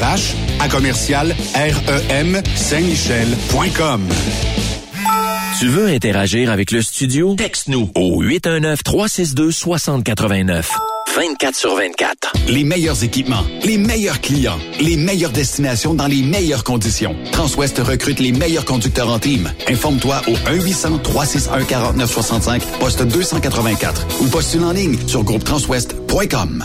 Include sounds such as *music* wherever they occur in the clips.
RH à commercial REM Saint-Michel.com. Tu veux interagir avec le studio? Texte-nous au 819-362-6089. 24 sur 24. Les meilleurs équipements, les meilleurs clients, les meilleures destinations dans les meilleures conditions. Transwest recrute les meilleurs conducteurs en team. Informe-toi au 1-800-361-4965, poste 284 ou postule en ligne sur groupetranswest.com.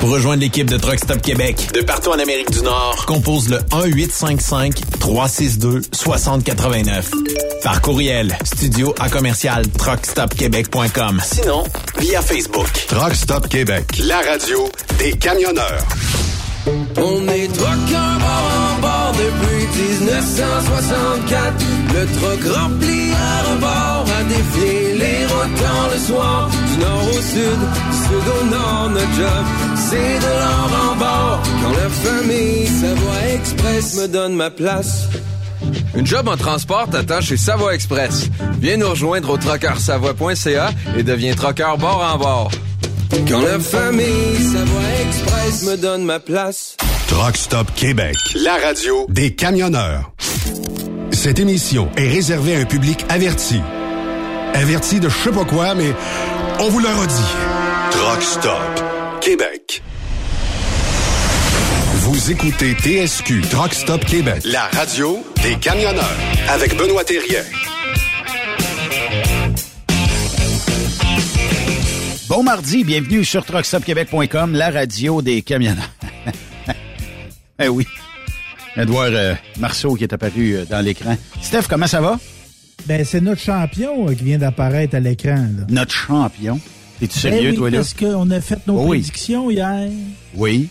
Pour rejoindre l'équipe de Truck Stop Québec, de partout en Amérique du Nord, compose le 1-855-362-6089. Par courriel, studio à commercial truckstopquebec.com. Sinon, via Facebook. Truck Stop Québec, la radio des camionneurs. On est truckers bord en bord depuis 1964. Le truck rempli à rebord a défié les routes le soir. Du nord au sud, du sud au nord, notre job, c'est de l'or en bord. Quand la famille Savoie Express me donne ma place. Une job en transport t'attend chez Savoie Express. Viens nous rejoindre au trockeursavoie.ca et deviens trockeur bord en bord. Quand la famille Savoie Express me donne ma place. Truck Stop Québec, la radio des camionneurs. Cette émission est réservée à un public averti. Averti de je sais pas quoi, mais on vous le redit. Truck Stop Québec. Vous écoutez TSQ Truck Stop Québec, la radio des camionneurs avec Benoît Thérien. Bon mardi, bienvenue sur truckstopquebec.com, la radio des camionneurs. *laughs* eh oui. Edouard euh, Marceau qui est apparu euh, dans l'écran. Steph, comment ça va? Ben, c'est notre champion euh, qui vient d'apparaître à l'écran. Notre champion? Es-tu Ben sérieux, oui, toi, là? Parce qu'on a fait nos Oh oui. prédictions hier. Oui.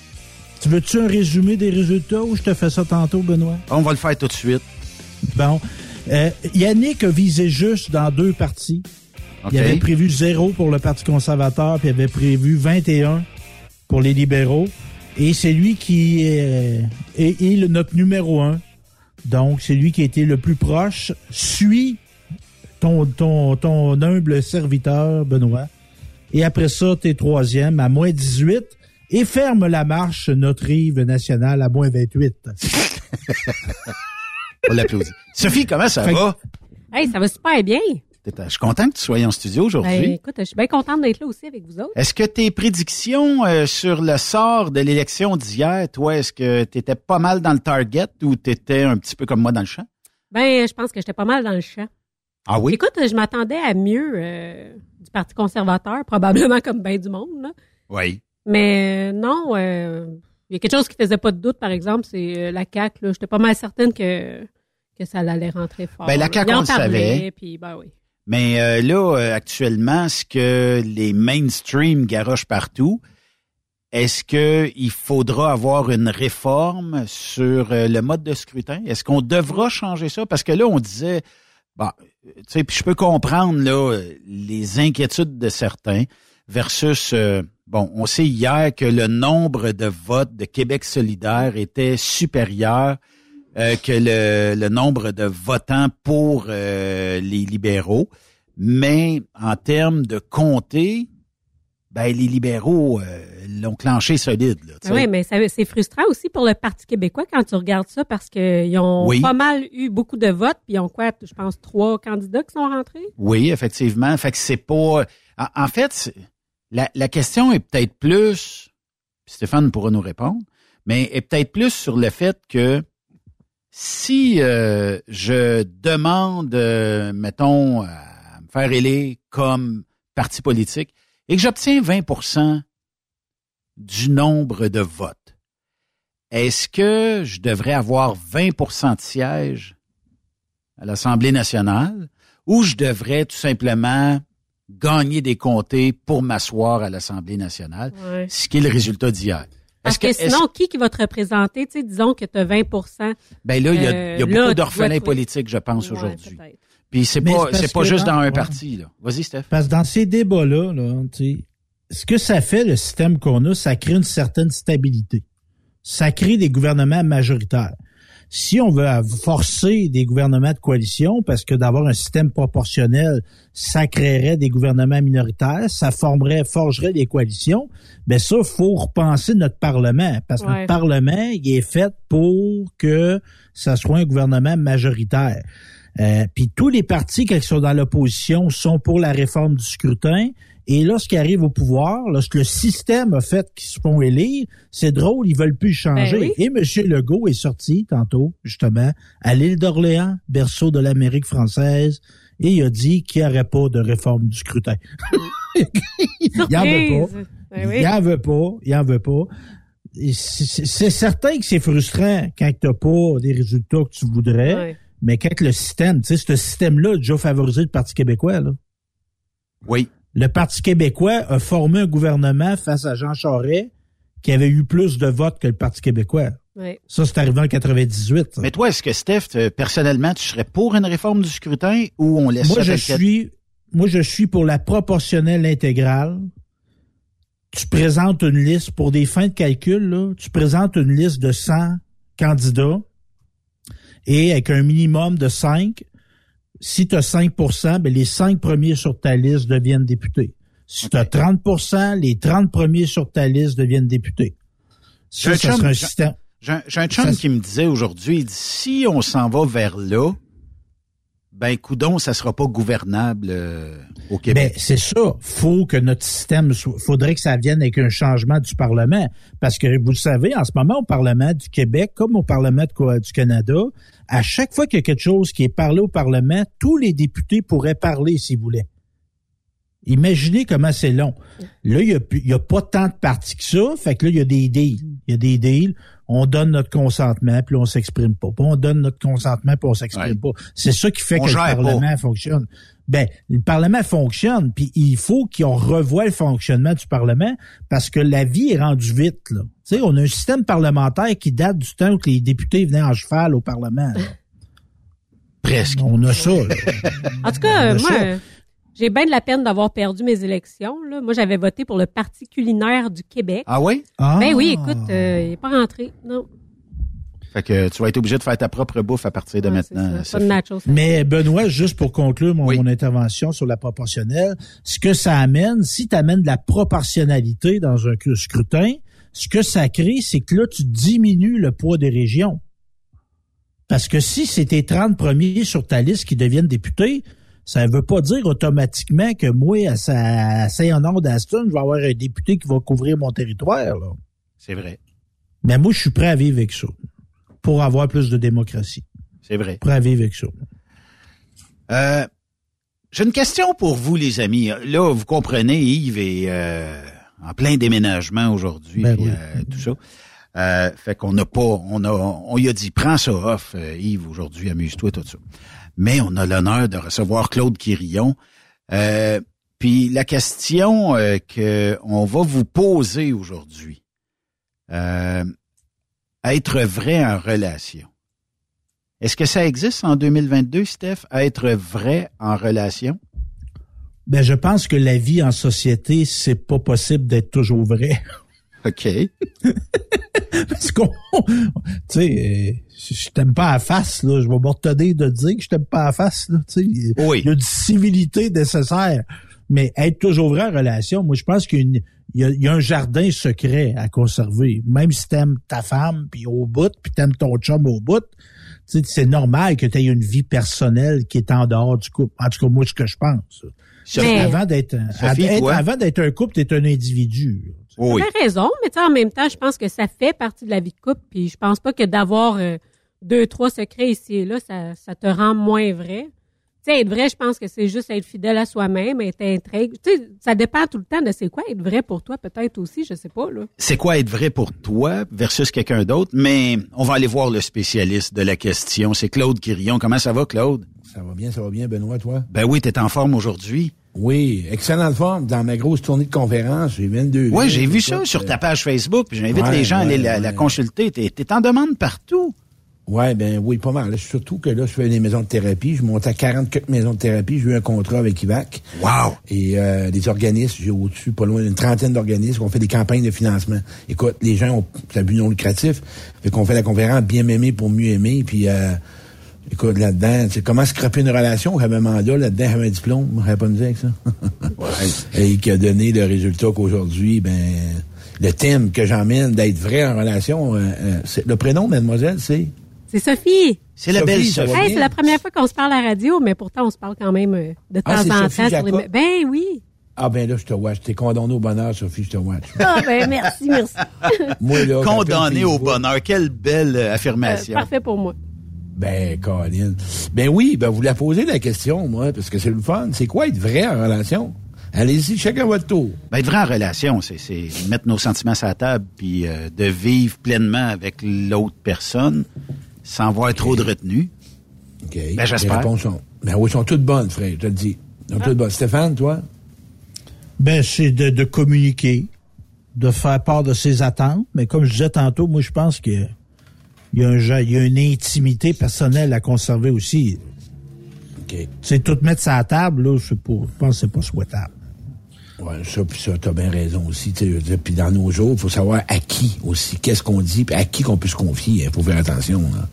Tu veux-tu un résumé des résultats ou je te fais ça tantôt, Benoît? On va le faire tout de suite. Bon. Euh, Yannick a visé juste dans deux parties. Il avait prévu zéro pour le Parti conservateur, puis il avait prévu 21 pour les libéraux. Et c'est lui qui est, est- est le- notre numéro un. Donc, c'est lui qui a été le plus proche. Suit ton, ton, ton humble serviteur, Benoît. Et après ça, t'es troisième à moins 18. Et ferme la marche notre rive nationale à moins 28. *laughs* On l'applaudit. Sophie, comment ça Fait va? Hey, ça va super bien. Je suis content que tu sois en studio aujourd'hui. Ben, écoute, je suis bien contente d'être là aussi avec vous autres. Est-ce que tes prédictions euh, sur le sort de l'élection d'hier, toi, est-ce que tu étais pas mal dans le target ou tu étais un petit peu comme moi dans le champ? Ben, je pense que j'étais pas mal dans le champ. Ah oui? Écoute, je m'attendais à mieux euh, du Parti conservateur, probablement comme bien du monde. Là. Oui. Mais euh, non, euh, il y a quelque chose qui faisait pas de doute, par exemple, c'est la CAQ. J'étais pas mal certaine que, que ça allait rentrer fort. Ben, la. CAQ, on le savait. Puis, ben oui. Mais euh, là, euh, actuellement, ce que les mainstream garochent partout, est-ce que il faudra avoir une réforme sur euh, le mode de scrutin? Est-ce qu'on devra changer ça? Parce que là, on disait, bon, euh, tu sais, puis je peux comprendre là les inquiétudes de certains versus, euh, bon, on sait hier que le nombre de votes de Québec solidaire était supérieur euh, que le, le nombre de votants pour euh, les libéraux. Mais en termes de comté, ben, les libéraux euh, l'ont clenché solide. Là, tu sais. Oui, mais c'est frustrant aussi pour le Parti québécois quand tu regardes ça parce qu'ils ont Oui. pas mal eu beaucoup de votes, puis ils ont quoi, je pense, trois candidats qui sont rentrés? Oui, effectivement. Fait que c'est pas. En, en fait, la, la question est peut-être plus. puis Stéphane pourra nous répondre, mais est peut-être plus sur le fait que si euh, je demande, euh, mettons, à me faire élire comme parti politique et que j'obtiens 20% du nombre de votes, est-ce que je devrais avoir 20% de sièges à l'Assemblée nationale ou je devrais tout simplement gagner des comtés pour m'asseoir à l'Assemblée nationale, ce qui est le résultat d'hier? Parce que, sinon, qui qui va te représenter? Tu sais, disons que tu as 20 ben là, il y a, euh, y a beaucoup d'orphelins politiques, je pense, Ouais, aujourd'hui. Puis c'est Mais pas, c'est pas juste dans- dans un ouais. parti, là. Vas-y, Steph. Parce que dans ces débats-là, là, tu sais, ce que ça fait, le système qu'on a, ça crée une certaine stabilité. Ça crée des gouvernements majoritaires. Si on veut forcer des gouvernements de coalition, parce que d'avoir un système proportionnel, ça créerait des gouvernements minoritaires, ça formerait, forgerait des coalitions, ben ça, faut repenser notre Parlement. Parce que Ouais. notre Parlement, il est fait pour que ça soit un gouvernement majoritaire. Euh, Puis tous les partis, quand ils sont dans l'opposition, sont pour la réforme du scrutin. Et lorsqu'ils arrivent au pouvoir, lorsque le système a fait qu'ils se font élire, c'est drôle, ils veulent plus changer. Ben oui. Et M. Legault est sorti tantôt, justement, à l'île d'Orléans, berceau de l'Amérique française, et il a dit qu'il n'y aurait pas de réforme du scrutin. *laughs* il en veut pas. Ben oui. Il en veut pas. Il en veut pas. C'est certain que c'est frustrant quand tu n'as pas des résultats que tu voudrais, Ouais. Mais quand le système, tu sais, ce système-là a déjà favorisé le Parti québécois. Là. Oui. Le Parti québécois a formé un gouvernement face à Jean Charest qui avait eu plus de votes que le Parti québécois. Ouais. Ça, c'est arrivé en 98. ça. Mais toi, est-ce que, Steph, euh, personnellement, tu serais pour une réforme du scrutin ou on laisse moi, ça je suis, moi, je suis pour la proportionnelle intégrale. Tu présentes une liste pour des fins de calcul, là, tu présentes une liste de 100 candidats et avec un minimum de 5. Si tu as 5 ben, les 5 premiers sur ta liste deviennent députés. Si tu as 30% les 30 premiers sur ta liste deviennent députés. J'ai Ça, un ça chum- un système. J'ai un- j'ai un chum Ça- qui me disait aujourd'hui, il dit, si on s'en va vers là, ben, coudon, ça sera pas gouvernable euh, au Ben, Québec. c'est ça. Faut que notre système soit, faudrait que ça vienne avec un changement du Parlement. Parce que vous le savez, en ce moment, au Parlement du Québec, comme au Parlement de du Canada, à chaque fois qu'il y a quelque chose qui est parlé au Parlement, tous les députés pourraient parler s'ils voulaient. Imaginez comment c'est long. Là, il y a, plus- il y a pas tant de partis que ça. Fait que là, il y a des deals. Il y a des deals. On donne notre consentement, puis là, on s'exprime pas. Puis on donne notre consentement, puis on s'exprime pas. C'est ça qui fait On que le pas. Parlement fonctionne. Ben, le Parlement fonctionne, puis il faut qu'on revoie le fonctionnement du Parlement parce que la vie est rendue vite. Là. Tu sais, on a un système parlementaire qui date du temps où les députés venaient en cheval au Parlement. là. Presque. On a ça. là. En tout cas, moi, ça. J'ai bien de la peine d'avoir perdu mes élections. Là. Moi, j'avais voté pour le Parti culinaire du Québec. Ah oui? Ben oui, écoute, euh, il n'est pas rentré. Non. Fait que tu vas être obligé de faire ta propre bouffe à partir de maintenant. Pas Sophie. de nachos. Mais Benoît, juste pour conclure mon, mon intervention sur la proportionnelle, ce que ça amène, si tu amènes de la proportionnalité dans un scrutin, ce que ça crée, c'est que là, tu diminues le poids des régions. Parce que si c'est tes 30 premiers sur ta liste qui deviennent députés, ça ne veut pas dire automatiquement que moi, à, Sa- à Saint-Honoré d'Aston, je vais avoir un député qui va couvrir mon territoire. C'est vrai. Mais moi, je suis prêt à vivre avec ça. Pour avoir plus de démocratie. C'est vrai. Prêt à vivre avec ça. Euh, J'ai une question pour vous, les amis. Là, vous comprenez, Yves est euh, en plein déménagement aujourd'hui, Ben oui. euh, tout ça. Euh, fait qu'on n'a pas, on a, on lui a dit, prends ça off, euh, Yves, aujourd'hui, amuse-toi, tout ça. Mais on a l'honneur de recevoir Claude Quirillon. Euh, puis la question euh, que on va vous poser aujourd'hui, euh, être vrai en relation. Est-ce que ça existe en 2022, Steph, être vrai en relation? Ben, je pense que la vie en société, c'est pas possible d'être toujours vrai. *laughs* OK. *laughs* Parce qu'on, tu sais, euh, je t'aime pas à face, là. Je vais m'ortonner de dire que je t'aime pas à face, là. Tu sais, a- il y a une civilité nécessaire. Mais être toujours vrai en relation, moi, je pense qu'il y y, a, un jardin secret à conserver. Même si t'aimes ta femme, puis au bout, puis t'aimes ton chum au bout, tu sais, c'est normal que tu aies une vie personnelle qui est en dehors du couple. En tout cas, moi, ce que je pense. Mais- avant d'être avant d'être un couple, t'es un individu. Oui. Tu as raison, mais tu sais, en même temps, je pense que ça fait partie de la vie de couple. Puis je pense pas que d'avoir euh, deux, trois secrets ici et là, ça, ça te rend moins vrai. Tu sais, être vrai, je pense que c'est juste être fidèle à soi-même, être intègre. Tu sais, ça dépend tout le temps de c'est quoi être vrai pour toi, peut-être aussi, je sais pas, là. C'est quoi être vrai pour toi versus quelqu'un d'autre? Mais on va aller voir le spécialiste de la question. C'est Claude Quirillon. Comment ça va, Claude? Ça va bien, ça va bien, Benoît, toi? Ben oui, t'es en forme aujourd'hui. Oui, excellente forme. Dans ma grosse tournée de conférences, j'ai 22 Oui, j'ai vu ça sur ta page Facebook. J'invite ouais, les gens à aller ouais, la, consulter. T'es es en demande partout. Ouais, ben oui, pas mal. Surtout que là, je fais des maisons de thérapie. Je monte à 44 maisons de thérapie. J'ai eu un contrat avec IVAC. Wow! Et euh, des organismes, j'ai au-dessus pas loin d'une trentaine d'organismes. On fait des campagnes de financement. Écoute, les gens ont c'est un but non lucratif. Fait qu'on fait la conférence Bien m'aimer pour mieux aimer. Puis euh, écoute, là-dedans, c'est comment scraper une relation. J'avais un mandat, là-dedans, j'avais un diplôme. J'avais pas me dire avec ça. *laughs* Et qui a donné le résultat qu'aujourd'hui, ben le thème que j'emmène d'être vrai en relation, euh, euh, c'est- le prénom, mademoiselle, c'est? C'est Sophie. C'est la belle Sophie. Hey, c'est la première fois qu'on se parle à la radio, mais pourtant on se parle quand même euh, de temps Ah, c'est en Sophie temps. sur les-? Ben oui. Ah ben là, je te watch. T'es condamné au bonheur, Sophie, je te watch. Ah ben merci, merci. Moi, là, *laughs* Condamné au bonheur. Quelle belle Euh, affirmation. parfait pour moi. Ben, Colin. Ben oui, ben vous la posez la question, moi, parce que c'est le fun. C'est quoi être vrai en relation? Allez-y, chacun votre tour. Ben, être vrai en relation, c'est, c'est mettre nos sentiments sur la table puis euh, de vivre pleinement avec l'autre personne sans avoir trop de retenue. OK. Ben, j'espère. Les réponses sont... Ben oui, elles sont toutes bonnes, frère, je te le dis. Elles sont toutes bonnes. Stéphane, toi? Ben, c'est de, de communiquer, de faire part de ses attentes. Mais comme je disais tantôt, moi, je pense que il y a, un, genre- il y a une intimité personnelle à conserver aussi. OK. C'est tout mettre ça à table, là, je pense que c'est pas souhaitable. Ouais, ça, puis ça, t'as bien raison aussi. Puis dans nos jours, il faut savoir à qui aussi, qu'est-ce qu'on dit, puis à qui qu'on peut se confier. Il faut faire attention. Là.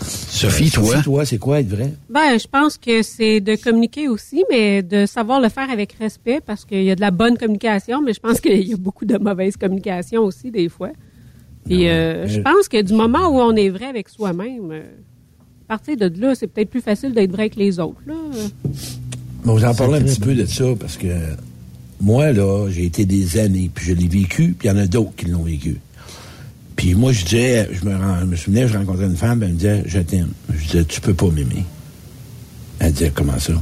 Sophie, Euh, toi? Sophie, toi, c'est quoi être vrai? Ben, je pense que c'est de communiquer aussi, mais de savoir le faire avec respect, parce qu'il y a de la bonne communication, mais je pense *laughs* qu'il y a beaucoup de mauvaise communication aussi, des fois. Puis euh, je pense que du moment où on est vrai avec soi-même, euh, à partir de là, c'est peut-être plus facile d'être vrai que les autres. Là. Bon, vous en parlez un petit peu de ça parce que moi, là, j'ai été des années, puis je l'ai vécu, puis il y en a d'autres qui l'ont vécu. Puis moi, je disais, je me, je me souvenais, je rencontrais une femme, elle me disait, je t'aime. Je disais, tu peux pas m'aimer. Elle disait, comment ça?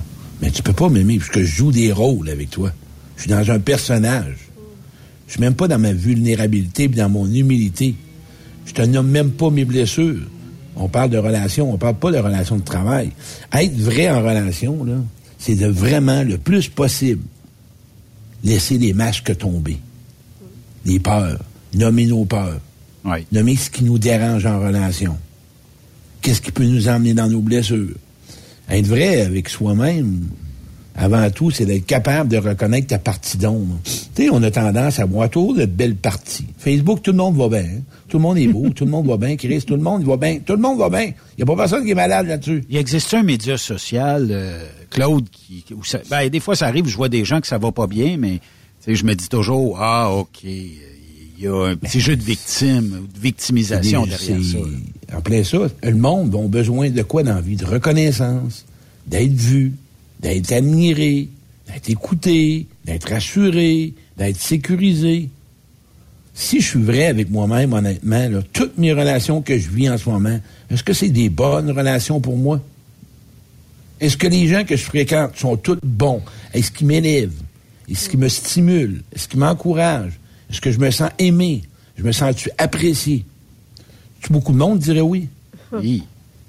Mais tu peux pas m'aimer, puisque je joue des rôles avec toi. Je suis dans un personnage. Je suis même pas dans ma vulnérabilité, puis dans mon humilité. Je te nomme même pas mes blessures. On parle de relations, on parle pas de relations de travail. Être vrai en relation, là, c'est de vraiment, le plus possible, laisser les masques tomber. Les peurs. Nommer nos peurs. Oui. Nommer ce qui nous dérange en relation. Qu'est-ce qui peut nous emmener dans nos blessures? Être vrai avec soi-même, avant tout, c'est d'être capable de reconnaître ta partie d'ombre. Tu sais, on a tendance à voir toujours de belles parties. Facebook, tout le monde va bien. hein. Tout le monde est beau, *laughs* tout le monde va bien. Chris, tout le monde va bien. Tout le monde va bien. Il n'y a pas personne qui est malade là-dessus. Il existe un média social, euh, Claude, qui, où ça- ben, des fois ça arrive, je vois des gens que ça va pas bien, mais je me dis toujours, ah, OK, il y a un petit jeu de victime, ou de victimisation derrière ça. En plein ça, le monde a besoin de quoi dans la vie? De reconnaissance, d'être vu, d'être admiré, d'être écouté, d'être rassuré, d'être sécurisé. Si je suis vrai avec moi-même, honnêtement, là, toutes mes relations que je vis en ce moment, est-ce que c'est des bonnes relations pour moi? Est-ce que les gens que je fréquente sont tous bons? Est-ce qu'ils m'élèvent? Est-ce qu'ils me stimulent? Est-ce qu'ils m'encouragent? Est-ce que je me sens aimé? Je me sens-tu apprécié? Beaucoup de monde dirait oui. Oui.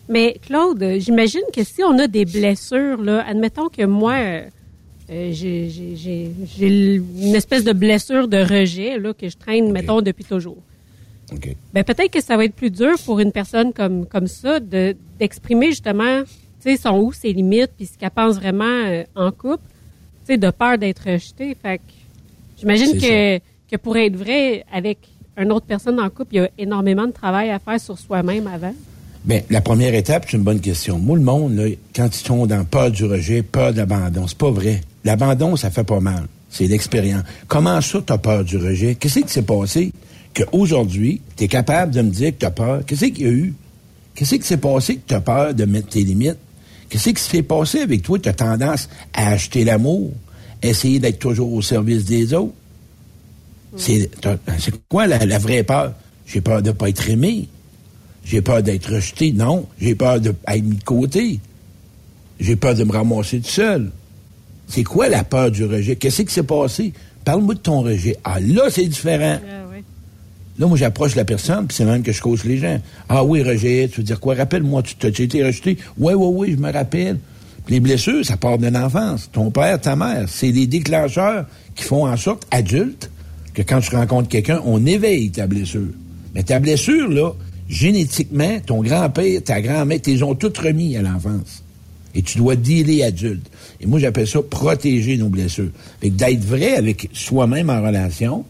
Mais Claude, j'imagine que si on a des blessures, là, admettons que moi, euh, euh, j'ai- une espèce de blessure de rejet là, que je traîne, mettons, depuis toujours. OK. Ben, peut-être que ça va être plus dur pour une personne comme, comme ça de- d'exprimer justement tu sais, son où ses limites, puis ce qu'elle pense vraiment euh, en couple, tu sais, de peur d'être rejetée. Fait que j'imagine que, que pour être vrai avec une autre personne en couple, il y a énormément de travail à faire sur soi-même avant. Bien, la première étape, c'est une bonne question. Moi, le monde, là, quand ils sont dans peur du rejet, peur de l'abandon, c'est pas vrai. L'abandon, ça fait pas mal. C'est l'expérience. Comment ça, t'as peur du rejet? Qu'est-ce qui s'est passé? Qu'aujourd'hui, tu es capable de me dire que t'as peur? Qu'est-ce qu'il y a eu? Qu'est-ce qui s'est passé que t'as peur de mettre tes limites? Qu'est-ce qui s'est passé avec toi? Tu as tendance à acheter l'amour, essayer d'être toujours au service des autres. C'est t'as- c'est quoi la, la vraie peur? J'ai peur de pas être aimé. J'ai peur d'être rejeté. Non. J'ai peur d'être mis de côté. J'ai peur de me ramasser tout seul. C'est quoi la peur du rejet? Qu'est-ce qui s'est passé? Parle-moi de ton rejet. Ah, là, c'est différent. Là, moi, j'approche la personne, puis c'est même que je cause les gens. Ah oui, rejet, tu veux dire quoi? Rappelle-moi, tu t'as été rejeté? Oui, oui, oui, je me rappelle. Les blessures, ça part de l'enfance. Ton père, ta mère, c'est les déclencheurs qui font en sorte, adulte, que quand tu rencontres quelqu'un, on éveille ta blessure. Mais ta blessure, là, génétiquement, ton grand-père, ta grand-mère, t'es ont toutes remis à l'enfance. Et tu dois dealer adulte. Et moi, j'appelle ça protéger nos blessures. Fait que d'être vrai avec soi-même en relation,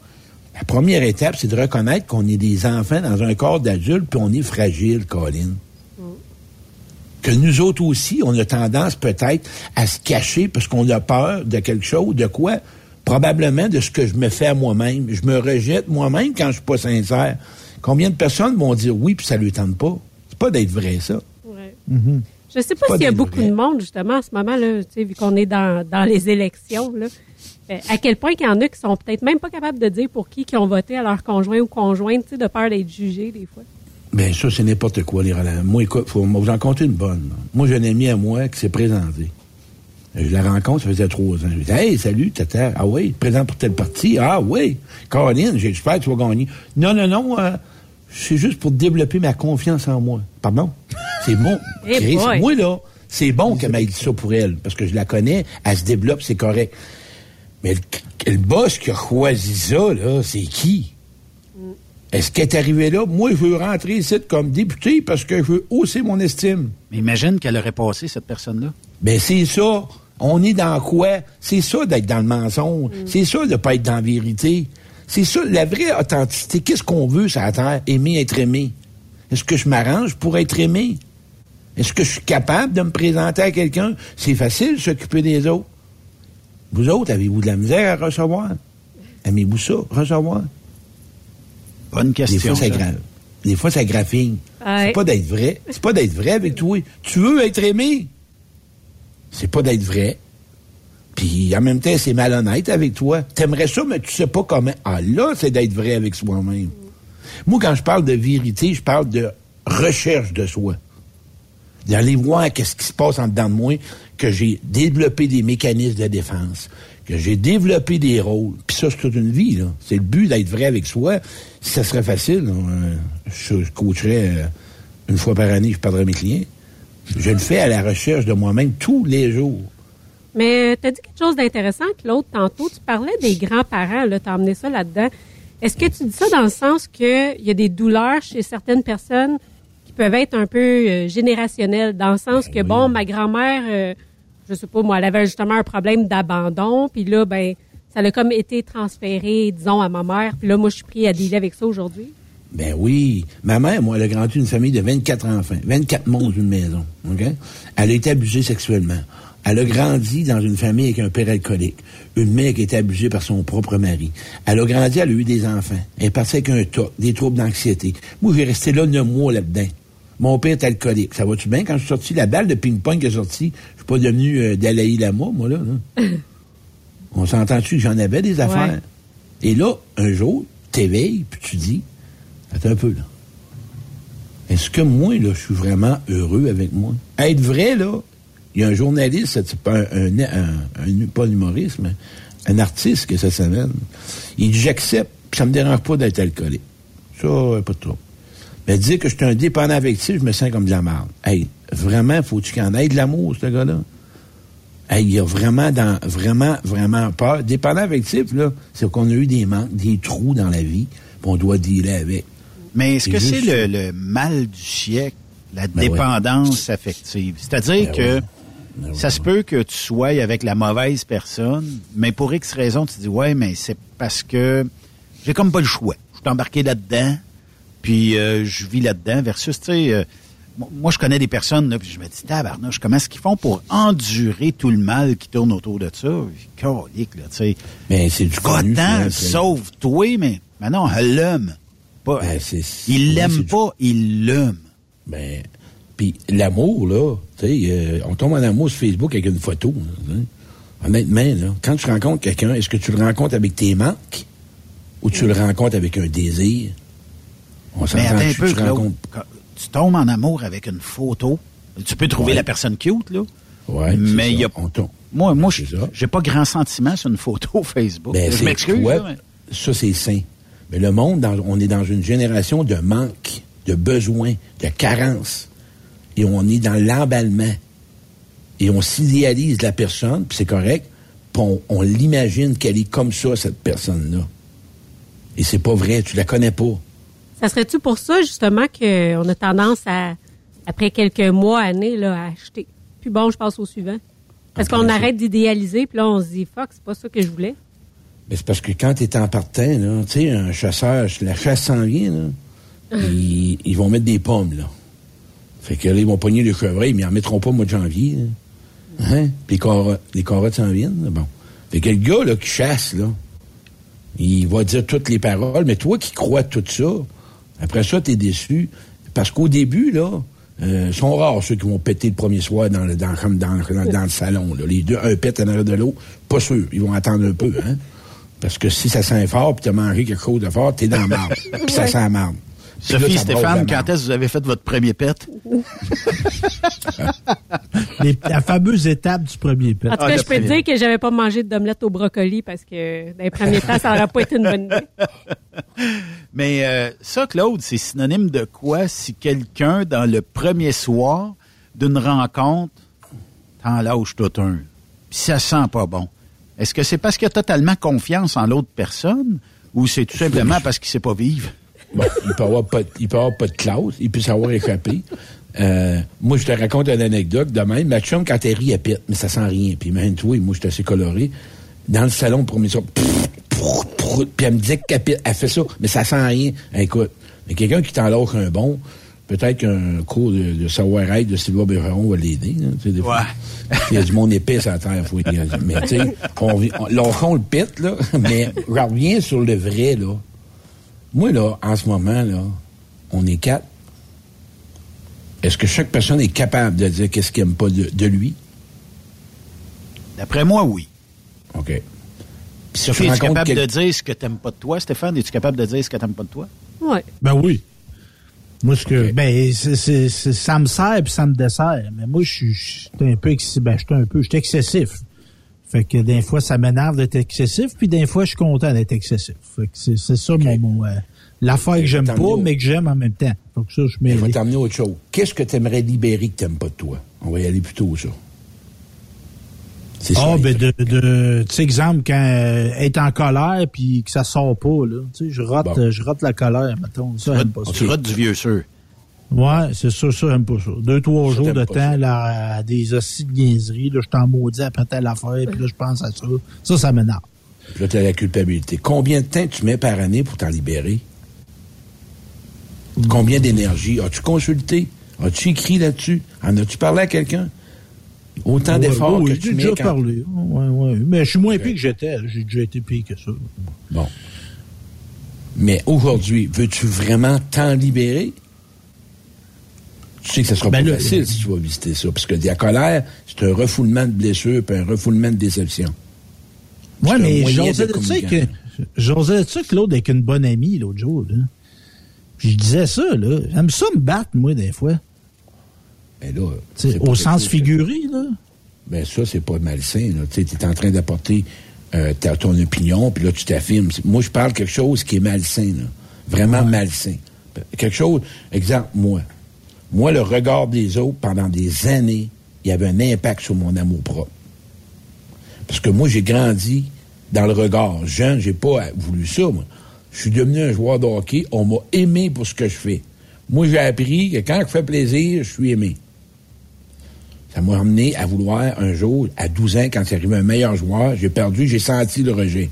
la première étape, c'est de reconnaître qu'on est des enfants dans un corps d'adulte, puis on est fragile, Colin. Que nous autres aussi, on a tendance peut-être à se cacher parce qu'on a peur de quelque chose, de quoi? Probablement de ce que je me fais à moi-même. Je me rejette moi-même quand je suis pas sincère. Combien de personnes vont dire oui, puis ça lui tente pas? C'est pas d'être vrai, ça. Ouais. Mhm. Je sais pas Pas s'il y a beaucoup de monde, justement, en ce moment, là, tu sais, vu qu'on est dans, dans les élections, là, euh, à quel point qu'il y en a qui sont peut-être même pas capables de dire pour qui qui ont voté à leur conjoint ou conjointe, tu sais, de peur d'être jugés, des fois. Ben ça, c'est n'importe quoi, les relents. Moi, écoute, faut vous en compter une bonne. là. Moi, j'ai un ami à moi qui s'est présenté. Je la rencontre, ça faisait trois ans. Je lui dis, hey, salut, tata. Ah oui, présent pour tel parti. Ah oui, Caroline, j'espère que tu vas gagner. Non, non, non, euh, c'est juste pour développer ma confiance en moi. Pardon? *laughs* C'est bon. Boy. moi, là, c'est bon qu'elle m'ait dit ça pour elle, parce que je la connais, elle se développe, c'est correct. Mais le, le boss qui a choisi ça, là, c'est qui? Est-ce qu'elle est arrivée là? Moi, je veux rentrer ici comme député parce que je veux hausser mon estime. Mais imagine qu'elle aurait passé, cette personne-là. Ben, c'est ça. On est dans quoi? C'est ça d'être dans le mensonge. C'est ça de pas être dans la vérité. C'est ça, la vraie authenticité. Qu'est-ce qu'on veut sur la terre? Aimer être aimé. Est-ce que je m'arrange pour être aimé? Est-ce que je suis capable de me présenter à quelqu'un? C'est facile de s'occuper des autres. Vous autres, avez-vous de la misère à recevoir? Aimez-vous ça, recevoir? Bonne question. Des fois, ça ça. grave. Des fois, ça graffine. Ouais. C'est pas d'être vrai. C'est pas d'être vrai avec toi. Tu veux être aimé? C'est pas d'être vrai. Puis en même temps, c'est malhonnête avec toi. T'aimerais ça, mais tu sais pas comment. Ah là, c'est d'être vrai avec soi-même. Moi, quand je parle de vérité, je parle de recherche de soi. D'aller voir qu'est-ce qui se passe en dedans de moi, que j'ai développé des mécanismes de défense, que j'ai développé des rôles. Puis ça, c'est toute une vie, là. C'est le but d'être vrai avec soi. Si ça serait facile, euh, je, coacherais euh, une fois par année, je perdrais mes clients. Je le fais à la recherche de moi-même tous les jours. Mais tu as dit quelque chose d'intéressant, Claude, tantôt. Tu parlais des grands-parents, tu as amené ça là-dedans. Est-ce que tu dis ça dans le sens qu'il y a des douleurs chez certaines personnes qui peuvent être un peu euh, générationnelles, dans le sens que, bon, ma grand-mère, euh, je sais pas, moi, elle avait justement un problème d'abandon, puis là, ben, ça a comme été transféré, disons, à ma mère, puis là, moi, je suis pris à dealer avec ça aujourd'hui? Ben oui. Ma mère, moi, elle a grandi une famille de 24 enfants, 24 monstres d'une maison. OK? Elle a été abusée sexuellement. Elle a grandi dans une famille avec un père alcoolique. Une mère qui a été abusée par son propre mari. Elle a grandi, elle a eu des enfants. Elle est partie avec un tas, des troubles d'anxiété. Moi, j'ai resté là neuf mois là-dedans. Mon père est alcoolique. Ça va-tu bien? Quand je suis sorti, la balle de ping-pong qui est sortie, je suis pas devenu euh, Dalai Lama, moi, là. là. *laughs* On s'entend-tu que j'en avais des affaires? Et là, un jour, t'éveilles, puis tu dis, attends un peu, là. Est-ce que moi, là, je suis vraiment heureux avec moi? Être vrai, là, il y a un journaliste, un, un, un- pas un humoriste, mais un artiste que ça s'appelle. Il dit, j'accepte, ça me dérange pas d'être alcoolique. Ça, pas de trouble. Mais dire que je suis un dépendant affectif, je me sens comme de la merde. Hey, vraiment, faut-tu qu'il en ait de l'amour, ce gars-là? Hey, il y a vraiment, vraiment, vraiment peur. Dépendant affectif, là, c'est qu'on a eu des manques, des trous dans la vie, on doit dealer avec. Mais est-ce que c'est le, le mal du siècle, la Ben dépendance affective? C'est-à-dire Ben que ouais. Ben ça se peut que tu sois avec la mauvaise personne, mais pour X raison, tu dis, ouais, mais c'est parce que j'ai comme pas le choix. Je suis embarqué là-dedans, puis euh, je vis là-dedans, versus, tu sais, euh, mo- moi, je connais des personnes, là, puis je me dis, tabarnouche, comment est-ce qu'ils font pour endurer tout le mal qui tourne autour de ça? Calique, là, tu sais. Mais c'est du connu, ça, sauve-toi, mais, elle l'aime. Pas, Ben, il l'aime pas, il l'aime. Ben, puis l'amour, là, tu sais, euh, on tombe en amour sur Facebook avec une photo. hein. Honnêtement, là, quand tu rencontres quelqu'un, est-ce que tu le rencontres avec tes manques ou tu le rencontres avec un désir? On attends un tu, peu, tu rencontres... Tu tombes en amour avec une photo. Tu peux trouver Ouais. la personne cute, là. Ouais, mais il y a. ça, on tombe. Moi, moi, j'ai pas grand sentiment sur une photo *laughs* Facebook. Ben, je c'est m'excuse. mais- Ça, c'est sain. Mais le monde, dans- on est dans une génération de manque, de besoin, de carence. Et on est dans l'emballement. Et on s'idéalise la personne, puis c'est correct, puis on, on l'imagine qu'elle est comme ça, cette personne-là. Et c'est pas vrai, tu la connais pas. Ça serait-tu pour ça, justement, qu'on a tendance à, après quelques mois, années, là, à acheter? Puis bon, je passe au suivant. Parce qu'on arrête d'idéaliser, puis là, on se dit, fuck, c'est pas ça que je voulais. Mais c'est parce que quand tu es en partant, là, tu sais, un chasseur, la chasse s'en vient, là, ils, ils vont mettre des pommes, là. Fait que là, ils vont pogner les chevreuils, mais ils en mettront pas au mois de janvier. là. Hein? Puis les carottes, les carottes s'en viennent, là, bon. Fait que le gars, là, qui chasse, là, il va dire toutes les paroles, mais toi qui crois tout ça, après ça, tu es déçu. parce qu'au début, là, euh, sont rares ceux qui vont péter le premier soir dans le, dans, comme dans, dans, dans le salon. Là. Les deux, un pète en arrière de l'autre, pas sûr. Ils vont attendre un peu, hein. Parce que si ça sent fort, puis t'as mangé quelque chose de fort, t'es dans la marde. *laughs* puis ça sent la marde. Là, Sophie, Stéphane, quand est-ce que vous avez fait votre premier pet? *laughs* Les- la fameuse étape du premier pet. En tout cas, je peux te dire que j'avais pas mangé d'omelette au brocoli parce que dans les premiers temps, ça n'aurait pas été une bonne idée. *laughs* Mais euh, ça, Claude, c'est synonyme de quoi si quelqu'un, dans le premier soir d'une rencontre, t'en lâche tout un, puis ça sent pas bon? Est-ce que c'est parce qu'il a totalement confiance en l'autre personne ou c'est tout simplement parce qu'il sait pas vivre? Bon, il peut avoir pas, il peut avoir pas de classe, il peut savoir échapper. Euh, moi, je te raconte une anecdote de même. Ma chum, quand elle rit, elle pète, mais ça sent rien. Puis même toi, moi, je suis assez coloré. Dans le salon, pour mes puis elle me disait qu'elle. Elle fait ça, mais ça sent rien. Écoute, mais quelqu'un qui t'enlâche un bon, peut-être qu'un cours de, de savoir-être de Sylvain Bergeron va l'aider. hein, des fois. Il y a du monde épais à la terre, faut. *laughs* Mais tu sais, on, on, lâchons le pète, là, *laughs* mais je reviens sur le vrai, là. Moi, là, en ce moment, là, on est quatre. Est-ce que chaque personne est capable de dire qu'est-ce qu'elle aime pas de, de lui? D'après moi, oui. OK. Puis si es-tu capable quel- de dire ce que t'aimes pas de toi? Stéphane, es-tu capable de dire ce que t'aimes pas de toi? Ouais. Ben oui. Moi, ce que, ben, c'est, ça me sert puis ça me dessert. Mais moi, je suis, un peu, exci- ben, je suis un peu, je suis excessif. Fait que des fois, ça m'énerve d'être excessif, puis des fois, je suis content d'être excessif. Fait que c'est, c'est ça mon, mon, euh, l'affaire que j'aime pas, mais que j'aime en même temps. Fait que ça, je Je vais t'emmener autre chose. Qu'est-ce que tu aimerais libérer que tu n'aimes pas de toi? On va y aller plutôt, ça. Ah, ben, de, de, tu sais, exemple, quand euh, être en colère puis que ça sort pas, là. Tu sais, je rate, Bon. euh, je la colère, mettons. Ça, j'aime pas ça. Tu rates du vieux sûr. Ouais, c'est ça, ça, j'aime pas ça. Deux, trois Ça, jours de temps, là, à des hosties de là, je t'en maudis après telle affaire, puis là, je pense à ça. Ça, ça m'énerve. Puis là, tu as la culpabilité. Combien de temps tu mets par année pour t'en libérer? Combien d'énergie? As-tu consulté? As-tu écrit là-dessus? En as-tu parlé à quelqu'un? Autant Ouais, d'efforts ouais, que j'ai tu mets déjà quand... parlé. Ouais, ouais. Mais je suis moins pire que j'étais. J'ai déjà été pire que ça. Bon. Mais aujourd'hui, veux-tu vraiment t'en libérer? Tu sais que ça sera Ben pas là, facile euh, si tu vas visiter ça. Parce que la colère, c'est un refoulement de blessures puis un refoulement de déception. Un mais j'osais de ça que, j'osais ça que l'autre avec une bonne amie l'autre jour, là. Puis je disais ça, là. J'aime ça me battre, moi, des fois. Mais là, au sens chose figuré, là. Ben ça, c'est pas malsain. Tu es en train d'apporter euh, ton opinion, puis là, tu t'affirmes. Moi, je parle quelque chose qui est malsain, là. Vraiment malsain. Quelque chose, exemple, moi. Moi, le regard des autres, pendant des années, il y avait un impact sur mon amour propre. Parce que moi, j'ai grandi dans le regard. Jeune, j'ai pas voulu ça, moi. Je suis devenu un joueur de hockey. On m'a aimé pour ce que je fais. Moi, j'ai appris que quand je fais plaisir, je suis aimé. Ça m'a amené à vouloir un jour, à 12 ans, quand c'est arrivé un meilleur joueur, j'ai perdu, j'ai senti le rejet.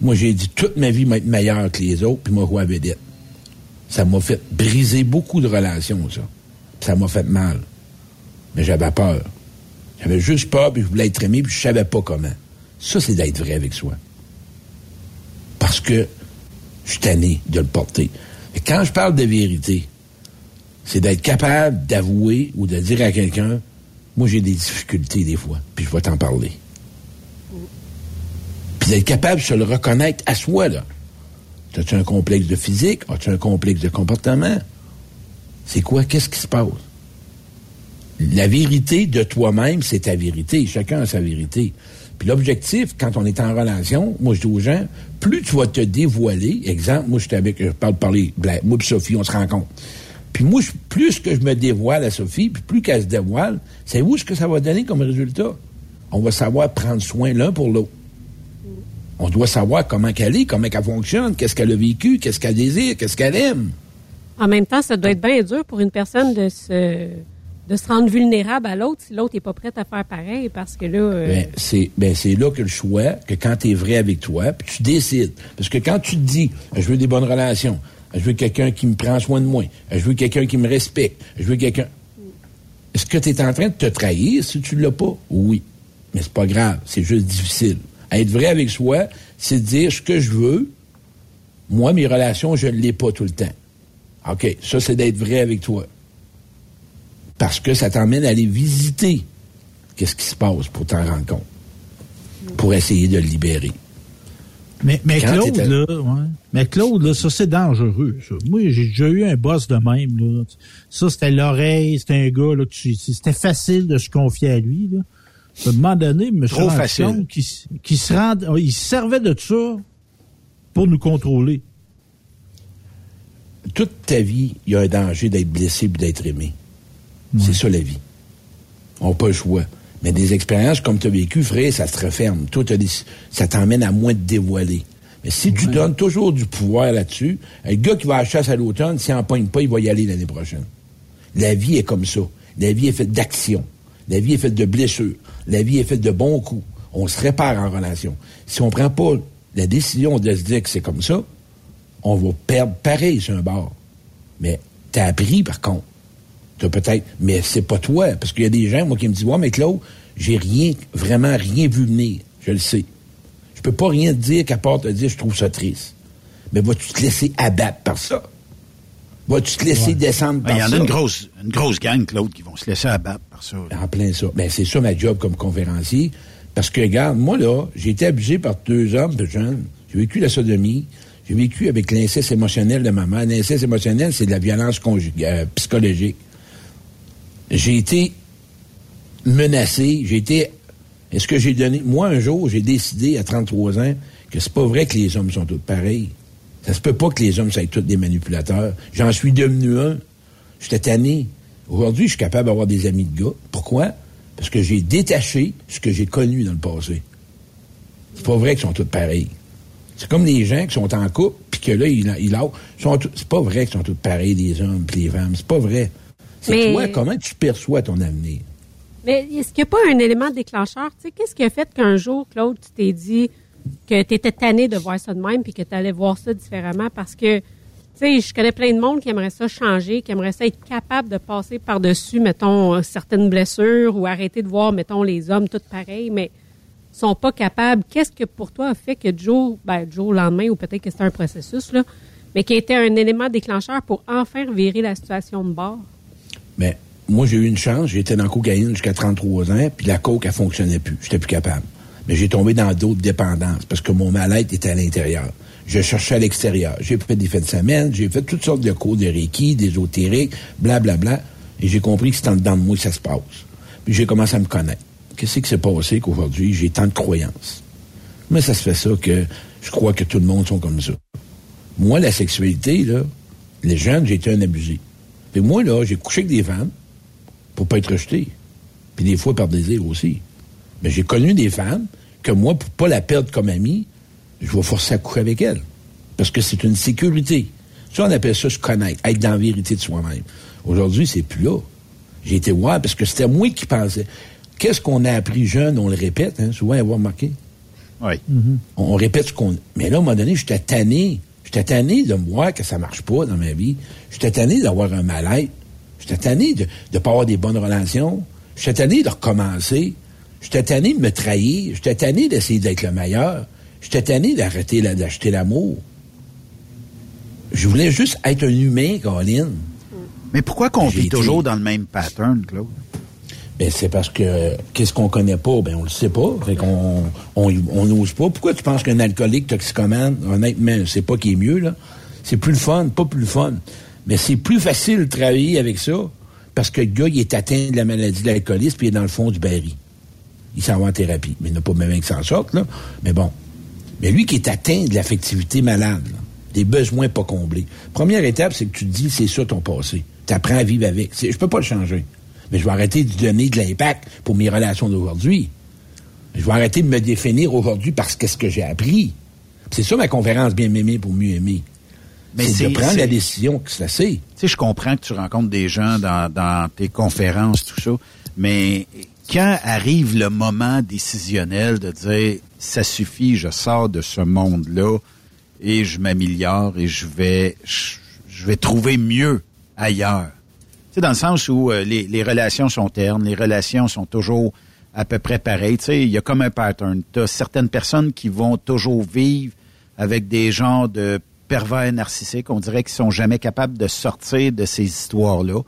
Moi, j'ai dit toute ma vie m'être meilleur que les autres, puis moi, à vedette. Ça m'a fait briser beaucoup de relations, ça. Ça m'a fait mal. Mais j'avais peur. J'avais juste peur, puis je voulais être aimé, puis je savais pas comment. Ça, c'est d'être vrai avec soi. Parce que je suis tanné de le porter. Et quand je parle de vérité, c'est d'être capable d'avouer ou de dire à quelqu'un, moi j'ai des difficultés des fois, puis je vais t'en parler. Puis d'être capable de se le reconnaître à soi, là. As-tu un complexe de physique? As-tu un complexe de comportement? C'est quoi? Qu'est-ce qui se passe? La vérité de toi-même, c'est ta vérité. Chacun a sa vérité. Puis l'objectif, quand on est en relation, moi je dis aux gens, plus tu vas te dévoiler, exemple, moi je suis avec, je parle parler, moi et Sophie, on se rencontre. Puis moi, plus que je me dévoile à Sophie, puis plus qu'elle se dévoile, c'est où ce que ça va donner comme résultat? On va savoir prendre soin l'un pour l'autre. On doit savoir comment qu'elle est, comment qu'elle fonctionne, qu'est-ce qu'elle a vécu, qu'est-ce qu'elle désire, qu'est-ce qu'elle aime. En même temps, ça doit être bien dur pour une personne de se, de se rendre vulnérable à l'autre si l'autre n'est pas prête à faire pareil parce que là. euh, Ben, c'est ben, c'est là que le choix, que quand tu es vrai avec toi, puis tu décides. Parce que quand tu te dis, je veux des bonnes relations, je veux quelqu'un qui me prend soin de moi, je veux quelqu'un qui me respecte, je veux quelqu'un. Est-ce que tu es en train de te trahir si tu l'as pas? Oui. Mais c'est pas grave, c'est juste difficile. Être vrai avec soi, c'est dire ce que je veux. Moi, mes relations, je ne l'ai pas tout le temps. OK, ça, c'est d'être vrai avec toi. Parce que ça t'emmène à aller visiter qu'est-ce qui se passe pour t'en rendre compte. Pour essayer de le libérer. Mais, Claude, là, ouais. Mais Claude, là, ça, c'est dangereux, ça. Moi, j'ai déjà eu un boss de même, là. Ça, c'était l'oreille, c'était un gars, là, que c'était facile de se confier à lui, là. À un moment donné, suis Trop facile. qu'il se rend, il se servait de ça pour nous contrôler. Toute ta vie, il y a un danger d'être blessé et d'être aimé. C'est ça la vie. On le choix. Mais des expériences comme tu as vécu, frère, ça te referme. Toi, des- ça t'emmène à moins te dévoiler. Mais si tu donnes toujours du pouvoir là-dessus, un gars qui va à la chasse à l'automne, s'il n'en pogne pas, il va y aller l'année prochaine. La vie est comme ça. La vie est faite d'action. La vie est faite de blessures. La vie est faite de bons coups. On se répare en relation. Si on prend pas la décision de se dire que c'est comme ça, on va perdre pareil sur un bord. Mais t'as appris, par contre. T'as peut-être, mais c'est pas toi. Parce qu'il y a des gens, moi, qui me disent, ouais, mais Claude, j'ai rien, vraiment rien vu venir. Je le sais. Je peux pas rien te dire qu'à part te dire, je trouve ça triste. Mais vas-tu te laisser abattre par ça? Vas-tu te laisser descendre par Il y en ça? a une grosse, une grosse gang, Claude, qui vont se laisser abattre par ça. là. En plein ça. Ben, c'est ça ma job comme conférencier. Parce que, regarde, moi, là, j'ai été abusé par deux hommes de jeunes. J'ai vécu la sodomie. J'ai vécu avec l'inceste émotionnel de ma mère. L'inceste émotionnel, c'est de la violence conjugale, psychologique. J'ai été menacé. J'ai été. Est-ce que j'ai donné. Moi, un jour, j'ai décidé à 33 ans que c'est pas vrai que les hommes sont tous pareils. Ça se peut pas que les hommes soient tous des manipulateurs. J'en suis devenu un. J'étais tanné. Aujourd'hui, je suis capable d'avoir des amis de gars. Pourquoi? Parce que j'ai détaché ce que j'ai connu dans le passé. C'est pas vrai qu'ils sont tous pareils. C'est comme les gens qui sont en couple, puis que là, ils, ils lâchent. sont C'est pas vrai qu'ils sont tous pareils, les hommes et les femmes. C'est pas vrai. Mais- toi, comment tu perçois ton avenir? Mais est-ce qu'il n'y a pas un élément déclencheur? Tu sais, qu'est-ce qui a fait qu'un jour, Claude, tu t'es dit que tu étais tanné de voir ça de même puis que tu allais voir ça différemment? Parce que, tu sais, je connais plein de monde qui aimerait ça changer, qui aimerait ça être capable de passer par-dessus, mettons, certaines blessures ou arrêter de voir, mettons, les hommes tous pareils, mais sont pas capables. Qu'est-ce que pour toi a fait que du jour, ben, du jour au lendemain, ou peut-être que c'était un processus, là, mais qui a été un élément déclencheur pour enfin virer la situation de bord? Mais moi, j'ai eu une chance. J'étais dans la cocaïne jusqu'à 33 ans, puis la coke, elle fonctionnait plus. J'étais plus capable. Mais j'ai tombé dans d'autres dépendances parce que mon mal-être était à l'intérieur. Je cherchais à l'extérieur. J'ai fait des fêtes de semaine, j'ai fait toutes sortes de cours de Reiki, d'ésotérique, blablabla. Et j'ai compris que c'est en dedans de moi que ça se passe. Puis j'ai commencé à me connaître. Qu'est-ce qui s'est passé qu'aujourd'hui, j'ai tant de croyances? Mais ça se fait ça que je crois que tout le monde sont comme ça. Moi, la sexualité, là, les jeunes, j'ai été un abusé. Puis moi, là, j'ai couché avec des femmes pour pas être rejeté. Puis des fois par désir aussi. Mais j'ai connu des femmes que moi, pour pas la perdre comme amie, je vais forcer à coucher avec elle. Parce que c'est une sécurité. Ça, on appelle ça se connaître, être dans la vérité de soi-même. Aujourd'hui, c'est plus là. J'ai été voir parce que c'était moi qui pensais. Qu'est-ce qu'on a appris jeune, on le répète, hein, souvent avoir remarqué. Oui. On, on répète ce qu'on. Mais là, à un moment donné, j'étais tanné. J'étais tanné de me voir que ça marche pas dans ma vie. J'étais tanné d'avoir un mal-être. J'étais tanné de ne pas avoir des bonnes relations. J'étais tanné de recommencer. J'étais tanné de me trahir. J'étais tanné d'essayer d'être le meilleur. J'étais tanné d'arrêter la- d'acheter l'amour. Je voulais juste être un humain, Colin. Mais pourquoi qu'on vit toujours dans le même pattern, Claude? Ben, c'est parce que qu'est-ce qu'on connaît pas, ben on le sait pas. Fait qu'on on n'ose pas. Pourquoi tu penses qu'un alcoolique toxicomane, honnêtement, c'est pas qui est mieux, là? C'est plus le fun, pas plus le fun. Mais c'est plus facile de travailler avec ça parce que le gars, il est atteint de la maladie de l'alcoolisme puis il est dans le fond du baril. Il s'en va en thérapie. Mais il n'a pas même qui s'en sorte, là. Mais bon. Mais lui qui est atteint de l'affectivité malade, là, des besoins pas comblés. Première étape, c'est que tu te dis, c'est ça ton passé. Tu apprends à vivre avec. Je peux pas le changer. Mais je vais arrêter de donner de l'impact pour mes relations d'aujourd'hui. Je vais arrêter de me définir aujourd'hui parce que ce que j'ai appris. C'est ça ma conférence Bien m'aimer pour mieux aimer. Mais c'est c'est- de prendre c'est- la décision que c'est assez. Tu sais, je comprends que tu rencontres des gens dans, dans tes conférences, tout ça, mais quand arrive le moment décisionnel de dire ça suffit, je sors de ce monde-là et je m'améliore et je vais je, je vais trouver mieux ailleurs. Sais, dans le sens où euh, les, les relations sont ternes, les relations sont toujours à peu près pareilles. Tu sais, il y a comme un pattern. Tu as certaines personnes qui vont toujours vivre avec des genres de pervers narcissiques. On dirait qu'ils sont jamais capables de sortir de ces histoires-là.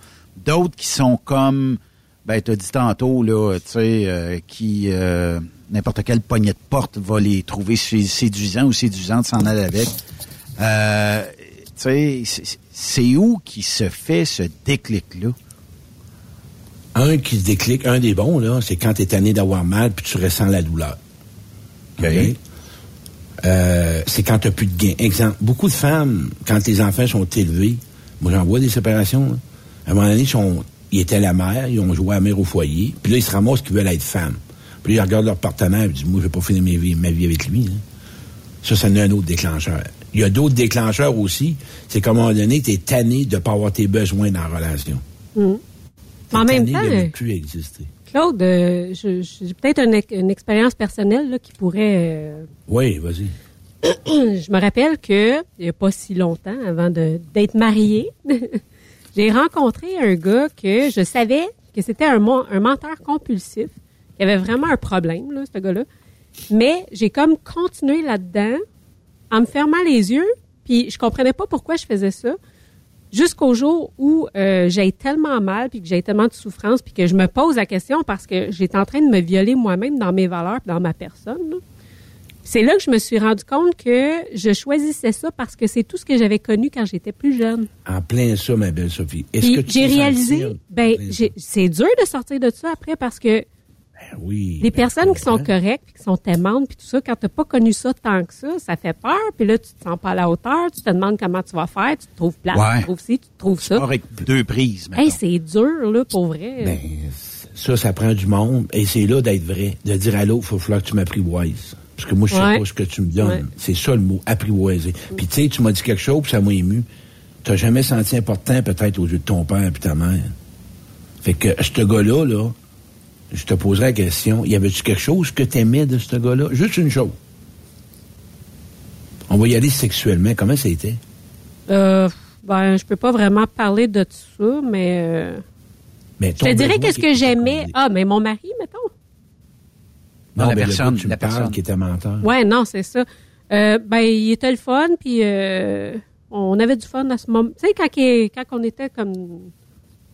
D'autres qui sont comme, ben, t'as dit tantôt, là, tu sais, euh, qui, euh, n'importe quelle poignée de porte va les trouver sé- séduisants ou séduisantes s'en aller avec. Euh, c'est- c'est où qui se fait ce déclic-là? Un qui se déclic, un des bons, là, c'est quand tu es tanné d'avoir mal puis tu ressens la douleur. OK? Euh, c'est quand tu plus de gain. Exemple, beaucoup de femmes, quand les enfants sont élevés, moi j'en vois des séparations, là. à un moment donné, ils, sont- ils étaient la mère, ils ont joué à la mère au foyer, puis là, ils se ramassent qu'ils veulent être femmes. Puis là, ils regardent leur partenaire et disent, moi, je vais pas finir ma vie, ma vie avec lui. là. Ça, ça est un autre déclencheur. Il y a d'autres déclencheurs aussi. C'est qu'à un moment donné, tu es tanné de ne pas avoir tes besoins dans la relation. Mm. Mais en même temps, de ne plus exister. Claude, euh, j'ai peut-être une, ex- une expérience personnelle là, qui pourrait. euh, Oui, vas-y. *clears throat* je me rappelle que il n'y a pas si longtemps, avant d'être mariée, *laughs* j'ai rencontré un gars que je savais que c'était un, un menteur compulsif, qui avait vraiment un problème, là, ce gars-là. Mais j'ai comme continué là-dedans en me fermant les yeux, puis je comprenais pas pourquoi je faisais ça. Jusqu'au jour où euh, j'ai tellement mal, puis que j'ai tellement de souffrance, puis que je me pose la question parce que j'étais en train de me violer moi-même dans mes valeurs, dans ma personne. là. C'est là que je me suis rendu compte que je choisissais ça parce que c'est tout ce que j'avais connu quand j'étais plus jeune. En plein ça, ma belle Sophie. Est-ce Puis que tu j'ai réalisé, ben j'ai- c'est dur de sortir de ça après parce que Ben oui. les personnes qui sont correctes, puis qui sont aimantes, puis tout ça, quand t'as pas connu ça tant que ça, ça fait peur. Puis là, tu te sens pas à la hauteur, tu te demandes comment tu vas faire, tu te trouves Ouais. tu te trouves ci, tu te trouves ça. Avec deux prises, Hey, c'est dur là pour vrai. Ben, ça, ça prend du monde. Et c'est là d'être vrai. De dire à l'autre, il faut falloir que tu m'apprivoises. Parce que moi, je sais Ouais. pas ce que tu me donnes. Ouais. C'est ça le mot, apprivoiser. Puis tu sais, tu m'as dit quelque chose, puis ça m'a ému. T'as jamais senti important, peut-être, aux yeux de ton père et ta mère. Fait que ce gars-là, là, je te poserai la question, y avait-tu quelque chose que t'aimais de ce gars-là? Juste une chose. On va y aller sexuellement. Comment ça a été? Euh, ben, je peux pas vraiment parler de ça, mais euh, Mais je te dirais qu'est-ce que j'aimais. Ah, mais mon mari, mettons. Non, la personne, tu la me parles personne. qui était menteur. Ouais, non, c'est ça. Euh, ben, il était le fun, puis euh, on avait du fun à ce moment. Tu sais, quand, quand on était comme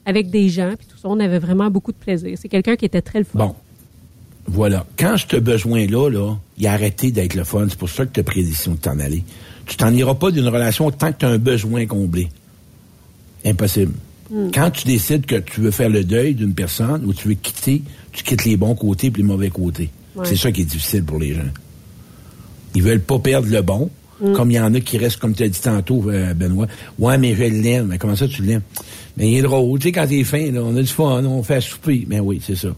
avec des gens, puis tout ça, on avait vraiment beaucoup de plaisir. C'est quelqu'un qui était très le fun. Bon. Voilà. Quand ce besoin-là, là, il a arrêté d'être le fun. C'est pour ça que tu as pris la décision de t'en aller. Tu t'en iras pas d'une relation tant que tu as un besoin comblé. Impossible. Hmm. Quand tu décides que tu veux faire le deuil d'une personne ou tu veux quitter, tu quittes les bons côtés puis les mauvais côtés. Ouais. C'est ça qui est difficile pour les gens. Ils veulent pas perdre le bon, Mm. comme il y en a qui restent, comme tu as dit tantôt, euh, Benoît. Ouais, mais je l'aime. Mais comment ça, tu l'aimes? Mais il est drôle. Tu sais, quand t'es fin, là, on a du fun, on fait à souper. Mais oui, c'est ça.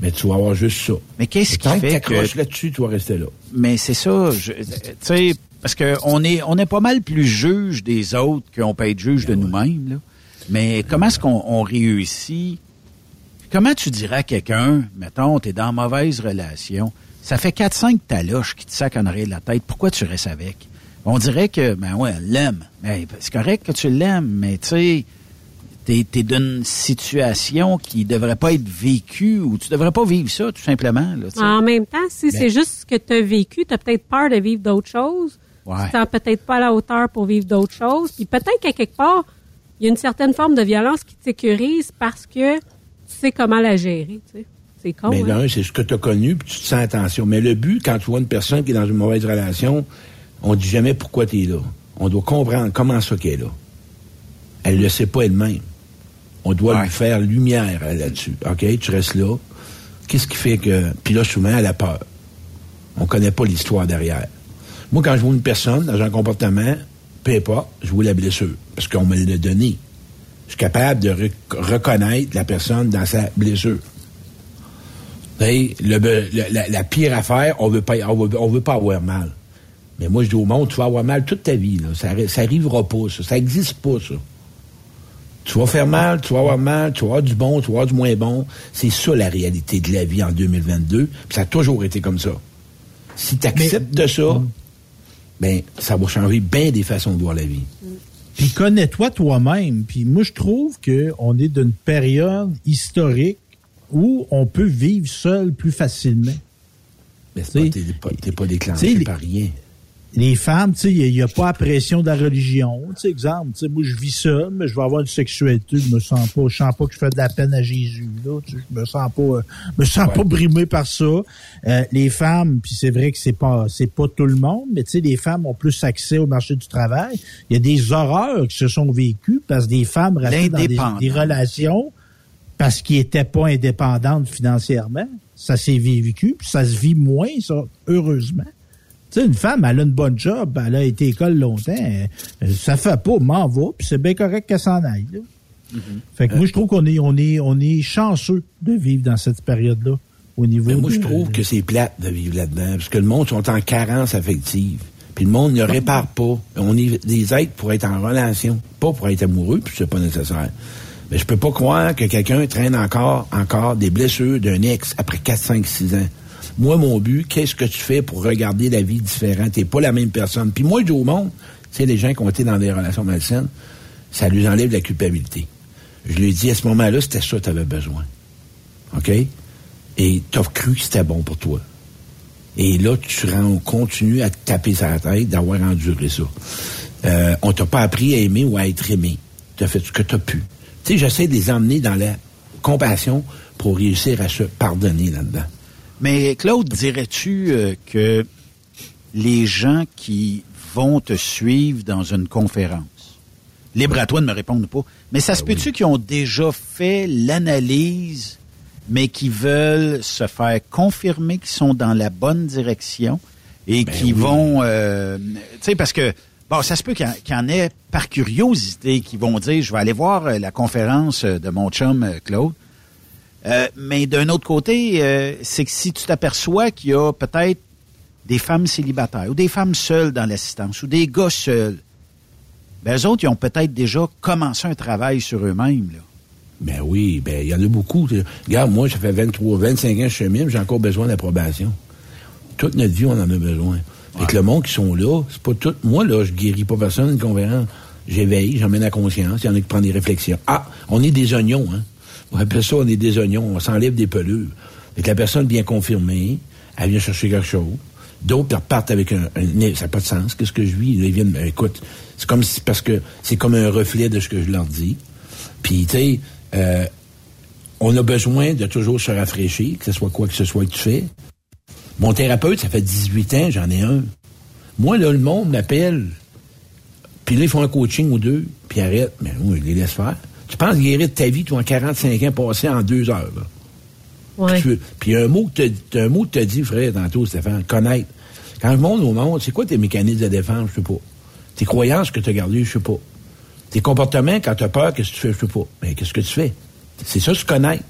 Mais tu vas avoir juste ça. Mais qu'est-ce qui Tant que fait t'accroches que... là-dessus, tu vas rester là. Mais c'est ça, tu sais, parce que on est, on est pas mal plus juge des autres qu'on peut être juge de nous-mêmes, là. Mais comment est-ce qu'on on réussit? Comment tu dirais à quelqu'un, mettons, t'es dans une mauvaise relation, ça fait 4-5 taloches qui te sacent en arrière de la tête, pourquoi tu restes avec? On dirait que, ben ouais, elle l'aime. Mais c'est correct que tu l'aimes, mais tu sais, t'es, t'es d'une situation qui devrait pas être vécue ou tu devrais pas vivre ça, tout simplement, là. En même temps, si Ben- c'est juste ce que tu as vécu, tu as peut-être peur de vivre d'autres choses. Ouais. Tu t'en peut-être pas à la hauteur pour vivre d'autres choses. Puis peut-être qu'à quelque part, il y a une certaine forme de violence qui te sécurise parce que tu sais comment la gérer. tu sais. C'est con. Mais hein? l'un, c'est ce que tu as connu, puis tu te sens attention. Mais le but, quand tu vois une personne qui est dans une mauvaise relation, on dit jamais pourquoi tu es là. On doit comprendre comment ça qu'elle est là. Elle ne le sait pas elle-même. On doit lui faire lumière là-dessus. OK, tu restes là. Qu'est-ce qui fait que... Puis là, souvent, elle a peur. On connaît pas l'histoire derrière. Moi, quand je vois une personne dans un comportement, peu importe, je vois la blessure. Parce qu'on me l'a donné. Je suis capable de rec- reconnaître la personne dans sa blessure. Le le- la, la pire affaire, on veut pas, on veut, on veut pas avoir mal. Mais moi, je dis au monde, tu vas avoir mal toute ta vie. Là. Ça, arri- ça arrivera pas, ça. Ça existe pas, ça. Tu vas faire mal, tu vas avoir mal, tu vas avoir du bon, tu vas avoir du moins bon. C'est ça la réalité de la vie en 2022. Puis ça a toujours été comme ça. Si tu acceptes de ça, ben ça va changer bien des façons de voir la vie. Puis connais-toi toi-même. Puis moi, je trouve qu'on est d'une période historique où on peut vivre seul plus facilement. Mais pas- t'es pas, pas déclenché T'sais, les- par rien. les femmes, tu sais, il n'y a, pas la pression de la religion. Tu sais, exemple, tu sais, moi, je vis ça, mais je vais avoir une sexualité, je me sens pas, je sens pas que je fais de la peine à Jésus, là. Tu je me sens pas, euh, me sens pas brimé par ça. Euh, les femmes, puis c'est vrai que c'est pas, c'est pas tout le monde, mais tu sais, les femmes ont plus accès au marché du travail. Il y a des horreurs qui se sont vécues parce que des femmes restaient dans des, des relations parce qu'ils étaient pas indépendantes financièrement. Ça s'est vécu, puis ça se vit moins, ça, heureusement. Tu sais, une femme, elle a une bonne job, elle a été école longtemps, euh, ça fait pas, m'en va, puis c'est bien correct qu'elle s'en aille. Là. Mm-hmm. Fait que moi, je trouve qu'on est, on est, on est chanceux de vivre dans cette période-là, au niveau. Mais moi, de- je trouve que c'est plate de vivre là-dedans, parce que le monde sont en carence affective. Puis le monde ne répare pas. On est des êtres pour être en relation, pas pour être amoureux, puis c'est pas nécessaire. Mais je peux pas croire que quelqu'un traîne encore, encore des blessures d'un ex après 4, 5, 6 ans. Moi, mon but, qu'est-ce que tu fais pour regarder la vie différente? T'es pas la même personne. Puis moi, je dis au monde, tu sais, les gens qui ont été dans des relations malsaines, ça lui enlève la culpabilité. Je lui ai dit, à ce moment-là, c'était ça que tu avais besoin. OK? Et tu as cru que c'était bon pour toi. Et là, tu continues à te taper sur la tête d'avoir enduré ça. Euh, on t'a pas appris à aimer ou à être aimé. Tu as fait ce que tu as pu. Tu sais, j'essaie de les emmener dans la compassion pour réussir à se pardonner là-dedans. Mais Claude, dirais-tu euh, que les gens qui vont te suivre dans une conférence, libre à toi de me répondre ou pas, mais ça se peut-tu qu'ils ont déjà fait l'analyse, mais qui veulent se faire confirmer qu'ils sont dans la bonne direction et qui oui. vont, euh, tu sais, parce que Bon, ça se peut qu'il y en- ait par curiosité qui vont dire, je vais aller voir euh, la conférence euh, de mon chum euh, Claude. Mais d'un autre côté, c'est que si tu t'aperçois qu'il y a peut-être des femmes célibataires ou des femmes seules dans l'assistance ou des gars seuls, ben eux autres, ils ont peut-être déjà commencé un travail sur eux-mêmes. Ben oui, ben il y en a beaucoup. Regarde, moi, ça fait 23, 25 ans que je suis j'ai encore besoin d'approbation. Toute notre vie, on en a besoin. Fait que le monde qui sont là, c'est pas tout. Moi, là, je guéris pas personne, une conférence. J'éveille, j'emmène la conscience, il y en a qui prennent des réflexions. Ah, on est des oignons, hein. On appelle ça, on est des oignons, on s'enlève des pelures. Fait que la personne bien confirmée, elle vient chercher quelque chose. D'autres repartent avec un, un- ça n'a pas de sens. Qu'est-ce que je vis? Ils viennent, ben, écoute, c'est comme si, parce que c'est comme un reflet de ce que je leur dis. Puis, tu sais, euh, on a besoin de toujours se rafraîchir, que ce soit quoi que ce soit que tu fais. Mon thérapeute, ça fait 18 ans, j'en ai un. Moi, là, le monde m'appelle, puis là, ils font un coaching ou deux, puis ils arrêtent. Mais oui, ils les laissent faire. Tu penses guérir de ta vie, toi, en 45 ans passés en deux heures, là? Ouais. Puis tu un mot que que t'as dit, frère, tantôt, Stéphane, connaître. Quand je monte au monde, c'est quoi tes mécanismes de défense? Je sais pas? Tes croyances que tu as gardées, je sais pas. Tes comportements, quand tu as peur, qu'est-ce que tu fais? Je sais pas. Mais qu'est-ce que tu fais? C'est ça, se connaître.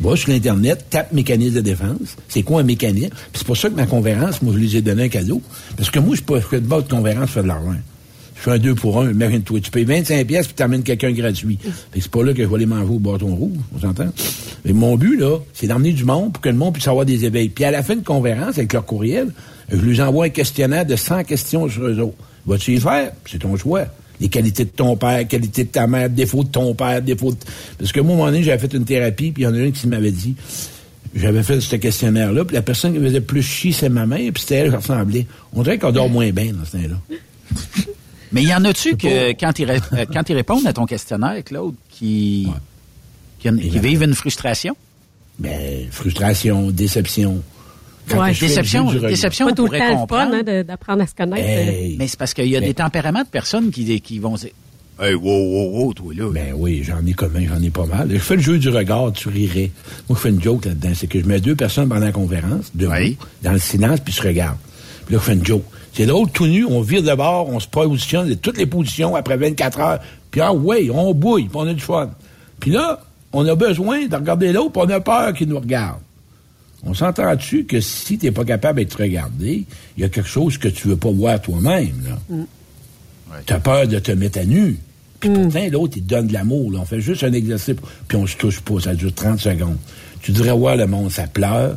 Va sur l'Internet, tape mécanisme de défense. C'est quoi un mécanisme? Puis c'est pour ça que ma conférence, moi, je les ai donné un cadeau. Parce que moi, je faire de bas de conférence, fais de l'argent. Je fais un 2 pour 1, imagine-toi. Tu payes 25 pièces puis t'amènes quelqu'un gratuit. Fait c'est pas là que je vais aller manger au bâton rouge, on s'entend? Mais mon but, là, c'est d'emmener du monde pour que le monde puisse avoir des éveils. Puis à la fin de conférence, avec leur courriel, je lui envoie un questionnaire de 100 questions sur eux autres. Vas-tu y faire? C'est ton choix. Les qualités de ton père, qualités de ta mère, défauts de ton père, défauts de... Parce que moi, à un moment donné, j'avais fait une thérapie, puis il y en a un qui m'avait dit, j'avais fait ce questionnaire-là, puis la personne qui me faisait plus chier, c'est ma mère, puis c'était elle qui ressemblait. On dirait qu'on dort moins bien dans ce temps-là. Mais y en a-tu que, quand ils, ré- euh, quand ils répondent à ton questionnaire, Claude, qui, qui, qui vivent une frustration? Ben, frustration, déception. Ouais. Déception, déception, Pas on tout le pourrait fun comprendre. hein, d'apprendre à se connaître. Hey. Mais c'est parce qu'il y a des tempéraments de personnes qui, qui vont dire Hey, wow, wow, wow, toi là. Ben oui, j'en ai commun, j'en ai pas mal. Je fais le jeu du regard, tu rirais. Moi, je fais une joke là-dedans. C'est que je mets deux personnes pendant la conférence, debout, Oui. dans le silence, puis je regarde. Puis là, je fais une joke. C'est drôle, tout nu, on vire de bord, on se positionne, de toutes les positions après 24 heures. Puis ah ouais, on bouille, puis on a du fun. Puis là, on a besoin de regarder l'autre, puis on a peur qu'il nous regarde. On s'entend-tu que si tu n'es pas capable d'être regardé, il y a quelque chose que tu veux pas voir toi-même. là. Tu as peur de te mettre à nu. Puis pourtant, l'autre, il te donne de l'amour. là. On fait juste un exercice, puis on se touche pas. Ça dure 30 secondes. Tu devrais voir le monde, ça pleure.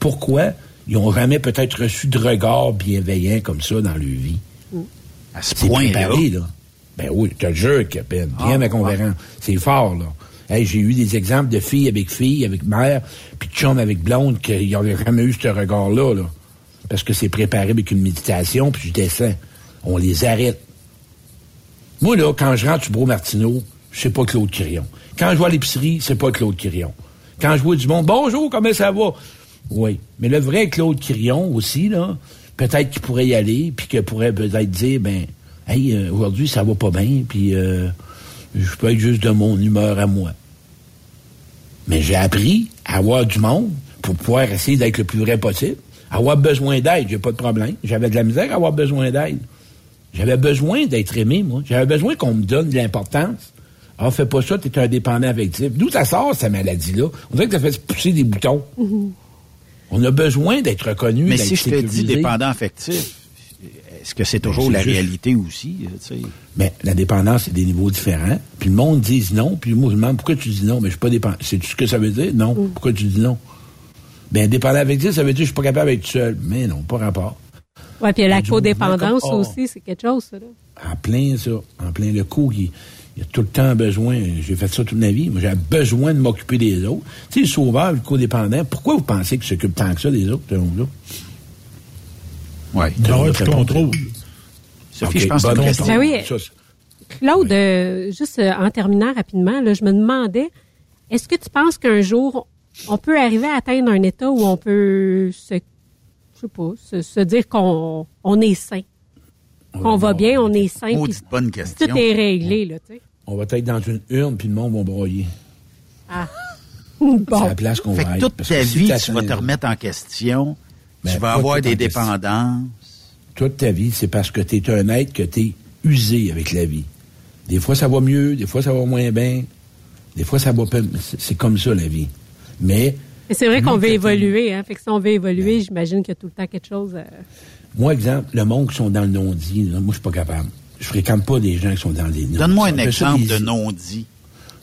Pourquoi? Ils ont jamais peut-être reçu de regard bienveillant comme ça dans leur vie. À ce C'est point-là. Ben oui, je te jure, Capin. Viens Ah, ma conférence. C'est fort, là. J'ai eu des exemples de filles avec filles, avec mère, puis de chum avec blonde, qui n'avaient jamais eu ce regard-là, là. parce que c'est préparé avec une méditation, puis je descends. On les arrête. Moi, là, quand je rentre sur Bro Martineau, c'est pas Claude Quirion. Quand je vois l'épicerie, c'est pas Claude Quirion. Quand je vois du monde, bonjour, comment ça va? Oui. Mais le vrai Claude Quirion aussi, là, peut-être qu'il pourrait y aller, puis qu'il pourrait peut-être dire, ben, hey, euh, aujourd'hui, ça va pas bien, puis euh, je peux être juste de mon humeur à moi. Mais j'ai appris à avoir du monde pour pouvoir essayer d'être le plus vrai possible. Avoir besoin d'aide, j'ai pas de problème. J'avais de la misère à avoir besoin d'aide. J'avais besoin d'être aimé, moi. J'avais besoin qu'on me donne de l'importance. Ah, fais pas ça, t'es un dépendant affectif. D'où ça sort, cette maladie-là? On dirait que ça fait pousser des boutons. On a besoin d'être reconnu. Mais d'être si je te dis dépendant affectif, est-ce que c'est toujours c'est la juste- réalité aussi? euh, tu sais? Mais la dépendance, c'est des niveaux différents. Puis le monde dit non, puis moi, je demande pourquoi tu dis non, mais je suis pas dépendant. C'est ce que ça veut dire? Non. Pourquoi tu dis non? Ben, dépendant affectif, ça veut dire que je suis pas capable d'être seul. Mais non, pas rapport. Ouais, puis la codépendance comme- oh. aussi, c'est quelque chose, ça. Là. En plein ça. En plein le coup, il, il y a tout le temps besoin. J'ai fait ça toute ma vie. Moi, j'ai besoin de m'occuper des autres. Tu sais, le sauveur, le codépendant, pourquoi vous pensez qu'il s'occupe tant que ça des autres, ce monde-là? Oui. Du contrôle. Sophie, Ok, je pense que c'est une réponse. Ben oui. C'est- Claude, euh, juste euh, en terminant rapidement, là, je me demandais, est-ce que tu penses qu'un jour, on peut arriver à atteindre un état où on peut se, je sais pas, se, se dire qu'on on est sain, qu'on va bien, on est sain, puis Maudite bonne question. tout est réglé, là, tu sais. On va être dans une urne, puis le monde va broyer. Ah. C'est Bon. la place qu'on va que être. toute ta que vie, tu vas te remettre en question. Ben, tu vas avoir des dépendances. Toute ta vie, c'est parce que tu es un être que tu es usé avec la vie. Des fois, ça va mieux, des fois, ça va moins bien. Des fois, ça va pas. C'est comme ça, la vie. Mais Mais c'est vrai qu'on veut évoluer, hein. Fait que si on veut évoluer, j'imagine qu'il y a tout le temps quelque chose. euh, moi, exemple, le monde qui sont dans le non-dit, moi, je suis pas capable. Je fréquente pas des gens qui sont dans les non Donne-moi un exemple de non-dit.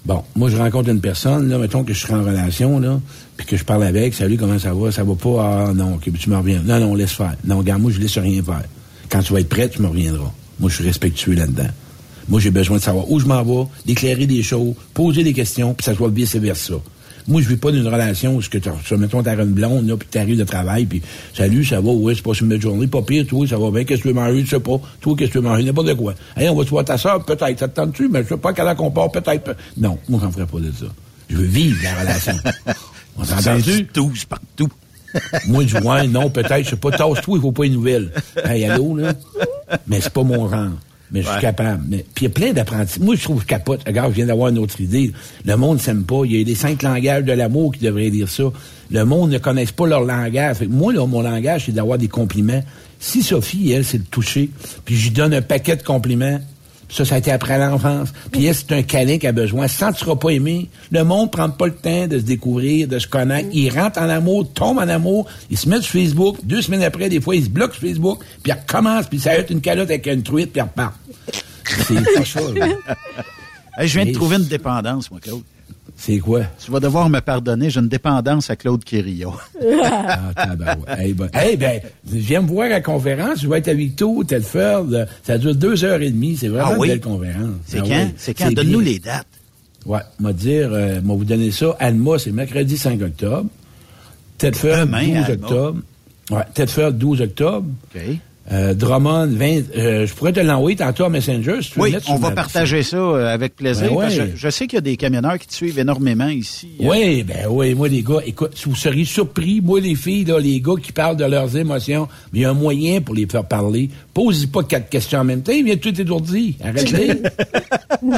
Bon, moi, je rencontre une personne, là, mettons que je serai en relation, là, puis que je parle avec, salut, comment ça va? Ça va pas? Ah, non, ok, puis tu me reviens. Non, non, laisse faire. Non, regarde, moi, je laisse rien faire. Quand tu vas être prêt, tu me reviendras. Moi, je suis respectueux là-dedans. Moi, j'ai besoin de savoir où je m'en vais, d'éclairer des choses, poser des questions, puis ça soit vice-versa. Moi, je vis pas d'une relation où ce que tu mettons, t'as une blonde, là, puis t'arrives de travail, puis salut, ça va, ouais, c'est pas une belle journée, pas pire, toi, ça va bien, qu'est-ce que tu veux manger, je sais pas, toi, qu'est-ce que tu veux manger, n'importe quoi. Hey, on va te voir ta soeur, peut-être, ça te tente-tu, mais je sais pas quelle heure qu'on part, peut-être. peut- Non, moi, j'en ferai pas de ça. Je veux vivre la relation. On *laughs* du touche partout. *laughs* Moi, je dis, ouais, non, peut-être, je sais pas, tasse-toi, il faut pas une nouvelle. Hey, allô, là? Mais c'est pas mon genre. Mais je suis Ouais. capable. Mais, puis il y a plein d'apprentis. Moi, je trouve je capote. Regarde, je viens d'avoir une autre idée. Le monde s'aime pas. Il y a les cinq langages de l'amour qui devraient dire ça. Le monde ne connaisse pas leur langage. Fait que moi, là, mon langage, c'est d'avoir des compliments. Si Sophie, elle, c'est de toucher, puis je lui donne un paquet de compliments, ça, ça a été après l'enfance. Puis elle, c'est un câlin qui a besoin. Sans tu seras pas aimé, le monde prend pas le temps de se découvrir, de se connaître. Il rentre en amour, tombe en amour, il se met sur Facebook. Deux semaines après, des fois, il se bloque sur Facebook, puis il recommence, puis ça être une calotte avec une truite, puis il repart. C'est pas ça, là. *laughs* Hey, je viens de trouver une dépendance, moi, Claude. C'est quoi? Tu vas devoir me pardonner, j'ai une dépendance à Claude Quirillon. *laughs* Ah, hey, ben, hey, ben, viens me voir à la conférence, je vais être avec toi, Telford. Ça dure deux heures et demie, c'est vraiment Ah oui? une belle conférence. C'est Ah quand? oui. C'est quand? Donne-nous les dates. Ouais, m'a dire, euh, m'a vous donner ça. Alma, c'est mercredi 5 octobre. Tedford, Demain, 12 Alma. octobre. Ouais, Tedford, 12 octobre. OK. Euh, Drummond, 20... euh, je pourrais te l'envoyer tantôt à Messenger. Si tu Oui, on va partager ça euh, avec plaisir. Ben parce que ouais. je, sais qu'il y a des camionneurs qui te suivent énormément ici. euh, Oui, ben oui, moi les gars, écoute, vous seriez surpris, moi les filles, là, les gars qui parlent de leurs émotions, mais il y a un moyen pour les faire parler. Pose-y pas quatre questions en même temps, il vient tout étourdi. Arrête-les. *laughs*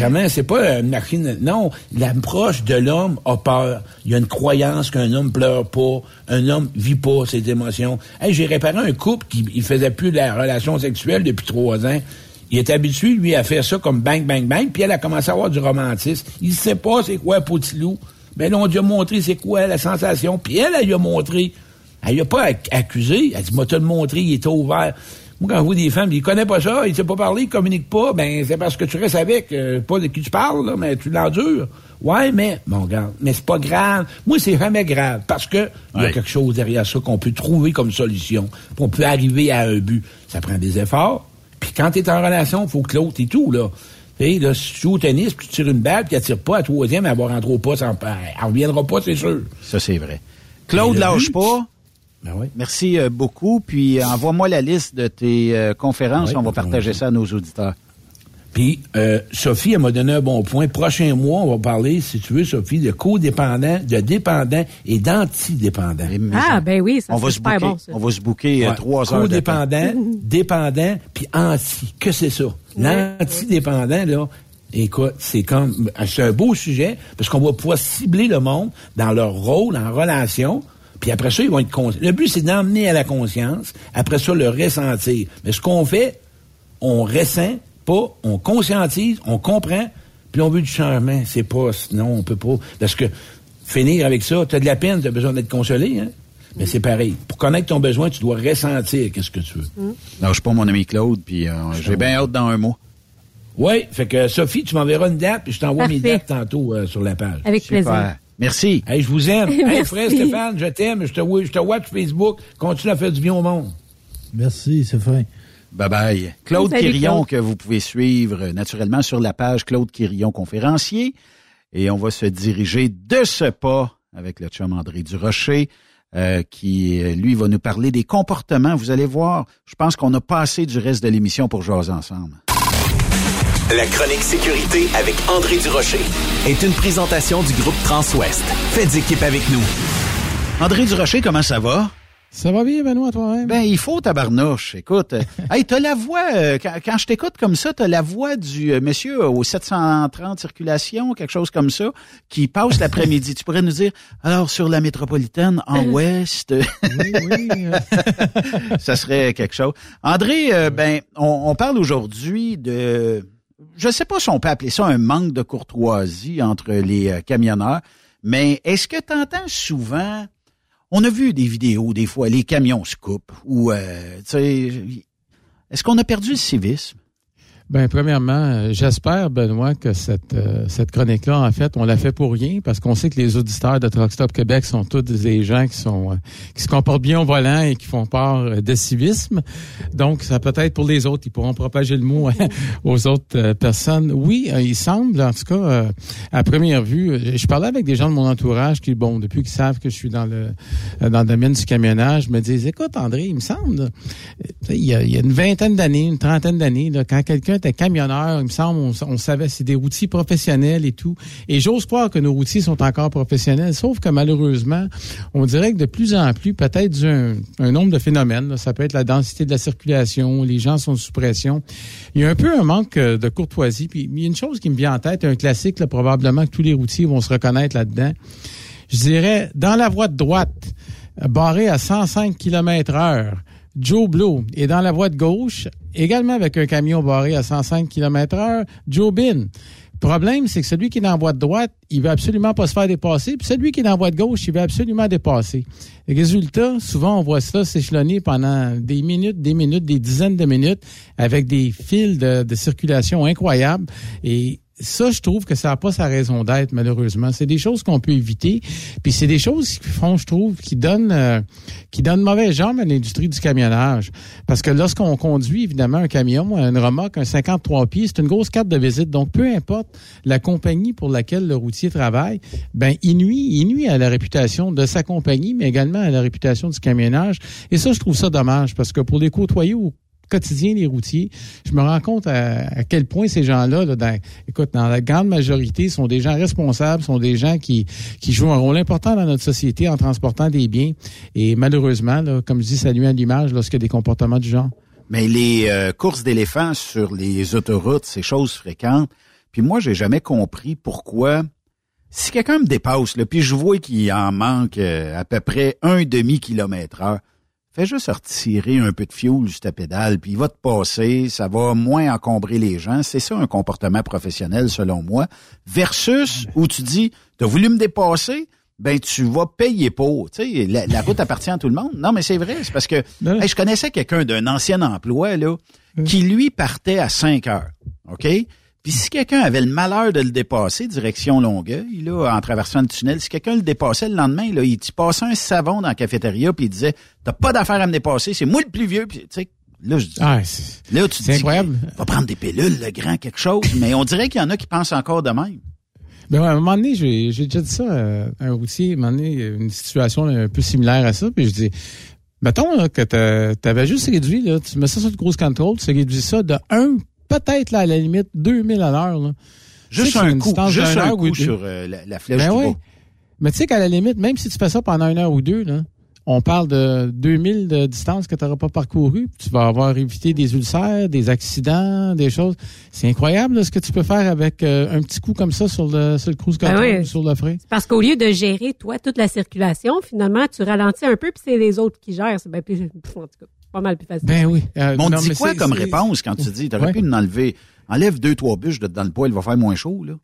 Comment, c'est pas une machine. Non, l'approche de l'homme a peur. Il y a une croyance qu'un homme pleure pas, un homme vit pas ses émotions. Hey, j'ai réparé un couple qui il faisait plus de la relation sexuelle depuis trois ans. Il est habitué, lui, à faire ça comme bang, bang, bang, puis elle a commencé à avoir du romantisme. Il sait pas c'est quoi potilou. Mais là, on lui a montré c'est quoi la sensation, puis elle, elle lui a montré. Elle lui a pas ac- accusé. Elle dit, moi, te le montré, il était ouvert. Moi, quand je vois des femmes, il connaît pas ça, il sait pas parler, il communique pas, ben, c'est parce que tu restes avec, euh, pas de qui tu parles, là, mais tu l'endures. Ouais, mais, bon, regarde, mais c'est pas grave. Moi, c'est jamais grave, parce que il y a quelque chose derrière ça qu'on peut trouver comme solution, puis on peut arriver à un but. Ça prend des efforts, puis quand t'es en relation, faut que l'autre et tout, là. Tu sais, là, si tu joues au tennis, puis tu tires une balle, puis elle tire pas à troisième, elle va rentrer au pas elle reviendra pas, c'est sûr. Ça, c'est vrai. Claude, lâche but- pas. Ben oui. Merci euh, beaucoup. Puis euh, envoie-moi la liste de tes euh, conférences. Oui, on va de partager ça à nos auditeurs. Puis, euh, Sophie, elle m'a donné un bon point. Prochain mois, on va parler, si tu veux, Sophie, de codépendants, de dépendants et d'antidépendants. Ah, ben oui, ça on va c'est se super booker, bon, ça. on va se Ouais. trois heures de temps. Codépendant, *laughs* dépendant, puis anti. Que c'est ça? L'antidépendant, là, écoute, c'est comme, c'est un beau sujet, parce qu'on va pouvoir cibler le monde dans leur rôle, en relation, puis après ça, ils vont être conscients. Le but, c'est d'emmener à la conscience, après ça, le ressentir. Mais ce qu'on fait, on ressent pas, on conscientise, on comprend, puis on veut du changement. C'est pas, non, on peut pas. Parce que finir avec ça, tu as de la peine, tu as besoin d'être consolé, hein? Mais c'est pareil. Pour connaître ton besoin, tu dois ressentir qu'est-ce que tu veux. Non, je suis pas mon ami Claude, puis euh, j'ai bien hâte dans un mois. Oui, fait que Sophie, tu m'enverras une date, puis je t'envoie mes dates tantôt euh, sur la page. Avec Super. plaisir. Merci. Hey, je vous aime. *laughs* hey, frère Stéphane, je t'aime, je te, je te watch Facebook. Continue à faire du bien au monde. Merci, c'est fin. Bye bye. Claude Salut, Quirion, Claude. que vous pouvez suivre naturellement sur la page Claude Quirion conférencier. Et on va se diriger de ce pas avec le chum André Durocher, euh, qui, lui, va nous parler des comportements. Vous allez voir, je pense qu'on a passé du reste de l'émission pour jaser ensemble. La chronique sécurité avec André Durocher est une présentation du groupe Transouest. Faites équipe avec nous. André Durocher, comment ça va? Ça va bien, Benoît, toi-même? Ben, il faut tabarnouche. Écoute, euh, *laughs* hey, t'as la voix, euh, quand, quand je t'écoute comme ça, t'as la voix du euh, monsieur au 730 circulation, quelque chose comme ça, qui passe l'après-midi. *laughs* tu pourrais nous dire, alors, sur la métropolitaine, en *laughs* ouest, oui, oui. euh, ça serait quelque chose. André, euh, ben, on, on parle aujourd'hui de, je sais pas si on peut appeler ça un manque de courtoisie entre les euh, camionneurs, mais est-ce que tu souvent, on a vu des vidéos des fois, les camions se coupent ou, euh, est-ce qu'on a perdu le civisme? Ben, premièrement, euh, j'espère, Benoît, que cette, euh, cette chronique-là, en fait, on l'a fait pour rien, parce qu'on sait que les auditeurs de Truck Stop Québec sont tous des gens qui sont euh, qui se comportent bien au volant et qui font part euh, de civisme. Donc, ça peut être pour les autres, ils pourront propager le mot *laughs* aux autres euh, personnes. Oui, il semble, en tout cas, à première vue, je parlais avec des gens de mon entourage qui, bon, depuis qu'ils savent que je suis dans le dans le domaine du camionnage, me disent, écoute, André, il me semble, il y, a, il y a une vingtaine d'années, une trentaine d'années, quand quelqu'un il me semble, on, savait, c'est des routiers professionnels et tout. Et j'ose croire que nos routiers sont encore professionnels, sauf que malheureusement, on dirait que de plus en plus, peut-être un, nombre de phénomènes, ça peut être la densité de la circulation, les gens sont sous pression. Il y a un peu un manque euh, de courtoisie. Puis il y a une chose qui me vient en tête, un classique, là, probablement que tous les routiers vont se reconnaître là-dedans. Je dirais, dans la voie de droite, barré à 105 km heure, Joe Blow. Et dans la voie de gauche, également avec un camion barré à 105 km heure, Joe Bin. Problème, c'est que celui qui est dans la voie de droite, il veut absolument pas se faire dépasser, puis celui qui est dans la voie de gauche, il veut absolument dépasser. Résultat, souvent, on voit ça s'échelonner pendant des minutes, des minutes, des dizaines de minutes, avec des fils de, de circulation incroyables. Et ça, je trouve que ça n'a pas sa raison d'être, malheureusement. C'est des choses qu'on peut éviter. Puis c'est des choses qui font, je trouve, qui donnent euh, qui donnent mauvaise jambe à l'industrie du camionnage. Parce que lorsqu'on conduit, évidemment, un camion, une remorque, un 53 pieds, c'est une grosse carte de visite. Donc, peu importe la compagnie pour laquelle le routier travaille, ben, il nuit, il nuit à la réputation de sa compagnie, mais également à la réputation du camionnage. Et ça, je trouve ça dommage parce que pour les côtoyer quotidien routiers, je me rends compte à, quel point ces gens-là, là, dans, écoute, dans la grande majorité, sont des gens responsables, sont des gens qui, qui jouent un rôle important dans notre société en transportant des biens. Et malheureusement, comme je dis, ça nuit à l'image lorsqu'il y a des comportements du genre. Mais les euh, courses d'éléphants sur les autoroutes, c'est chose fréquente. Puis moi, j'ai jamais compris pourquoi. Si quelqu'un me dépasse, puis je vois qu'il en manque euh, à peu près un demi kilomètre heure, fais juste retirer un peu de fuel sur ta pédale, puis il va te passer, ça va moins encombrer les gens. C'est ça un comportement professionnel, selon moi. Versus où tu dis, t'as voulu me dépasser, ben tu vas payer pour. Tu sais, la, la route appartient à tout le monde. Non, mais c'est vrai, c'est parce que hey, je connaissais quelqu'un d'un ancien emploi là, qui lui partait à 5 heures. OK? Puis si quelqu'un avait le malheur de le dépasser, direction Longueuil, là, en traversant le tunnel, si quelqu'un le dépassait le lendemain, là, il passait un savon dans la cafétéria, puis il disait T'as pas d'affaire à me dépasser, c'est moi le plus vieux, puis tu sais. Là, je dis, Ah, là, tu te dis, incroyable. va prendre des pilules, le grand, quelque chose. Mais on dirait qu'il y en a qui pensent encore de même. Ben ouais, à un moment donné, j'ai j'ai déjà dit ça à un routier, à un moment donné, une situation un peu similaire à ça, puis je dis, Mettons là, que tu avais juste réduit, là, tu mets ça sur le cruise control, tu réduis ça de 1, peut-être là, à la limite 2000 à l'heure. là. Juste un coup, distance juste un heure coup sur euh, la, la flèche Ben du oui. bas. Mais tu sais qu'à la limite, même si tu fais ça pendant une heure ou deux, là, on parle de 2000 de distance que tu n'auras pas parcouru. puis Tu vas avoir évité des ulcères, des accidents, des choses. C'est incroyable là, ce que tu peux faire avec euh, un petit coup comme ça sur le, sur le cruise Ben control oui. ou sur le frein. Parce qu'au lieu de gérer, toi, toute la circulation, finalement, tu ralentis un peu, puis c'est les autres qui gèrent. C'est bien plus, en tout cas, pas mal plus facile. Ben oui. Euh, Mais on non, dit mais quoi c'est- comme réponse quand tu dis, t'aurais Ouais. pu nous enlever, enlève deux, trois bûches de dans le poêle, il va faire moins chaud, là.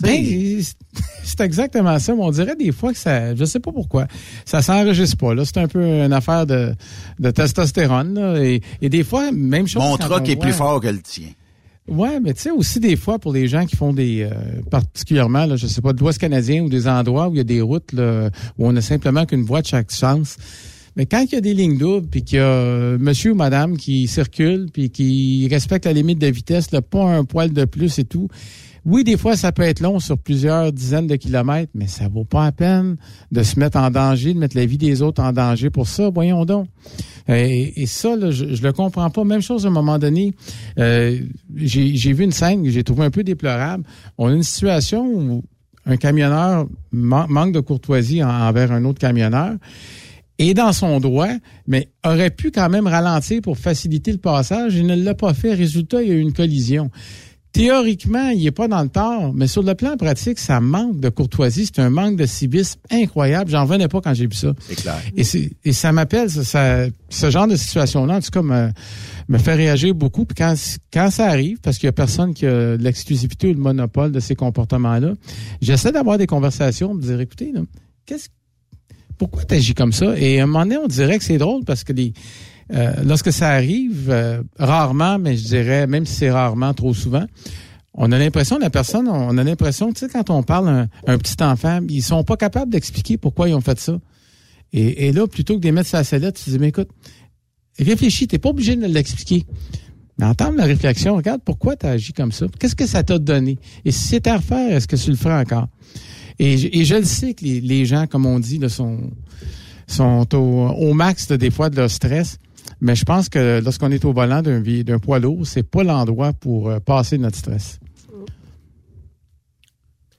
Ben, *laughs* c'est- exactement ça. Mais on dirait des fois que ça, je sais pas pourquoi, ça s'enregistre pas. Là, c'est un peu une affaire de, de testostérone. là. et, et des fois, même chose. mon troc est voit- plus fort que le tien. Ouais, mais tu sais aussi des fois pour les gens qui font des euh, particulièrement, là, je sais pas, de l'Ouest canadien ou des endroits où il y a des routes là, où on a simplement qu'une voie de chaque sens. Mais quand il y a des lignes doubles, puis qu'il y a euh, monsieur ou madame qui circulent, puis qui respectent la limite de vitesse, là, pas un poil de plus et tout, oui, des fois, ça peut être long sur plusieurs dizaines de kilomètres, mais ça vaut pas la peine de se mettre en danger, de mettre la vie des autres en danger pour ça. Voyons donc. Et, ça, là, je, le comprends pas. Même chose à un moment donné, euh, j'ai vu une scène que j'ai trouvé un peu déplorable. On a une situation où un camionneur man- manque de courtoisie en- envers un autre camionneur est dans son droit, mais aurait pu quand même ralentir pour faciliter le passage. Il ne l'a pas fait. Résultat, il y a eu une collision. Théoriquement, il n'est pas dans le tort, mais sur le plan pratique, ça manque de courtoisie. C'est un manque de civisme incroyable. J'en venais pas quand j'ai vu ça. C'est clair. Et, ça m'appelle, ça, ça- ce genre de situation-là, en tout cas, me, me fait réagir beaucoup. Puis quand, quand ça arrive, parce qu'il y a personne qui a l'exclusivité ou le monopole de ces comportements-là, j'essaie d'avoir des conversations, me dire, écoutez, qu'est-ce pourquoi tu agis comme ça? Et à un moment donné, on dirait que c'est drôle parce que euh, lorsque ça arrive, euh, rarement, mais je dirais, même si c'est rarement, trop souvent, on a l'impression, la personne, on a l'impression, tu sais, quand on parle à un, petit enfant, ils sont pas capables d'expliquer pourquoi ils ont fait ça. Et, et là, plutôt que de les mettre sur la sellette, tu dis, mais écoute, réfléchis, t'es pas obligé de l'expliquer. Mais entendre la réflexion, regarde pourquoi tu as agi comme ça. Qu'est-ce que ça t'a donné? Et si c'était à refaire, est-ce que tu le ferais encore? Et, je- et je le sais que les, les gens, comme on dit, là, sont, sont au, au max là, des fois de leur stress. Mais je pense que lorsqu'on est au volant d'un poids lourd, c'est pas l'endroit pour euh, passer notre stress.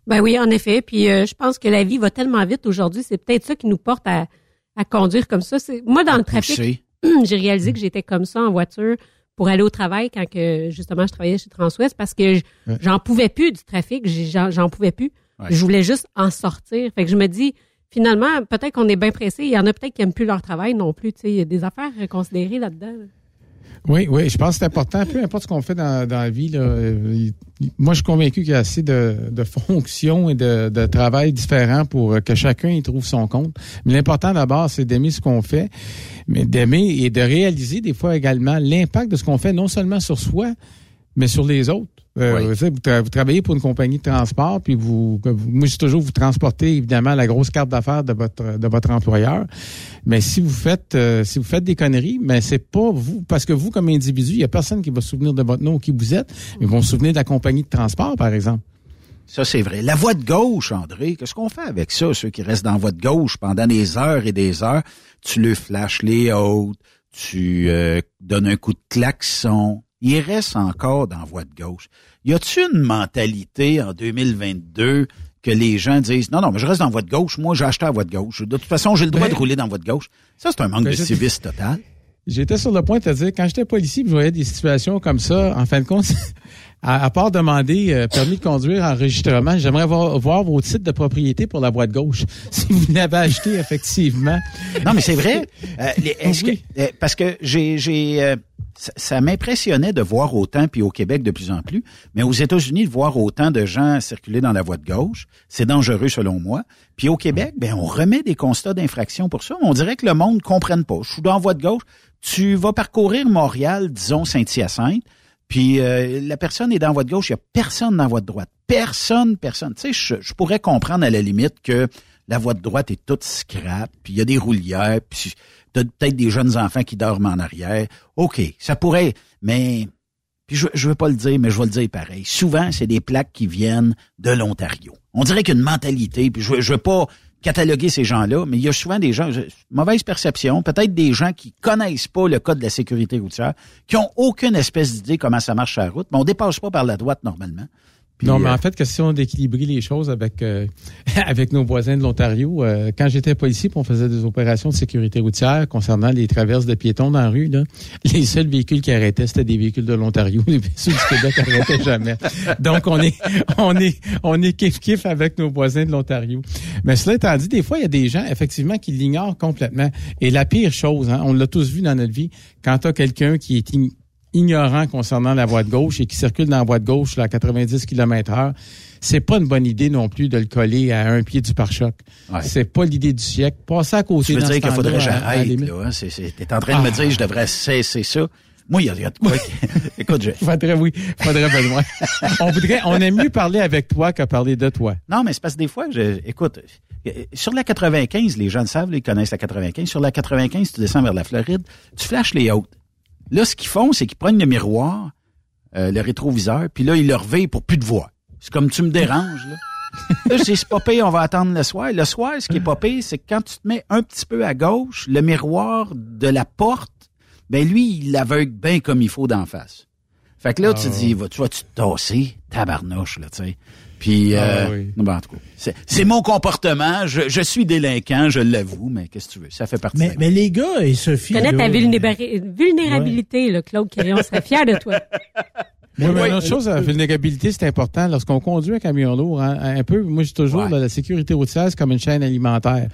Ben oui, en effet. Puis euh, je pense que la vie va tellement vite aujourd'hui, c'est peut-être ça qui nous porte à, à conduire comme ça. C'est moi dans le trafic, *clears throat* j'ai réalisé que j'étais comme ça en voiture pour aller au travail quand que justement je travaillais chez Transwest parce que j'en pouvais plus du trafic, j'en j'en pouvais plus. Ouais. Je voulais juste en sortir. Fait que je me dis finalement peut-être qu'on est bien pressé, il y en a peut-être qui aiment plus leur travail non plus, tu sais, il y a des affaires à considérer là-dedans. là. Oui, oui, je pense que c'est important. Peu importe ce qu'on fait dans, dans la vie, là, euh, il- moi, je suis convaincu qu'il y a assez de, de fonctions et de, de travail différents pour que chacun y trouve son compte. Mais l'important d'abord, c'est d'aimer ce qu'on fait, mais d'aimer et de réaliser des fois également l'impact de ce qu'on fait, non seulement sur soi, mais sur les autres. Euh, Oui. vous, vous tra- vous travaillez pour une compagnie de transport, puis vous, vous- moi, je toujours, vous transportez évidemment la grosse carte d'affaires de votre de votre employeur. Mais si vous faites euh, si vous faites des conneries, mais c'est pas vous, parce que vous comme individu, il y a personne qui va se souvenir de votre nom ou qui vous êtes. Ils vont se souvenir de la compagnie de transport, par exemple. Ça, c'est vrai. La voie de gauche, André, qu'est-ce qu'on fait avec ça, ceux qui restent dans la voie de gauche pendant des heures et des heures? Tu le flashes les hautes, tu euh, donnes un coup de klaxon. Il reste encore dans la voie de gauche. Y a-tu une mentalité en 2022 que les gens disent, non, non, mais je reste dans la voie de gauche, moi, j'ai acheté la voie de gauche. De toute façon, j'ai le droit Ben- de rouler dans la voie de gauche. Ça, c'est un manque Ben, de civisme total. J'étais sur le point de te dire, quand j'étais policier, je voyais des situations comme ça, en fin de compte, *laughs* à, à part demander euh, permis de conduire, enregistrement, j'aimerais voir, voir vos titres de propriété pour la boîte gauche, *laughs* si vous l'avez acheté effectivement. Non, mais c'est vrai. *laughs* Euh, les- Oui. que- euh, parce que j'ai, j'ai, euh, ça, m'impressionnait de voir autant, puis au Québec de plus en plus, mais aux États-Unis de voir autant de gens circuler dans la voie de gauche, c'est dangereux selon moi. Puis au Québec, ben on remet des constats d'infraction pour ça. On dirait que le monde ne comprenne pas. Je suis dans la voie de gauche. Tu vas parcourir Montréal, disons Saint-Hyacinthe, puis euh, la personne est dans la voie de gauche, il n'y a personne dans la voie de droite. Personne, personne. Tu sais, je, je pourrais comprendre à la limite que la voie de droite est toute scrap, puis il y a des roulières, puis peut-être des jeunes enfants qui dorment en arrière. OK, ça pourrait, mais puis je, je veux pas le dire, mais je vais le dire pareil. Souvent, c'est des plaques qui viennent de l'Ontario. On dirait qu'une mentalité, puis je, je veux pas cataloguer ces gens-là, mais il y a souvent des gens, mauvaise perception, peut-être des gens qui connaissent pas le code de la sécurité routière, qui ont aucune espèce d'idée comment ça marche sur la route, mais on dépasse pas par la droite normalement non, mais en fait, question d'équilibrer les choses avec euh, *laughs* avec nos voisins de l'Ontario. Euh, quand j'étais policier, on faisait des opérations de sécurité routière concernant les traverses de piétons dans la rue. Là, *laughs* les seuls véhicules qui arrêtaient, c'était des véhicules de l'Ontario. *laughs* Les véhicules du Québec n'arrêtaient jamais. Donc, on est on est on est kiff kiff avec nos voisins de l'Ontario. Mais cela étant dit, des fois, il y a des gens effectivement qui l'ignorent complètement. Et la pire chose, hein, on l'a tous vu dans notre vie, quand tu as quelqu'un qui est ignorant concernant la voie de gauche et qui circule dans la voie de gauche à 90 km heure, c'est pas une bonne idée non plus de le coller à un pied du pare-choc. C'est pas l'idée du siècle. Passer à côté Tu veux dire qu'il faudrait que j'arrête, là. Hein? T'es en train de me dire que je devrais cesser ça. Moi, il y, a de quoi. *laughs* *laughs* Écoute, je... faudrait, oui, faudrait *laughs* on voudrait, on aime mieux parler avec toi que parler de toi. Non, mais c'est parce que des fois, je, écoute, sur la 95, les gens le savent, ils connaissent la 95. Sur la 95, tu descends vers la Floride, tu flashes les hautes. Là, ce qu'ils font, c'est qu'ils prennent le miroir, euh, le rétroviseur, puis là, ils le réveillent pour plus de voix. C'est comme tu me déranges, là. *laughs* là, c'est pas pire, on va attendre le soir. Le soir, ce qui est pas pire, c'est que quand tu te mets un petit peu à gauche, le miroir de la porte, ben lui, il l'aveugle bien comme il faut d'en face. Fait que là, tu te ah. dis, va, tu vas-tu te tasser? Tabarnouche, là, tu sais. Puis, ah euh, ben, en tout cas, c'est mon comportement. Je, je, suis délinquant, je l'avoue, mais qu'est-ce que tu veux? Ça fait partie. Mais, mais les gars et Sophie. Connais ta vulnérabilité, là, Claude serait fier de toi. *laughs* Oui, mais une autre chose, la vulnérabilité, c'est important. Lorsqu'on conduit un camion lourd, hein, un peu, moi, je toujours, la sécurité routière, c'est comme une chaîne alimentaire.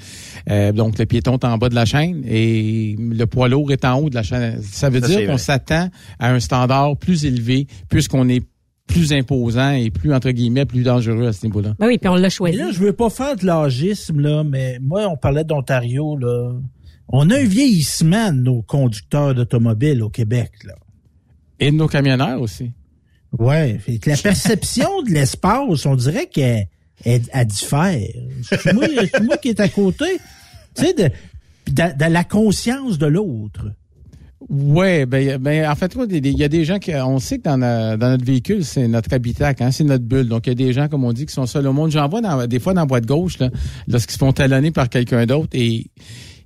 Euh, donc, le piéton est en bas de la chaîne et le poids lourd est en haut de la chaîne. Ça veut dire qu'on s'attend à un standard plus élevé puisqu'on est plus imposant et plus, entre guillemets, plus dangereux à ce niveau-là. Ben oui, puis on l'a choisi. là, je veux pas faire de l'agisme, là, mais moi, on parlait d'Ontario, là. On a un vieillissement de nos conducteurs d'automobiles au Québec, là. Et de nos camionneurs aussi. Ouais. la perception de l'espace, on dirait qu'elle elle, diffère. C'est moi, moi qui est à côté. Tu sais, de, de la conscience de l'autre. Ouais, ben, ben en fait, il y a des gens qui, on sait que dans, notre véhicule, c'est notre habitat, hein, c'est notre bulle. Donc, il y a des gens, comme on dit, qui sont seuls au monde. J'en vois des fois dans la boîte gauche, lorsqu'ils se font talonner par quelqu'un d'autre et ils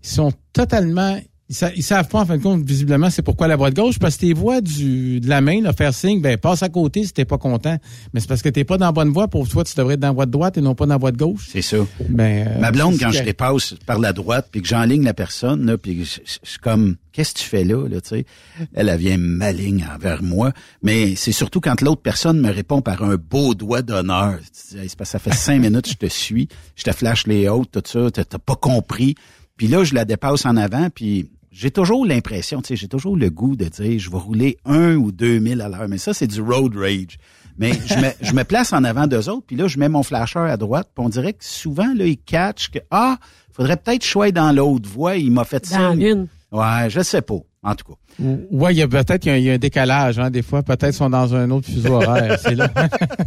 sont totalement ils, savent pas, en fin de compte, visiblement, c'est pourquoi la boîte gauche, parce que tes voix du, de la main, là, faire signe, ben, passe à côté si t'es pas content. Mais c'est parce que t'es pas dans la bonne voie. Pour toi, tu devrais être dans la voie de droite et non pas dans la voie de gauche. C'est ça. Ben, euh, Ma blonde, quand je dépasse par la droite, puis que j'enligne la personne, là, puis je suis comme, qu'est-ce que tu fais là, là, tu sais? Elle, elle vient maligne envers moi. Mais c'est surtout quand l'autre personne me répond par un beau doigt d'honneur. C'est parce que ça fait cinq *laughs* minutes, je te suis, je te flash les hautes, tout ça, t'as pas compris. Puis là, je la dépasse en avant, puis j'ai toujours l'impression, tu sais, j'ai toujours le goût de dire, je vais rouler un ou deux mille à l'heure. Mais ça, c'est du road rage. Mais je me, je me place en avant d'eux autres, puis là, je mets mon flasher à droite, puis on dirait que souvent, là, ils catch que, ah, faudrait peut-être choisir dans l'autre voie. Il m'a fait ça. Dans Ouais, je sais pas, en tout cas. Ouais, il y a peut-être qu'il y, a un décalage, hein, des fois. Peut-être qu'ils sont dans un autre fuseau horaire. *laughs* c'est là.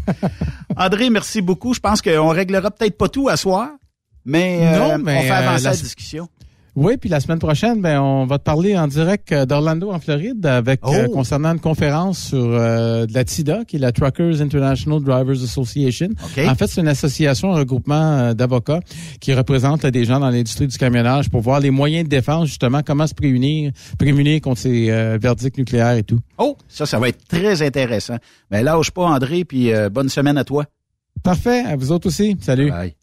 *laughs* André, merci beaucoup. Je pense qu'on réglera peut-être pas tout à soir, mais, euh, on fait avancer euh, la discussion. Oui, puis la semaine prochaine, ben, on va te parler en direct euh, d'Orlando, en Floride, avec euh, oh. concernant une conférence sur euh, de la TIDA, qui est la Truckers International Drivers Association. En fait, c'est une association, un regroupement d'avocats qui représente des gens dans l'industrie du camionnage pour voir les moyens de défense, justement, comment se prémunir, prémunir contre ces verdicts nucléaires et tout. Oh, ça, ça va être très intéressant. Mais ben, lâche pas, André, puis bonne semaine à toi. Parfait, à vous autres aussi. Salut. Bye.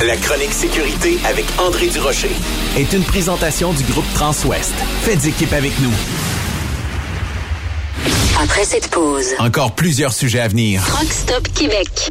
La chronique sécurité avec André Durocher est une présentation du groupe Transouest. Faites équipe avec nous. Après cette pause, encore plusieurs sujets à venir. Rockstop Québec.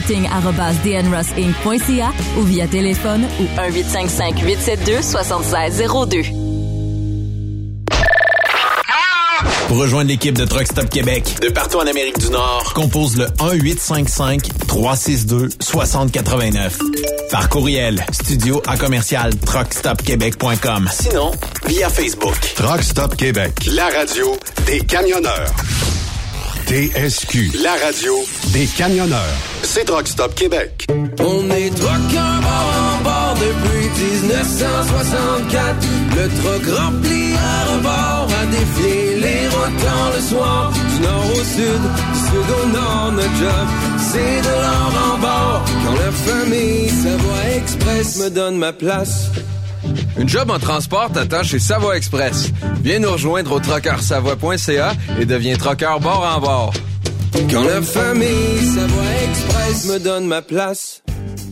ou via téléphone ou 1-855-872-7602. Pour rejoindre l'équipe de Truck Stop Québec, de partout en Amérique du Nord, compose le 1-855-362-6089. Par courriel, studio à commercial truckstopquebec.com. Sinon, via Facebook. Truck Stop Québec, la radio des camionneurs. TSQ, la radio des camionneurs. C'est Truck Stop Québec. On est truckers bord en bord depuis 1964. Le truck rempli à rebord a défié les routes le soir. Du nord au sud, du sud au nord, notre job, c'est de l'or en bord. Quand la famille Savoie Express me donne ma place. Une job en transport t'attend chez Savoie Express. Viens nous rejoindre au trockeursavoie.ca et deviens trockeur bord en bord. Quand la famille Savoie Express me donne ma place.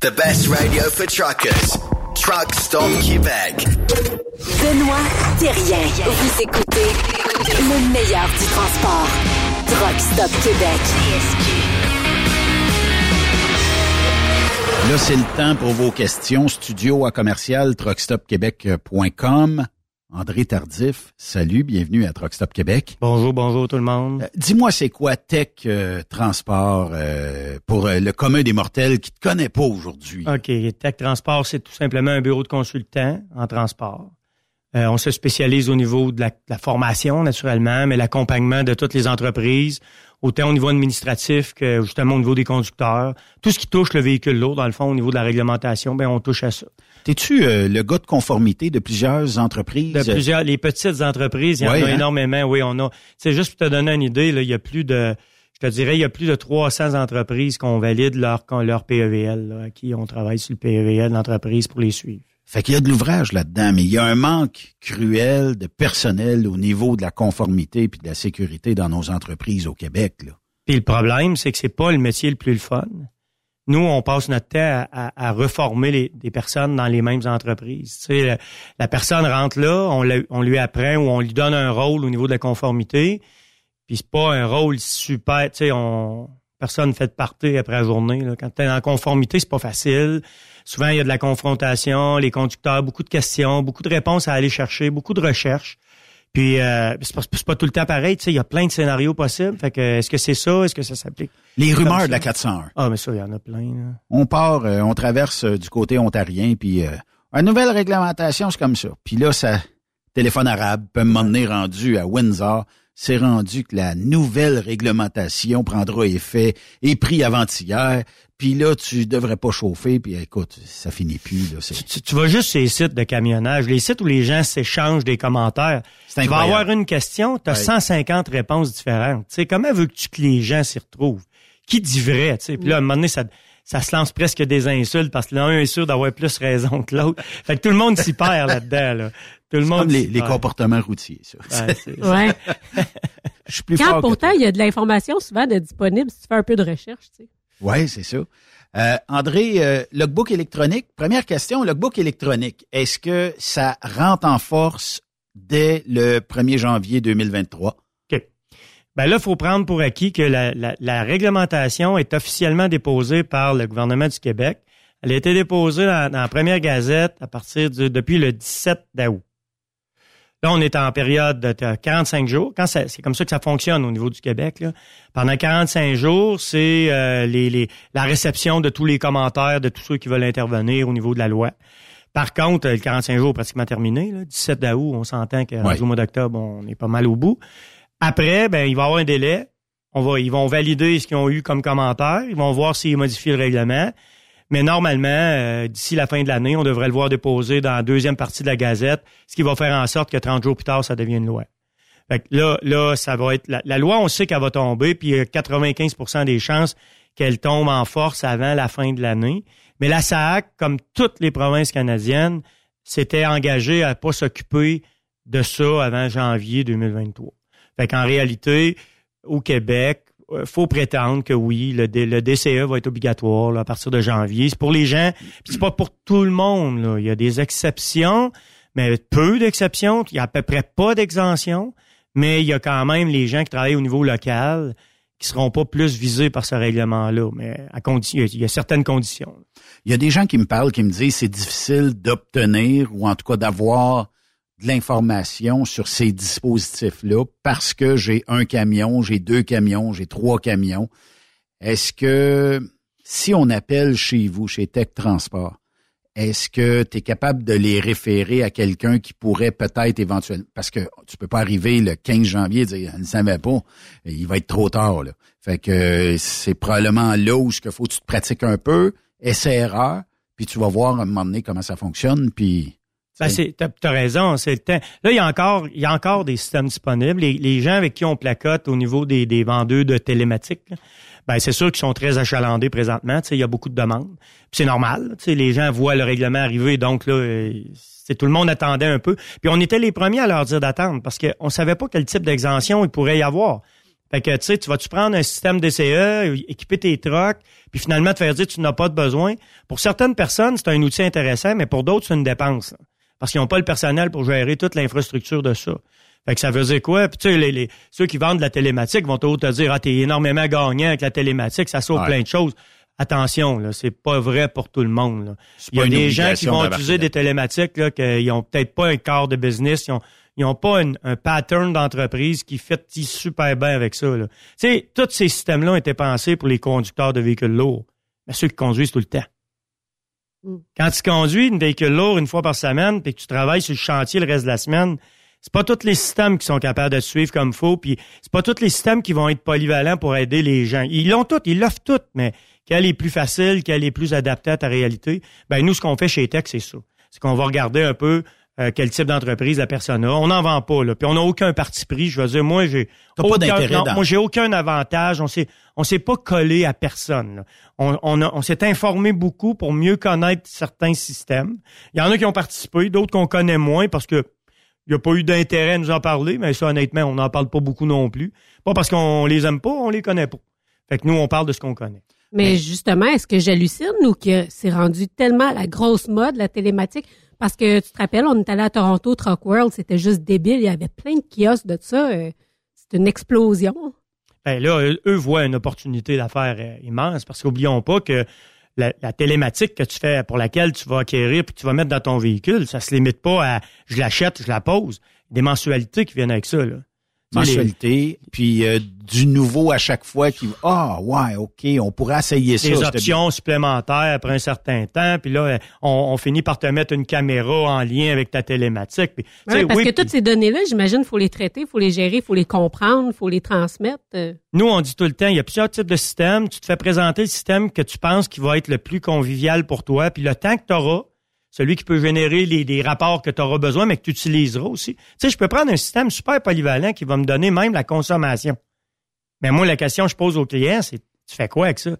The best radio for truckers. Truck Stop Québec. Benoît Thérien. Vous écoutez le meilleur du transport. Truck Stop Québec. Là, c'est le temps pour vos questions. Studio à commercial truckstopquebec.com. André Tardif, salut, bienvenue à Truck Stop Québec. Bonjour, bonjour tout le monde. Euh, Dis-moi, c'est quoi Tech euh, Transport euh, pour le commun des mortels qui te connaît pas aujourd'hui? OK, Tech Transport, c'est tout simplement un bureau de consultant en transport. Euh, on se spécialise au niveau de la, de la formation, naturellement, mais l'accompagnement de toutes les entreprises, autant au niveau administratif que justement au niveau des conducteurs. Tout ce qui touche le véhicule lourd, dans le fond, au niveau de la réglementation, ben on touche à ça. T'es-tu euh, le gars de conformité de plusieurs entreprises? De plusieurs, les petites entreprises, il y en a hein? énormément. Oui, on a. C'est juste pour te donner une idée, là, il y a plus de, je te dirais, il y a plus de 300 entreprises qu'on valide leur leur PEVL, là, à qui on travaille sur le PEVL d'entreprise pour les suivre. Fait qu'il y a de l'ouvrage là-dedans, mais il y a un manque cruel de personnel au niveau de la conformité puis de la sécurité dans nos entreprises au Québec. Là. Puis le problème, c'est que c'est pas le métier le plus le fun. Nous, on passe notre temps à, à- à reformer les, des personnes dans les mêmes entreprises. Tu sais, la, personne rentre là, on, on lui apprend ou on lui donne un rôle au niveau de la conformité. Puis c'est pas un rôle super, tu sais, on personne fait de partir après la journée. Là. Quand tu es en conformité, c'est pas facile. Souvent, il y a de la confrontation, les conducteurs, beaucoup de questions, beaucoup de réponses à aller chercher, beaucoup de recherches. Puis euh, c'est pas, tout le temps pareil, tu sais, il y a plein de scénarios possibles. Fait que est-ce que c'est ça, est-ce que ça s'applique Les rumeurs de la 401. Ah, mais ça, il y en a plein. Là. On part, euh, on traverse euh, du côté ontarien, puis euh, une nouvelle réglementation, c'est comme ça. Puis là, ça téléphone arabe peut m'emmener rendu à Windsor. C'est rendu que la nouvelle réglementation prendra effet et pris avant-hier. Puis là, tu devrais pas chauffer. Puis écoute, ça finit plus. Là, Tu, tu vas juste sur les sites de camionnage, les sites où les gens s'échangent des commentaires. Tu vas avoir une question, tu as Ouais. 150 réponses différentes. Tu sais, comment veux-tu que les gens s'y retrouvent? Qui dit vrai? Tu sais? Puis là, à un moment donné, ça, ça se lance presque des insultes parce que l'un est sûr d'avoir plus raison que l'autre. Fait que tout le monde s'y perd là-dedans. Là. *laughs* Tout le monde comme les, les comportements routiers, ça. Ouais, *laughs* c'est- Ouais. Je suis plus Quand fort pourtant, il y a de l'information souvent de disponible si tu fais un peu de recherche, tu sais. Oui, c'est ça. Euh, André, euh, logbook électronique, première question, logbook électronique, est-ce que ça rentre en force dès le 1er janvier 2023? OK. Ben là, il faut prendre pour acquis que la, la- la réglementation est officiellement déposée par le gouvernement du Québec. Elle a été déposée dans, dans la première gazette à partir du, depuis le 17 d'août. Là, on est en période de de 45 jours. Quand c'est comme ça que ça fonctionne au niveau du Québec. là. Pendant 45 jours, c'est euh, les, les- la réception de tous les commentaires de tous ceux qui veulent intervenir au niveau de la loi. Par contre, le 45 jours est pratiquement terminé. Là. 17 août, on s'entend rendu Ouais. mois d'octobre, on est pas mal au bout. Après, ben, il va y avoir un délai. On va, ils vont valider ce qu'ils ont eu comme commentaire. Ils vont voir s'ils modifient le règlement. Mais normalement, euh, d'ici la fin de l'année, on devrait le voir déposé dans la deuxième partie de la Gazette, ce qui va faire en sorte que 30 jours plus tard, ça devienne loi. Fait que là, là, ça va être la, loi, on sait qu'elle va tomber, puis il y a 95% des chances qu'elle tombe en force avant la fin de l'année. Mais la SAC, comme toutes les provinces canadiennes, s'était engagée à pas s'occuper de ça avant janvier 2023. Fait qu'en réalité, au Québec, faut prétendre que oui, le, DCE va être obligatoire là, à partir de janvier. C'est pour les gens, c'est pas pour tout le monde. Là. Il y a des exceptions, mais peu d'exceptions. Il y a à peu près pas d'exemptions, mais il y a quand même les gens qui travaillent au niveau local qui seront pas plus visés par ce règlement-là, mais à condition, il y a certaines conditions. Il y a des gens qui me parlent, qui me disent c'est difficile d'obtenir ou en tout cas d'avoir de l'information sur ces dispositifs-là parce que j'ai un camion, j'ai deux camions, j'ai trois camions. Est-ce que si on appelle chez vous, chez Tech Transport, est-ce que tu es capable de les référer à quelqu'un qui pourrait peut-être éventuellement... Parce que tu peux pas arriver le 15 janvier et dire « Je ne savais pas, il va être trop tard. » là. Fait que c'est probablement là où il faut que tu te pratiques un peu, essai-erreur, puis tu vas voir à un moment donné comment ça fonctionne, puis... Ben, c'est, t'as, t'as raison, c'est le temps. Là, il y a encore, il y a encore des systèmes disponibles. Les, les gens avec qui on placote au niveau des, des vendeurs de télématique, là, ben, c'est sûr qu'ils sont très achalandés présentement. Tu sais, il y a beaucoup de demandes. Puis c'est normal. Tu sais, les gens voient le règlement arriver, donc là, euh, c'est tout le monde attendait un peu. Puis on était les premiers à leur dire d'attendre parce qu'on savait pas quel type d'exemption il pourrait y avoir. Fait que, tu sais, tu vas-tu prendre un système DCE, équiper tes trucks, puis finalement te faire dire que tu n'as pas de besoin? Pour certaines personnes, c'est un outil intéressant, mais pour d'autres, c'est une dépense. Parce qu'ils n'ont pas le personnel pour gérer toute l'infrastructure de ça. Fait que ça veut dire quoi? Puis tu sais, les, les- ceux qui vendent de la télématique vont toujours te dire Ah, t'es énormément gagnant avec la télématique, ça sauve Ouais. plein de choses. attention, là, c'est pas vrai pour tout le monde. là. Il y a des gens qui vont utiliser des télématiques là, qu'ils ont peut-être pas un quart de business, ils ont, ils ont pas une- un pattern d'entreprise qui fait super bien avec ça. Là. Tu sais, tous ces systèmes-là ont été pensés pour les conducteurs de véhicules lourds, mais ceux qui conduisent tout le temps. Quand tu conduis une véhicule lourd une fois par semaine, puis que tu travailles sur le chantier le reste de la semaine, c'est pas tous les systèmes qui sont capables de te suivre comme faut, puis c'est pas tous les systèmes qui vont être polyvalents pour aider les gens. Ils l'ont tout, ils l'offrent tout, mais quel est plus facile, quel est plus adapté à ta réalité? Ben nous, ce qu'on fait chez Tech, c'est ça. C'est qu'on va regarder un peu euh, quel type d'entreprise la personne a. On n'en vend pas, là. Puis on n'a aucun parti pris. Je veux dire, moi, j'ai T'as pas aucun- d'intérêt non, Moi, j'ai aucun avantage. On s'est, on s'est pas collé à personne. là. On, on, a- on s'est informé beaucoup pour mieux connaître certains systèmes. Il y en a qui ont participé, d'autres qu'on connaît moins parce que il n'y a pas eu d'intérêt à nous en parler, mais ça, honnêtement, on n'en parle pas beaucoup non plus. Pas parce qu'on les aime pas, on les connaît pas. Fait que nous, on parle de ce qu'on connaît. Mais justement, est-ce que j'hallucine ou que c'est rendu tellement la grosse mode, la télématique? Parce que tu te rappelles, on est allé à Toronto, Truck World, c'était juste débile. Il y avait plein de kiosques de ça. euh, C'est une explosion. Ben là, eux, voient une opportunité d'affaires euh, immense parce qu'oublions pas que la, télématique que tu fais, pour laquelle tu vas acquérir puis tu vas mettre dans ton véhicule, ça se limite pas à je l'achète, je la pose. Des mensualités qui viennent avec ça. Là. Les- mensualité, puis euh, du nouveau à chaque fois qui ah ouais ok on pourrait essayer ça des options supplémentaires après un certain temps, puis là, on, on finit par te mettre une caméra en lien avec ta télématique. Puis, Ouais, parce oui, que toutes ces données-là, j'imagine, faut les traiter, faut les gérer, faut les comprendre, faut les transmettre. euh. Nous, on dit tout le temps, il y a plusieurs types de systèmes. Tu te fais présenter le système que tu penses qui va être le plus convivial pour toi. Puis le temps que tu auras, celui qui peut générer les, les rapports que tu auras besoin, mais que tu utiliseras aussi. Tu sais, je peux prendre un système super polyvalent qui va me donner même la consommation. Mais moi, la question que je pose aux clients, c'est tu fais quoi avec ça? Tu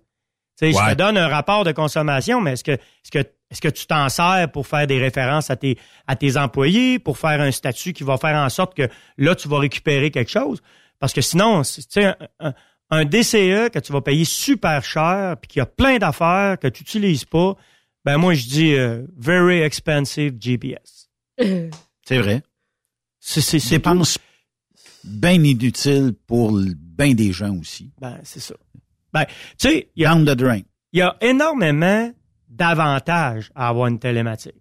sais, Je te donne un rapport de consommation, mais est-ce que, est-ce que, est-ce que tu t'en sers pour faire des références à tes, à tes employés, pour faire un statut qui va faire en sorte que là, tu vas récupérer quelque chose? Parce que sinon, c'est- tu sais, un, un- un DCE que tu vas payer super cher, puis qui a plein d'affaires que tu n'utilises pas, ben moi, je dis euh, very expensive GPS. *laughs* c'est vrai c'est dépense bien inutile pour bien des gens aussi Ben, c'est ça. Ben, tu sais, il y a, down the drain il y a énormément d'avantages à avoir une télématique.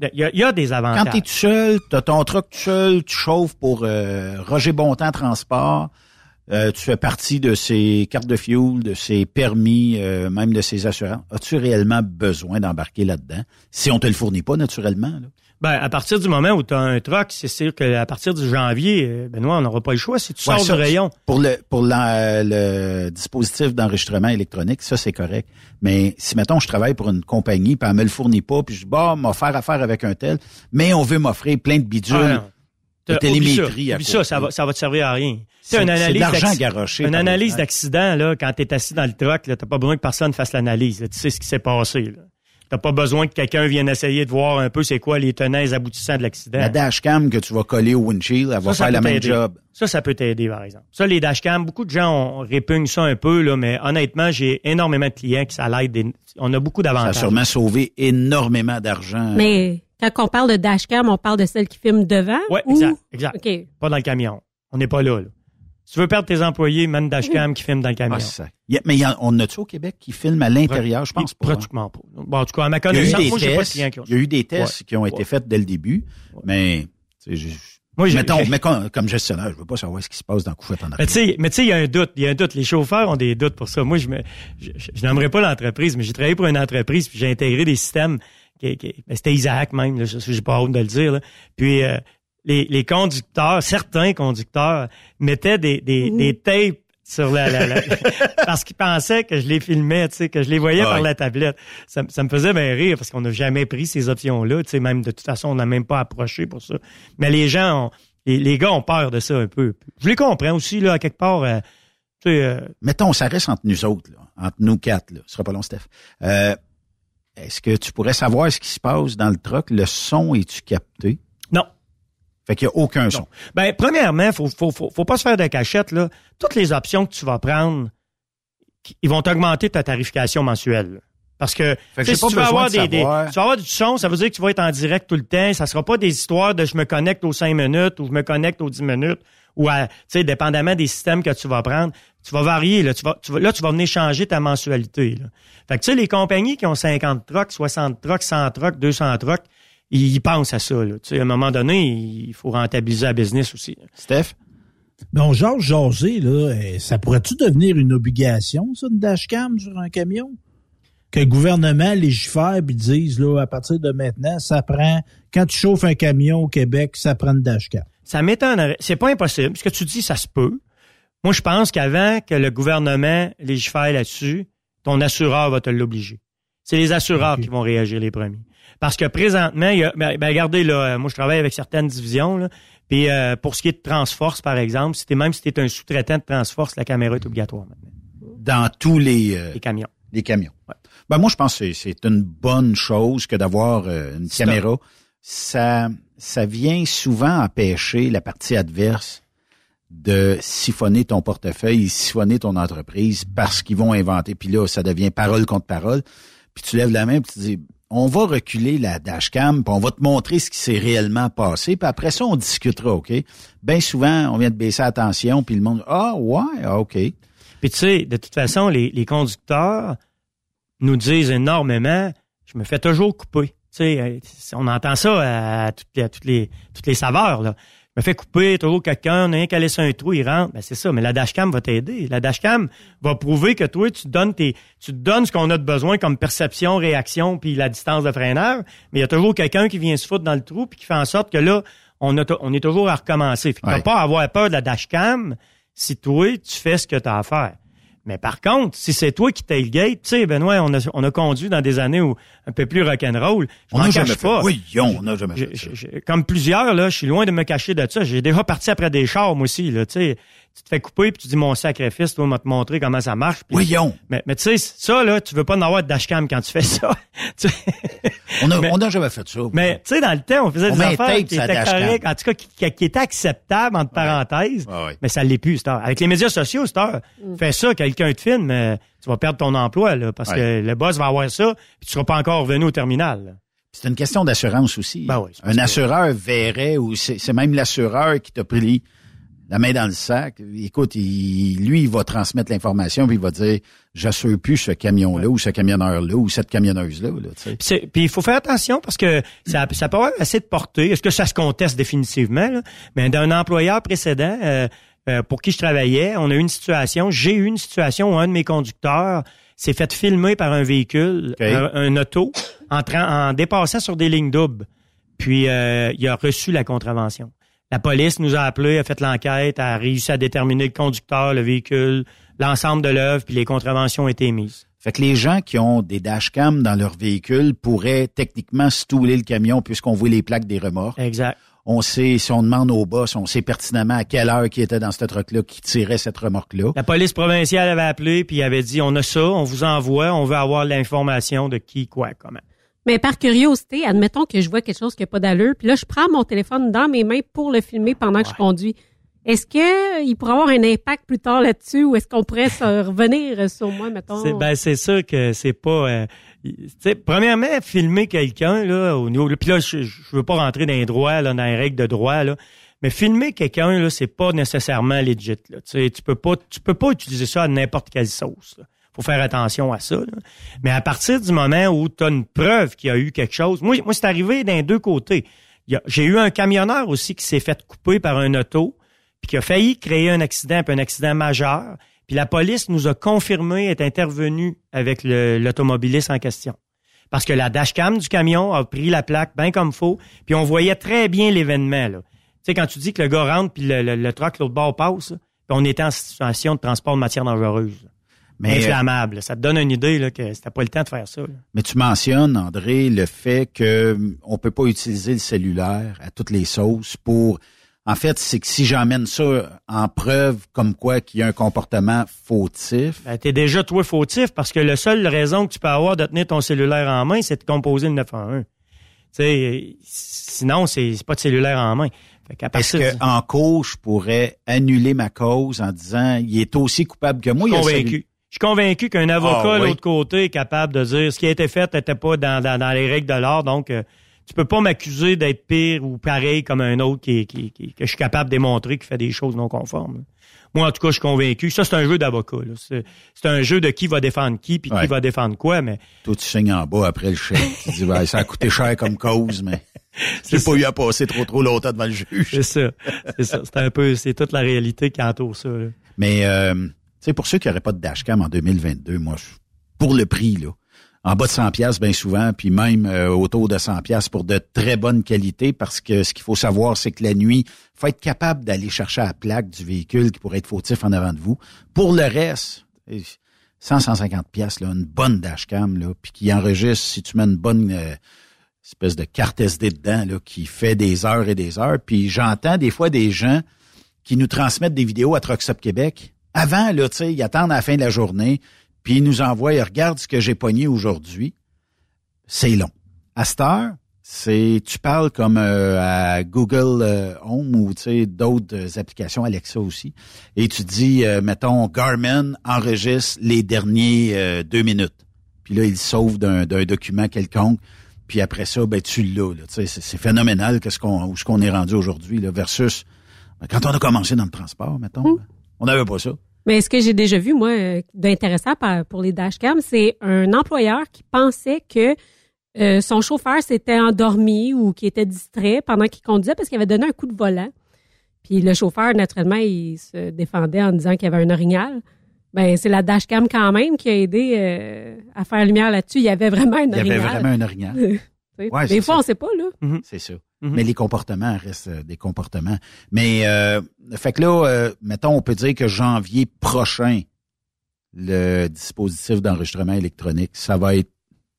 Il y a, il y a des avantages. quand t'es tout seul t'as ton truck tout seul tu chauffes pour euh, Roger Bontemps Transport euh, tu fais partie de ses cartes de fuel, de ses permis, euh, même de ses assurances. As-tu réellement besoin d'embarquer là-dedans? Si on te le fournit pas, naturellement. là. Ben, à partir du moment où tu as un truck, c'est sûr qu'à partir du janvier, euh, Benoît, on n'aura pas le choix. Si tu Ouais, sors ça, du rayon, Pour le pour la- le dispositif d'enregistrement électronique, ça c'est correct. Mais si mettons je travaille pour une compagnie, puis elle me le fournit pas, puis je dis bah, m'a faire affaire avec un tel, mais on veut m'offrir plein de bidules Ah. De T'as- télémétrie ça, ça, ça va, ça va te servir à rien. C'est- une analyse l'argent d'acc- garoché Une analyse d'accident, là, quand tu es assis dans le truck, tu n'as pas besoin que personne fasse l'analyse. Tu sais ce qui s'est passé. Tu n'as pas besoin que quelqu'un vienne essayer de voir un peu c'est quoi les tenants et aboutissants de l'accident. La dashcam que tu vas coller au windshield, elle va Ça, faire le peut même job. Ça, ça peut t'aider, par exemple. Ça, les dashcams, beaucoup de gens ont, répugnent ça un peu, là, mais honnêtement, j'ai énormément de clients qui ça l'aide. des- On a beaucoup Ça a d'avantages. sûrement sauvé énormément d'argent. Mais quand on parle de dashcam, on parle de celle qui filme devant? Oui, ou- exact, exact. OK. Pas dans le camion. On n'est pas là, là. Si tu veux perdre tes employés, mets une dashcam qui filme dans le camion. Ah, ça. A- mais il y en- on a-tu au Québec qui filme à l'intérieur? Je pense pas. hein. Pratiquement pas. Bon, en tout cas, à ma Il y a eu connaissance, moi, j'ai pas de tests, clients qui ont il y a eu des tests Ouais. qui ont été Ouais. faits dès le début, mais tu sais, je- Moi, j'ai- mettons, mais comme, comme gestionnaire, je veux pas savoir ce qui se passe dans Couchette en Mais arrière. tu sais, mais tu sais, il y a un doute. Il y a un doute. Les chauffeurs ont des doutes pour ça. Moi, je me, je, je, je n'aimerais pas l'entreprise, mais j'ai travaillé pour une entreprise puis j'ai intégré des systèmes. Qui, qui- c'était Isaac même. J'ai pas honte de le dire. là. Puis euh, les, les conducteurs, certains conducteurs mettaient des, des, des tapes sur la, la, la- *laughs* parce qu'ils pensaient que je les filmais, tu sais, que je les voyais par la tablette. Ça, me- ça me faisait bien rire parce qu'on n'a jamais pris ces options-là. Tu sais, même de toute façon, on n'a même pas approché pour ça. Mais les gens, ont, les, les gars ont peur de ça un peu. Je les comprends aussi là à quelque part. euh, tu sais, euh, Mettons, ça reste entre nous autres, là, entre nous quatre. Là. Ce sera pas long, Steph. Euh, Est-ce que tu pourrais savoir ce qui se passe dans le truck? Le son, est-tu capté? Non. Fait qu'il n'y a aucun son. Ben, premièrement, faut, faut, faut, faut pas se faire de cachette, là. Toutes les options que tu vas prendre, ils vont augmenter ta tarification mensuelle. Parce que, si tu vas avoir de des, tu vas avoir du son, ça veut dire que tu vas être en direct tout le temps. Ça sera pas des histoires de je me connecte aux 5 minutes ou je me connecte aux 10 minutes ou à, tu sais, dépendamment des systèmes que tu vas prendre, tu vas varier, là, tu vas, tu vas, là, tu vas venir changer ta mensualité, là. Fait que, tu sais, les compagnies qui ont 50 trucks, 60 trucks, 100 trucks, 200 trucks, ils pensent à ça, là. Tu sais, à un moment donné, il faut rentabiliser la business aussi. Steph? Bon, Georges José, là, eh, ça pourrait-tu devenir une obligation, ça, une dashcam sur un camion? Que le gouvernement légifère et dise, là, à partir de maintenant, ça prend, quand tu chauffes un camion au Québec, ça prend une dashcam. Ça m'étonnerait. C'est pas impossible. Ce que tu dis, ça se peut. Moi, je pense qu'avant que le gouvernement légifère là-dessus, ton assureur va te l'obliger. C'est les assureurs qui vont réagir les premiers. Parce que présentement, il y a, ben, ben, regardez là, moi je travaille avec certaines divisions, là, puis euh, pour ce qui est de Transforce, par exemple, si même si tu es un sous-traitant de Transforce, la caméra est obligatoire maintenant. Dans tous les, euh, les camions. Les camions. Ben moi, je pense que c'est une bonne chose que d'avoir euh, une caméra. Ça, ça vient souvent empêcher la partie adverse de siphonner ton portefeuille, siphonner ton entreprise parce qu'ils vont inventer. Puis là, ça devient parole contre parole. Puis tu lèves la main puis tu dis, on va reculer la dashcam, puis on va te montrer ce qui s'est réellement passé, puis après ça, on discutera, OK? Bien souvent, on vient de baisser attention, puis le monde, ah ouais, ah, OK. Puis tu sais, de toute façon, les, les conducteurs nous disent énormément, je me fais toujours couper. Tu sais, on entend ça à toutes à toutes les, toutes les saveurs, là me fait couper, toujours quelqu'un, rien qu'à laisser un trou, il rentre. Ben, c'est ça, mais la dashcam va t'aider. La dashcam va prouver que toi, tu donnes tes, tu donnes ce qu'on a de besoin comme perception, réaction, puis la distance de freineur. Mais il y a toujours quelqu'un qui vient se foutre dans le trou puis qui fait en sorte que là, on, a, on est toujours à recommencer. Fait que pas à avoir peur de la dashcam si toi, tu fais ce que tu as à faire. Mais par contre, si c'est toi qui tailgate, tu sais, Benoît, on a, on a conduit dans des années où un peu plus rock'n'roll. Je on m'en jamais fait. pas. Oui, on n'a jamais fait. ça. Je- comme plusieurs, là, je suis loin de me cacher de ça. J'ai déjà parti après des chars, moi aussi, là, tu sais. Tu te fais couper puis tu dis mon sacrifice, toi, m'a te montrer comment ça marche. puis- Voyons. Mais, mais tu sais, ça, là, tu veux pas en avoir de dashcam quand tu fais ça. *laughs* On n'a Mais- on n'a jamais fait ça. mais tu sais, dans le temps, on faisait On des affaires qui étaient correctes, en tout cas, qui, qui- qui étaient acceptables, entre parenthèses. Ouais, ouais. Mais ça l'est plus, cette heure. Avec les médias sociaux, cette heure, fais ça, quelqu'un te filme, euh, tu vas perdre ton emploi, là, parce Ouais. que le boss va avoir ça, puis tu seras pas encore revenu au terminal. là. C'est une question d'assurance aussi. Ben oui, un que- assureur verrait, ou c'est c'est même l'assureur qui t'a pris la main dans le sac. Écoute, il- lui, il va transmettre l'information, puis il va dire, j'assure plus ce camion-là, ou ce camionneur-là, ou cette camionneuse-là. Là. Puis il faut faire attention parce que ça, ça peut avoir assez de portée. Est-ce que ça se conteste définitivement? Là? Mais d'un employeur précédent euh, euh, pour qui je travaillais, on a eu une situation, j'ai eu une situation où un de mes conducteurs s'est fait filmer par un véhicule, un, un auto, en, en dépassant sur des lignes doubles. Puis euh, il a reçu la contravention. La police nous a appelés, a fait l'enquête, a réussi à déterminer le conducteur, le véhicule, l'ensemble de l'œuvre, puis les contraventions ont été émises. Fait que les gens qui ont des dashcams dans leur véhicule pourraient techniquement stouler le camion puisqu'on voit les plaques des remorques. Exact. On sait, si on demande au boss, on sait pertinemment à quelle heure qui était dans ce truck-là, qui tirait cette remorque-là. La police provinciale avait appelé puis avait dit on a ça, on vous envoie, on veut avoir l'information de qui, quoi, comment. Mais par curiosité, admettons que je vois quelque chose qui n'a pas d'allure, puis là, je prends mon téléphone dans mes mains pour le filmer pendant que je conduis. Est-ce que il pourrait avoir un impact plus tard là-dessus ou est-ce qu'on pourrait se *laughs* revenir sur moi, mettons? C'est ben c'est sûr que c'est pas euh, premièrement filmer quelqu'un là au niveau puis là je, je veux pas rentrer dans les droits là dans les règles de droit là mais filmer quelqu'un là c'est pas nécessairement legit là tu sais tu peux pas tu peux pas utiliser ça à n'importe quelle sauce là. Faut faire attention à ça là. mais à partir du moment où tu as une preuve qu'il y a eu quelque chose moi moi c'est arrivé d'un deux côtés j'ai eu un camionneur aussi qui s'est fait couper par un auto puis qui a failli créer un accident, puis un accident majeur. Puis la police nous a confirmé être intervenue avec l'automobiliste en question. Parce que la dashcam du camion a pris la plaque bien comme faut, puis on voyait très bien l'événement. Tu sais, quand tu dis que le gars rentre, puis le, le, le truck, l'autre bord passe, puis on était en situation de transport de matière dangereuse. Mais, Inflammable. Ça te donne une idée là, que c'était pas le temps de faire ça. là. Mais tu mentionnes, André, le fait que hum, on peut pas utiliser le cellulaire à toutes les sauces pour. En fait, c'est que si j'emmène ça en preuve comme quoi qu'il y a un comportement fautif, Ben, t'es déjà toi fautif parce que la seule raison que tu peux avoir de tenir ton cellulaire en main, c'est de composer le 911. Tu sais, sinon, c'est pas de cellulaire en main. Est-ce partir de- qu'en cours, je pourrais annuler ma cause en disant il est aussi coupable que moi? Je il suis convaincu. Je suis convaincu qu'un avocat Ah, de oui. l'autre côté est capable de dire ce qui a été fait n'était pas dans, dans, dans les règles de l'art, donc euh, tu peux pas m'accuser d'être pire ou pareil comme un autre qui, qui, qui- que je suis capable de démontrer qui fait des choses non conformes. Moi, en tout cas, je suis convaincu. Ça, c'est un jeu d'avocat. C'est c'est un jeu de qui va défendre qui, puis Ouais. qui va défendre quoi, mais Toi, tu signes en bas après le chèque. tu dis, ben, ça a coûté cher comme cause, mais *laughs* j'ai pas eu à passer trop trop longtemps devant le juge. c'est ça. C'est ça. C'est un peu, c'est toute la réalité qui entoure ça. là. Mais, euh, sais, pour ceux qui n'auraient pas de dashcam en 2022, moi, pour le prix, là, en bas de 100 pièces bien souvent, puis même euh, autour de 100 pièces pour de très bonne qualité, parce que ce qu'il faut savoir, c'est que la nuit, faut être capable d'aller chercher la plaque du véhicule qui pourrait être fautif en avant de vous. Pour le reste, eh, 100, 150 pièces, là, une bonne dashcam, là, puis qui enregistre, si tu mets une bonne euh, espèce de carte SD dedans, là, qui fait des heures et des heures. Puis j'entends des fois des gens qui nous transmettent des vidéos à Trucks Up Québec. Avant, là, tu sais, ils attendent à la fin de la journée, puis ils nous envoient, regarde ce que j'ai pogné aujourd'hui. C'est long. À cette heure, c'est, tu parles comme euh, à Google euh, Home ou, tu sais, d'autres euh, applications, Alexa aussi, et tu dis, euh, mettons, Garmin enregistre les derniers euh, deux minutes. Puis là, il sauve d'un, d'un document quelconque. Puis après ça, ben tu l'as. Là, Tu sais, c'est, phénoménal qu'est-ce qu'on, où ce qu'on est rendu aujourd'hui là, versus ben, quand on a commencé dans le transport, mettons, on n'avait pas ça. Mais ce que j'ai déjà vu, moi, euh, d'intéressant pour les dashcams, c'est un employeur qui pensait que euh, son chauffeur s'était endormi ou qui était distrait pendant qu'il conduisait parce qu'il avait donné un coup de volant. Puis le chauffeur, naturellement, il se défendait en disant qu'il y avait un orignal. Ben, c'est la dashcam quand même qui a aidé euh, à faire lumière là-dessus. Il y avait vraiment un Il y orignal. avait vraiment un orignal. *laughs* Ouais, Des c'est fois, ça. on sait pas, là. C'est ça. Mais les comportements restent euh, des comportements. Mais euh, fait que là, euh, mettons, on peut dire que janvier prochain, le dispositif d'enregistrement électronique, ça va être.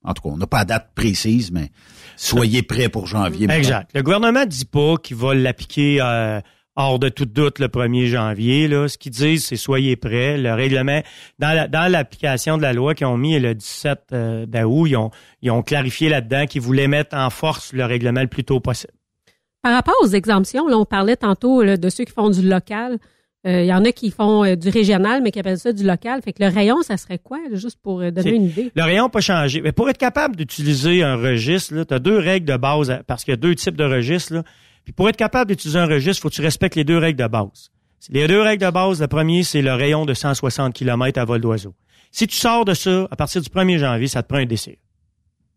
En tout cas, on n'a pas de date précise, mais soyez prêts pour janvier. Exact. Le gouvernement dit pas qu'il va l'appliquer euh, hors de tout doute le 1er janvier. Là. Ce qu'ils disent, c'est soyez prêts. Le règlement, dans la- dans l'application de la loi qu'ils ont mis le 17 euh, d'août, ils ont, ils ont clarifié là-dedans qu'ils voulaient mettre en force le règlement le plus tôt possible. Par rapport aux exemptions, là, on parlait tantôt là, de ceux qui font du local. Euh, Il y en a qui font euh, du régional, mais qui appellent ça du local. Fait que le rayon, ça serait quoi, là, juste pour euh, donner une idée? Le rayon n'a pas changé. Mais pour être capable d'utiliser un registre, tu as deux règles de base, à- parce qu'il y a deux types de registres. Puis pour être capable d'utiliser un registre, il faut que tu respectes les deux règles de base. Les deux règles de base, le premier, c'est le rayon de 160 km à vol d'oiseau. Si tu sors de ça, à partir du 1er janvier, ça te prend un décès.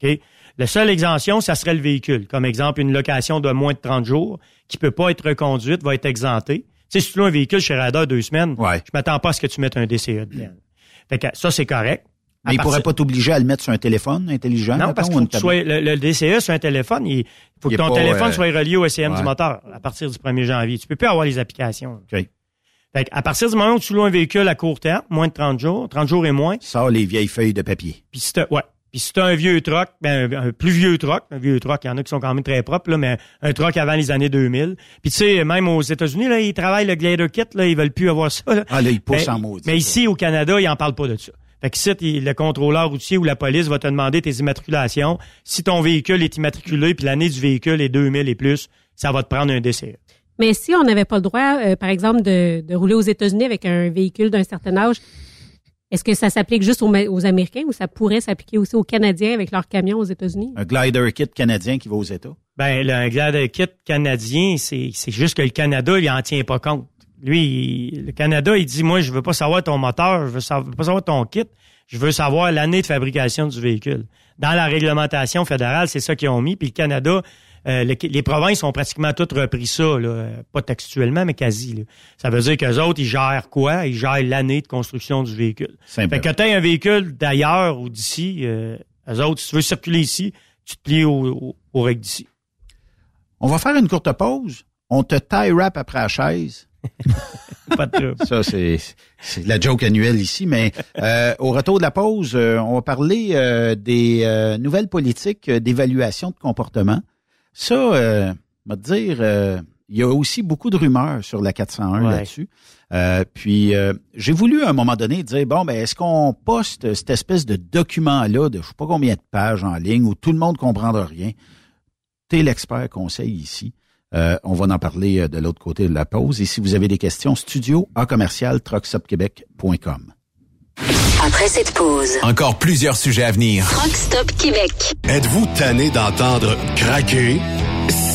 OK? La seule exemption, ça serait le véhicule. Comme exemple, une location de moins de 30 jours qui peut pas être reconduite va être exemptée. Tu sais, si tu loues un véhicule chez Radar deux semaines, je m'attends pas à ce que tu mettes un DCE dedans. Fait que ça, c'est correct. Mais il partir- pourrait pas t'obliger à le mettre sur un téléphone intelligent. non, mettons, parce que le, le DCE sur un téléphone, il faut Il que ton pas, téléphone euh, soit relié au SCM du moteur à partir du 1er janvier. Tu peux plus avoir les applications. OK. Fait à partir du moment où tu loues un véhicule à court terme, moins de 30 jours, 30 jours et moins. Sors les vieilles feuilles de papier. Puis si t'as, ouais. Puis si t'as un vieux truck, ben, un, un plus vieux truck, un vieux truck, il y en a qui sont quand même très propres, là, mais un truck avant les années 2000. Puis tu sais, même aux États-Unis, là, ils travaillent le glider kit, là, ils veulent plus avoir ça. Là. Ah, là, ils poussent en maudit. Mais ici, au Canada, ils en parlent pas de ça. Fait que ici, il- le contrôleur routier ou la police va te demander tes immatriculations. Si ton véhicule est immatriculé puis l'année du véhicule est 2000 et plus, ça va te prendre un décès. Mais si on n'avait pas le droit, euh, par exemple, de, de rouler aux États-Unis avec un véhicule d'un certain âge, est-ce que ça s'applique juste aux, Américains ou ça pourrait s'appliquer aussi aux Canadiens avec leurs camions aux États-Unis? Un glider kit canadien qui va aux États? Ben, le glider kit canadien, c'est c'est juste que le Canada, il en tient pas compte. Lui, il- le Canada, il dit, moi, je veux pas savoir ton moteur, je veux, sa- veux pas savoir ton kit, je veux savoir l'année de fabrication du véhicule. Dans la réglementation fédérale, c'est ça qu'ils ont mis, puis le Canada, euh, le- les provinces ont pratiquement toutes repris ça, là, pas textuellement, mais quasi. là. Ça veut dire qu'eux autres, ils gèrent quoi? Ils gèrent l'année de construction du véhicule. Simplement. Fait que tu un véhicule d'ailleurs ou d'ici, euh, eux autres, si tu veux circuler ici, tu te plies au- au- aux règles d'ici. On va faire une courte pause. On te tie wrap après la chaise. *laughs* Pas de trouble. Ça, c'est c'est la joke annuelle ici. Mais euh, au retour de la pause, euh, on va parler euh, des euh, nouvelles politiques euh, d'évaluation de comportement. Ça, euh, on va te dire, euh, il y a aussi beaucoup de rumeurs sur la 401 Ouais. là-dessus. Euh, puis, euh, j'ai voulu à un moment donné dire, bon, ben, est-ce qu'on poste cette espèce de document-là de je sais pas combien de pages en ligne où tout le monde comprendra rien? T'es l'expert conseil ici. Euh, on va en parler euh, de l'autre côté de la pause. Et si vous avez des questions, studio à commercial trucksupquebec.com. Après cette pause, Encore plusieurs sujets à venir. Truck Stop Québec. Êtes-vous tanné d'entendre craquer,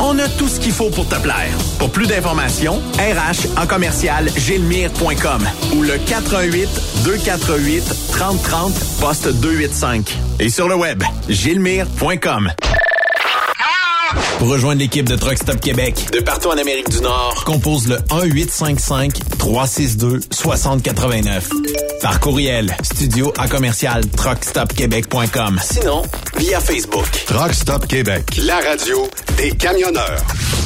On a tout ce qu'il faut pour te plaire. Pour plus d'informations, RH en commercial gilmire.com ou le 418 248 3030 poste 285 et sur le web gilmire.com. Pour rejoindre l'équipe de Truck Stop Québec, de partout en Amérique du Nord, compose le 1-855-362-6089. Par courriel, studio à commercial truckstopquebec.com. Sinon, via Facebook. Truck Stop Québec, la radio des camionneurs.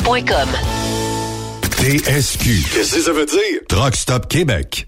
TSQ. Qu'est-ce que ça veut dire? Truck Stop Québec.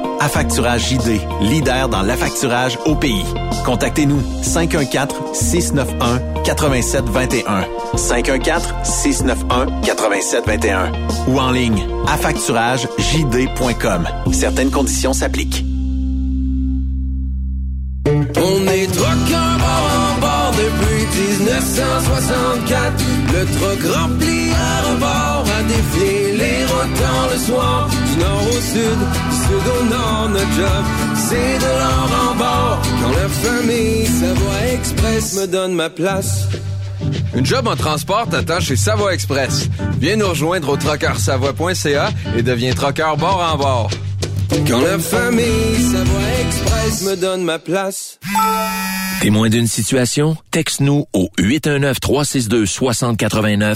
Affacturage JD, leader dans l'affacturage au pays. Contactez-nous 514-691-8721. 514-691-8721. Ou en ligne, affacturagejd.com. Certaines conditions s'appliquent. On est truckers bord en bord depuis 1964. Le rempli à rebord a défié rotants le soir. Du nord au sud, du sud au nord, notre job, c'est de l'or en bord. Quand la famille Savoie Express me donne ma place. Une job en transport t'attend chez Savoie Express. Viens nous rejoindre au trockeursavoie.ca et deviens trockeur bord en bord. Quand la famille Savoie Express me donne ma place. Témoin d'une situation? Texte-nous au 819-362-6089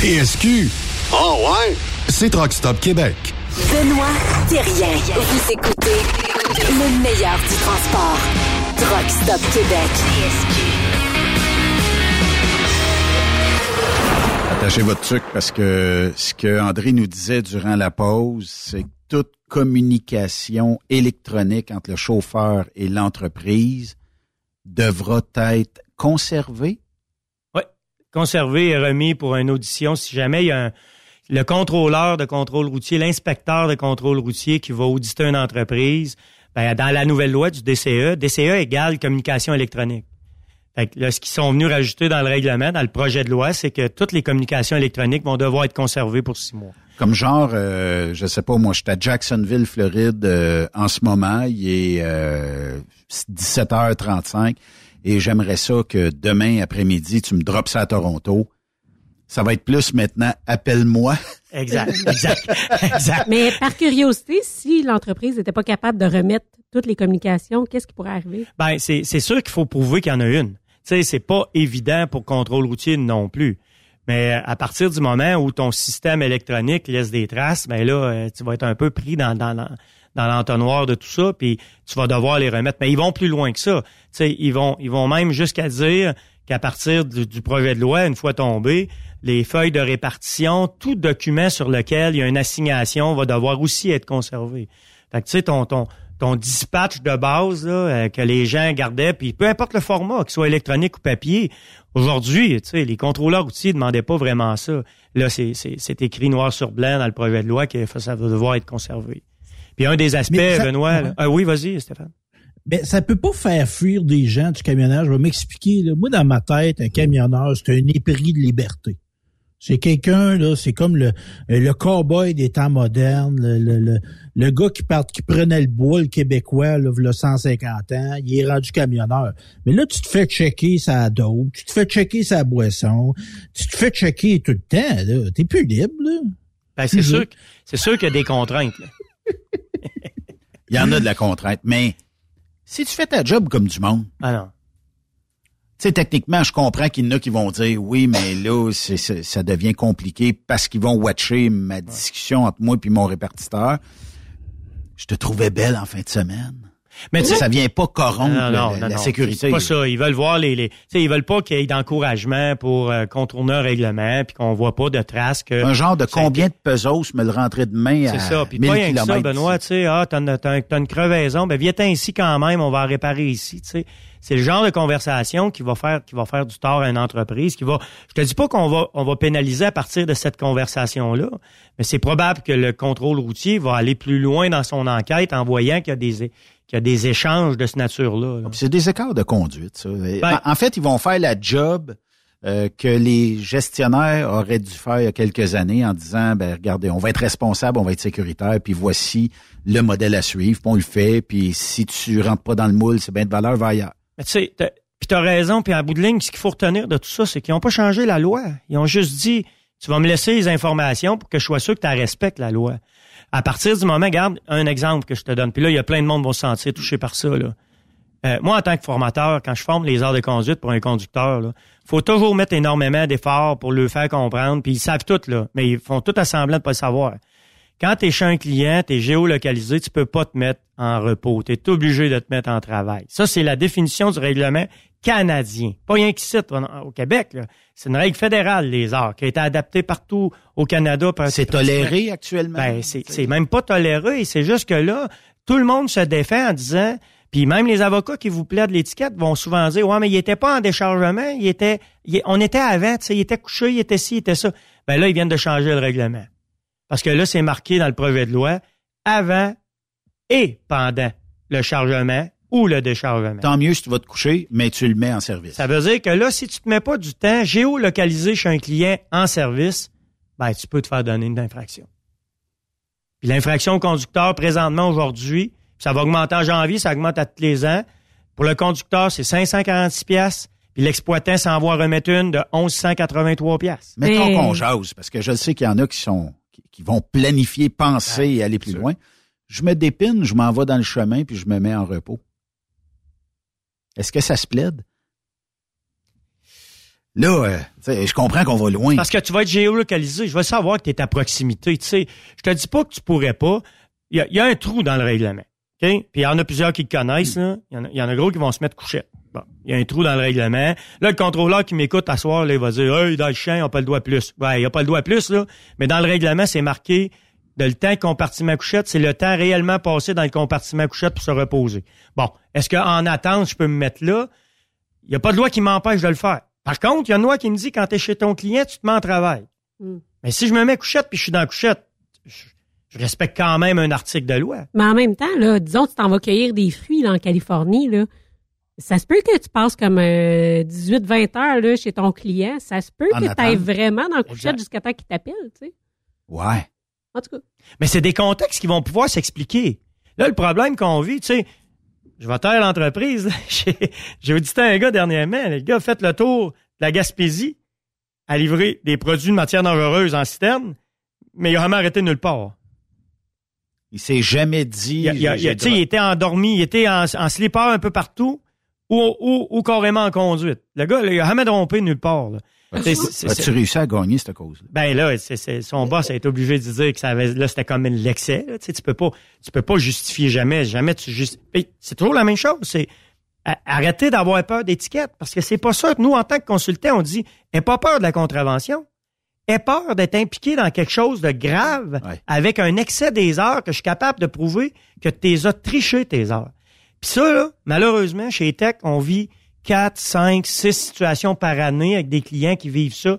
TSQ. Oh ouais? C'est Truck Stop Québec. Benoît Thérien. Vous écoutez le meilleur du transport. Truck Stop Québec. Attachez votre truc parce que ce que André nous disait durant la pause, c'est que toute communication électronique entre le chauffeur et l'entreprise devra être conservée. Conservé et remis pour une audition si jamais il y a un, le contrôleur de contrôle routier, l'inspecteur de contrôle routier qui va auditer une entreprise. Ben, dans la nouvelle loi du DCE, DCE égale communication électronique. Fait que là, ce qu'ils sont venus rajouter dans le règlement, dans le projet de loi, c'est que toutes les communications électroniques vont devoir être conservées pour six mois. Comme genre, euh, je sais pas, moi, je suis à Jacksonville, Floride euh, en ce moment. Il est euh, 17h35 et j'aimerais ça que demain après-midi, tu me drops ça à Toronto. Ça va être plus maintenant, appelle-moi. Exact, *laughs* exact, exact. Mais par curiosité, si l'entreprise n'était pas capable de remettre toutes les communications, qu'est-ce qui pourrait arriver? Ben, c'est, c'est sûr qu'il faut prouver qu'il y en a une. Tu sais, c'est pas évident pour contrôle routier non plus. Mais à partir du moment où ton système électronique laisse des traces, ben là, euh, tu vas être un peu pris dans, dans, dans, dans l'entonnoir de tout ça, puis tu vas devoir les remettre. Mais ils vont plus loin que ça. Tu sais, ils vont, ils vont même jusqu'à dire qu'à partir du, du projet de loi, une fois tombé, les feuilles de répartition, tout document sur lequel il y a une assignation va devoir aussi être conservé. Fait que tu sais, ton, ton, ton dispatch de base là, euh, que les gens gardaient, puis peu importe le format, qu'il soit électronique ou papier, aujourd'hui, tu sais, les contrôleurs routiers demandaient pas vraiment ça. Là, c'est écrit noir sur blanc dans le projet de loi que ça va devoir être conservé. Puis un des aspects, Mais ça- Benoît, Ouais. ah oui, vas-y, Stéphane. Ben, ça peut pas faire fuir des gens du camionnage. Je vais m'expliquer. là. Moi, dans ma tête, un camionneur, c'est un épris de liberté. C'est quelqu'un, là, c'est comme le, le cow-boy des temps modernes, le, le, le, le gars qui part, qui prenait le bois, le québécois, là, le 150 ans, il est rendu camionneur. Mais là, tu te fais checker sa dope, tu te fais checker sa boisson, tu te fais checker tout le temps, là. T'es plus libre, là. Ben, c'est sûr, que- c'est sûr qu'il y a des contraintes. là. Il y en a de la contrainte, mais si tu fais ta job comme du monde, Ah non. tu sais, techniquement, je comprends qu'il y en a qui vont dire oui, mais là, ça devient compliqué parce qu'ils vont watcher ma discussion entre moi et mon répartiteur. Je te trouvais belle en fin de semaine. Mais ça vient pas corrompre Non, non, la, non, la sécurité. C'est pas ça. Ils veulent voir les, les ils veulent pas qu'il y ait d'encouragement pour euh, contourner un règlement puis qu'on voit pas de traces que. Un genre de combien de pesos me le rentrer demain à C'est ça. Puis 1000 pas rien que ça, Benoît, tu sais, ah, t'as une, crevaison, ben viens ici quand même, on va réparer ici, tu sais. C'est le genre de conversation qui va faire qui va faire du tort à une entreprise, qui va. Je te dis pas qu'on va on va pénaliser à partir de cette conversation là, mais c'est probable que le contrôle routier va aller plus loin dans son enquête en voyant qu'il y a des qu'il y a des échanges de ce nature là. C'est des écarts de conduite, ça. en, en fait, ils vont faire la job euh, que les gestionnaires auraient dû faire il y a quelques années en disant, ben regardez, on va être responsable, on va être sécuritaire, puis voici le modèle à suivre, puis on le fait, puis si tu rentres pas dans le moule, c'est bien de valeur, va ailleurs. Mais tu sais, puis t'as raison, puis en bout de ligne, ce qu'il faut retenir de tout ça, c'est qu'ils n'ont pas changé la loi. Ils ont juste dit, tu vas me laisser les informations pour que je sois sûr que tu respectes la loi. À partir du moment, regarde un exemple que je te donne, puis là, il y a plein de monde qui vont se sentir touché par ça. Là. Euh, moi, en tant que formateur, quand je forme les heures de conduite pour un conducteur, il faut toujours mettre énormément d'efforts pour le faire comprendre. Puis ils savent tout, là, mais ils font tout à semblant de pas le savoir. Quand tu es chez un client, tu es géolocalisé, tu peux pas te mettre en repos. Tu es obligé de te mettre en travail. Ça, c'est la définition du règlement canadien. Pas rien qui cite au Québec. C'est une règle fédérale, les heures, qui a été adaptée partout au Canada. C'est toléré actuellement? Ben, c'est même pas toléré. C'est juste que là, tout le monde se défend en disant puis même les avocats qui vous plaident l'étiquette vont souvent dire Ouais, mais il était pas en déchargement, il était. on était avant, tu sais, il était couché, il était ci, il était ça. Ben là, ils viennent de changer le règlement. Parce que là, c'est marqué dans le projet de loi avant et pendant le chargement ou le déchargement. Tant mieux si tu vas te coucher, mais tu le mets en service. Ça veut dire que là, si tu te mets pas du temps géolocalisé chez un client en service, ben, tu peux te faire donner une infraction. Puis l'infraction au conducteur, présentement, aujourd'hui, ça va augmenter en janvier, ça augmente à tous les ans. Pour le conducteur, c'est 546 pièces. Puis l'exploitant s'en va remettre une de 1183 pièces. Mettons qu'on jase, parce que je sais qu'il y en a qui sont qui, vont planifier, penser et aller plus loin. Je me dépine, je m'en vais dans le chemin, puis je me mets en repos. Est-ce que ça se plaide? Là, euh, je comprends qu'on va loin. Parce que tu vas être géolocalisé. Je veux savoir que tu es à proximité. Tu sais, je te dis pas que tu pourrais pas. Il y a, un trou dans le règlement. Puis il y en a plusieurs qui le connaissent. Il, y en a, gros qui vont se mettre coucher. Bon, il y a un trou dans le règlement. Là, le contrôleur qui m'écoute à soir, là, il va dire Hey, dans le chien, il n'a pas le doigt plus. Ouais, il a pas le doigt plus, là. Mais dans le règlement, c'est marqué de le temps compartiment couchette, c'est le temps réellement passé dans le compartiment couchette pour se reposer. Bon, est-ce qu'en attente, je peux me mettre là? Il n'y a pas de loi qui m'empêche de le faire. Par contre, il y a une loi qui me dit quand tu es chez ton client, tu te mets en travail. Hmm. Mais si je me mets couchette puis je suis dans la couchette, je respecte quand même un article de loi. Mais en même temps, là, disons que tu t'en vas cueillir des fruits en Californie, là. Ça se peut que tu passes comme 18-20 euh, heures là, chez ton client. Ça se peut que tu ailles vraiment dans le couchette jusqu'à temps qu'il t'appelle, tu sais. Ouais. En tout cas. Mais c'est des contextes qui vont pouvoir s'expliquer. Là, le problème qu'on vit, tu sais, je vais taire l'entreprise. *laughs* J'ai audité un gars dernièrement. Le gars a fait le tour de la Gaspésie à livrer des produits de matière dangereuse en citerne, mais il a jamais arrêté nulle part. Il s'est jamais dit. Il, il, était endormi, il était en, en, slipper un peu partout ou, ou, ou carrément en conduite. Le gars, il a jamais trompé nulle part. As-tu réussi à gagner cette cause? -là? Ben là, son boss a été obligé de dire que ça avait, là, c'était comme l'excès. Tu, tu peux pas, tu peux pas justifier jamais, jamais tu justifies. C'est toujours la même chose. C'est arrêter d'avoir peur d'étiquette parce que c'est pas ça que nous, en tant que consultants, on dit, n'aie pas peur de la contravention aie peur d'être impliqué dans quelque chose de grave avec un excès des heures que je suis capable de prouver que tu as triché tes heures. Puis ça, là, malheureusement, chez Tech, on vit 4, 5, 6 situations par année avec des clients qui vivent ça.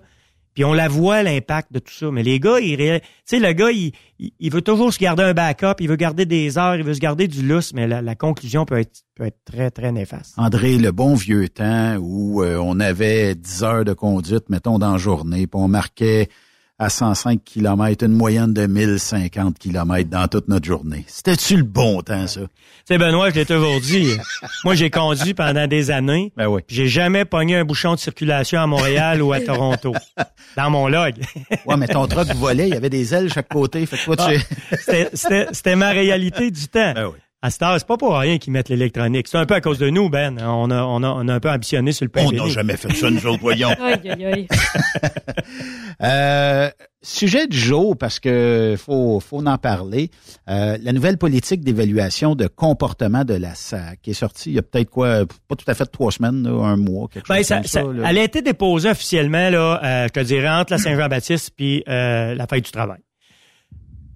Puis on la voit l'impact de tout ça. Mais les gars, ils, tu sais, le gars, il, veut toujours se garder un backup, il veut garder des heures, il veut se garder du lousse, mais la, conclusion peut être, peut être très, très néfaste. André, le bon vieux temps où euh, on avait 10 heures de conduite, mettons, dans la journée, puis on marquait à 105 km, une moyenne de 1050 km dans toute notre journée. C'était-tu le bon temps, ça? C'est Benoît, je l'ai toujours dit. Moi, j'ai conduit pendant des années. Ben oui. J'ai jamais pogné un bouchon de circulation à Montréal ou à Toronto. *laughs* Dans mon log. ouais, mais ton truck volait, il y avait des ailes chaque côté. Fait que toi, tu... Ah, c'était ma réalité du temps. Ben oui. À ce c'est pas pour rien qu'ils mettent l'électronique. C'est un peu à cause de nous, Ben. On a, on a, on a un peu ambitionné sur le pays. On n'a jamais fait ça, nous autres, voyons. *laughs* *laughs* euh, sujet du jour, parce que faut, faut en parler. Euh, la nouvelle politique d'évaluation de comportement de la SAC qui est sortie il y a peut-être quoi, pas tout à fait trois semaines, un mois, quelque ben, chose ça, comme ça. elle a été déposée officiellement, là, euh, je te dirais, entre la Saint-Jean-Baptiste puis euh, la fête du travail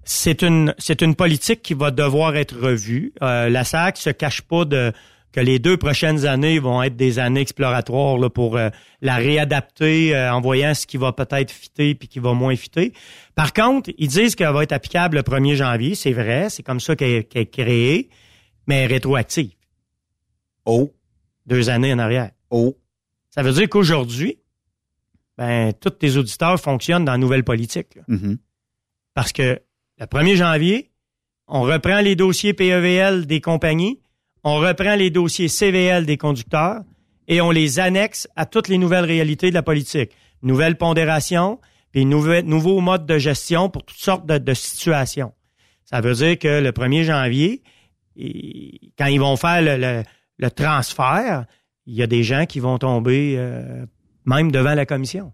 c'est une c'est une politique qui va devoir être revue. Euh, la SAC se cache pas de que les deux prochaines années vont être des années exploratoires là, pour euh, la réadapter euh, en voyant ce qui va peut-être fitter puis qui va moins fitter. Par contre, ils disent qu'elle va être applicable le 1er janvier, c'est vrai, c'est comme ça qu'elle est créée, mais rétroactive. Oh. Deux années en arrière. Oh. Ça veut dire qu'aujourd'hui, ben, tous tes auditeurs fonctionnent dans la nouvelle politique. Mm-hmm. Parce que le 1er janvier, on reprend les dossiers PEVL des compagnies, on reprend les dossiers CVL des conducteurs et on les annexe à toutes les nouvelles réalités de la politique. Nouvelles pondérations, puis nouveaux modes de gestion pour toutes sortes de, situations. Ça veut dire que le 1er janvier, quand ils vont faire le transfert, il y a des gens qui vont tomber euh, même devant la commission.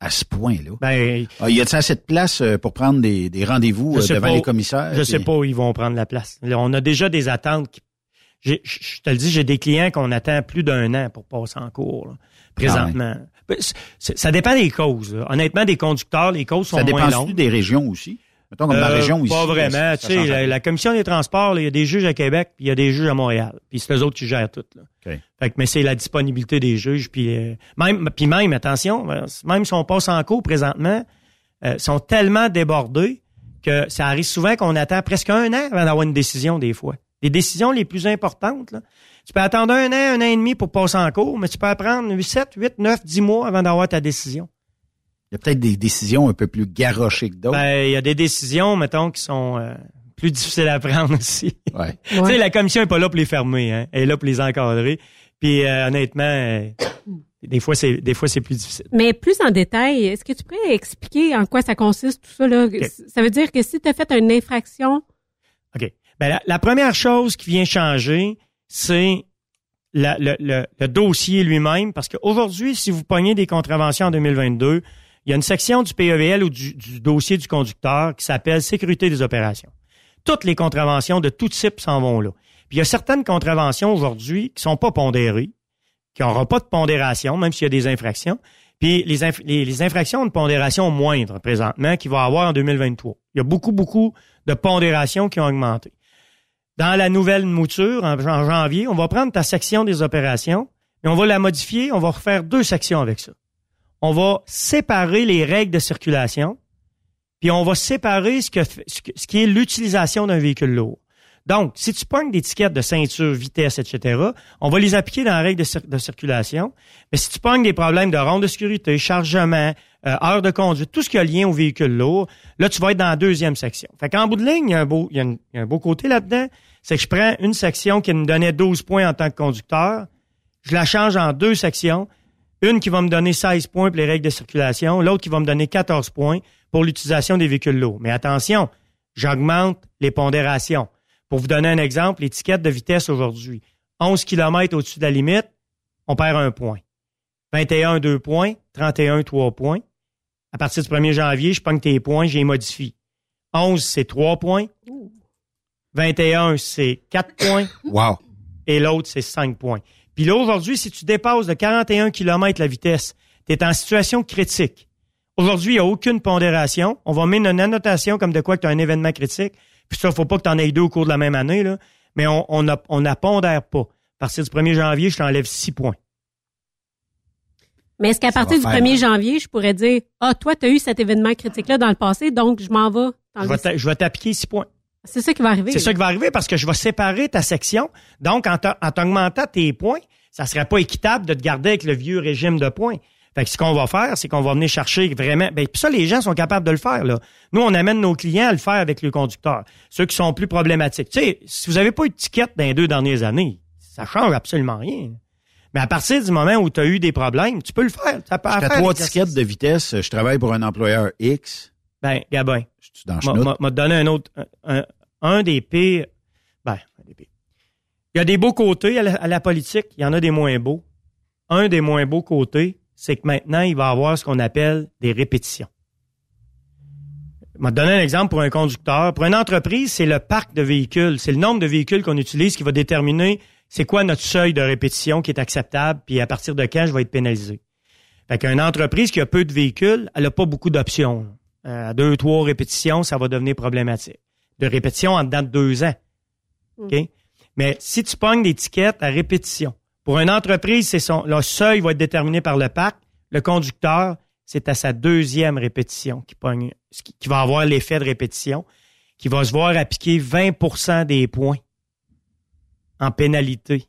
À ce point-là. Ben, Ah, y a-t-il assez de place euh, pour prendre des, des rendez-vous euh, sais devant pas- les commissaires? Je sais puis- pas où ils vont prendre la place. Là, on a déjà des attentes. qui- Je te le dis, j'ai des clients qu'on attend plus d'un an pour passer en cours, là, présentement. Ben, ça dépend des causes. là. Honnêtement, des conducteurs, les causes sont Ça moins dépend longues. des régions aussi? Mettons comme la Euh, région ici. Pas vraiment. Tu sais, la, commission des transports, il y a des juges à Québec, puis il y a des juges à Montréal. Puis c'est eux autres qui gèrent tout. Là. OK. Fait que, mais c'est la disponibilité des juges. Puis euh, même, puis même, attention, euh, même si on passe en cours présentement, euh, sont tellement débordés que ça arrive souvent qu'on attend presque un an avant d'avoir une décision des fois. Les décisions les plus importantes, là, tu peux attendre un an, un an et demi pour passer en cours, mais tu peux attendre 7, 8, 9, 10 mois avant d'avoir ta décision. Il y a peut-être des décisions un peu plus garochées que d'autres. Ben, il y a des décisions, mettons, qui sont euh, plus difficiles à prendre *laughs* aussi. Ouais. Tu sais, la commission est pas là pour les fermer, hein. Elle est là pour les encadrer. Puis euh, honnêtement, euh, des fois c'est des fois c'est plus difficile. Mais plus en détail, est-ce que tu pourrais expliquer en quoi ça consiste tout ça? Là? Ça veut dire que si tu as fait une infraction, OK. Ben, la, la première chose qui vient changer, c'est la- le, le- le dossier lui-même, parce qu'aujourd'hui, si vous pognez des contraventions en 2022, il y a une section du PEVL ou du, dossier du conducteur qui s'appelle Sécurité des opérations. Toutes les contraventions de tout type s'en vont là. Puis il y a certaines contraventions aujourd'hui qui sont pas pondérées, qui n'auront pas de pondération, même s'il y a des infractions. Puis les, inf- les, les infractions ont une pondération moindre présentement qu'il va y avoir en 2023. Il y a beaucoup, beaucoup de pondérations qui ont augmenté. Dans la nouvelle mouture, en, en janvier, on va prendre ta section des opérations et on va la modifier. On va refaire deux sections avec ça. On va séparer les règles de circulation, puis on va séparer ce, qui est l'utilisation d'un véhicule lourd. Donc, si tu pognes des tickets de ceinture, vitesse, etc., on va les appliquer dans la règle de, cir- de circulation. Mais si tu pognes des problèmes de ronde de sécurité, chargement, euh, heure de conduite, tout ce qui a lien au véhicule lourd, là, tu vas être dans la deuxième section. Fait qu'en bout de ligne, il y a un beau, il y a un beau côté là-dedans. C'est que je prends une section qui me donnait 12 points en tant que conducteur, je la change en deux sections. Une qui va me donner 16 points pour les règles de circulation, l'autre qui va me donner 14 points pour l'utilisation des véhicules lourds. Mais attention, j'augmente les pondérations. Pour vous donner un exemple, l'étiquette de vitesse aujourd'hui, 11 km au-dessus de la limite, on perd un point. 21, 2 points. 31, 3 points. À partir du 1er janvier, je pogne tes points, je les modifie. 11, c'est 3 points. 21, c'est 4 points. Wow. Et l'autre, c'est 5 points. Puis là, aujourd'hui, si tu dépasses de 41 km la vitesse, tu es en situation critique. Aujourd'hui, il n'y a aucune pondération. On va mettre une annotation comme de quoi que tu as un événement critique. Puis ça, faut pas que tu en aies deux au cours de la même année, là. Mais on on a- on pondère pas. À partir du 1er janvier, je t'enlève 6 points. mais est-ce qu'à partir du faire 1er janvier, je pourrais dire, ah, toi, tu as eu cet événement critique-là dans le passé, donc je m'en vais. Je t'enlever vais t'a- je vais t'appliquer 6 points. C'est ça qui va arriver. C'est ça qui va arriver parce que je vais séparer ta section. Donc, en t'a- en t'augmentant tes points, ça serait pas équitable de te garder avec le vieux régime de points. Fait que ce qu'on va faire, c'est qu'on va venir chercher vraiment. Ben, puis ça, les gens sont capables de le faire. Là. Nous, on amène nos clients à le faire avec le conducteur. Ceux qui sont plus problématiques. Tu sais, si vous avez pas eu de ticket dans les deux dernières années, ça change absolument rien. Mais à partir du moment où tu as eu des problèmes, tu peux le faire. Ça peut J'étais à faire trois tickets de vitesse. Je travaille pour un employeur X. Ben, Gabin. Suis dans m'a- donné un autre, un, un- un des pires. Ben, un des pires. Il y a des beaux côtés à la, à la politique, il y en a des moins beaux. Un des moins beaux côtés, c'est que maintenant, il va y avoir ce qu'on appelle des répétitions. Je vais te donner un exemple pour un conducteur. Pour une entreprise, c'est le parc de véhicules. C'est le nombre de véhicules qu'on utilise qui va déterminer c'est quoi notre seuil de répétition qui est acceptable, puis à partir de quand je vais être pénalisé. Fait qu'une entreprise qui a peu de véhicules, elle n'a pas beaucoup d'options. Euh, à deux, trois répétitions, ça va devenir problématique. De répétition en dedans de deux ans. OK? Mais si tu pognes des tickets à répétition, pour une entreprise, c'est son, le seuil va être déterminé par le parc. Le conducteur, c'est à sa deuxième répétition qui pogne, ce qui, qui va avoir l'effet de répétition, qui va se voir appliquer 20% des points en pénalité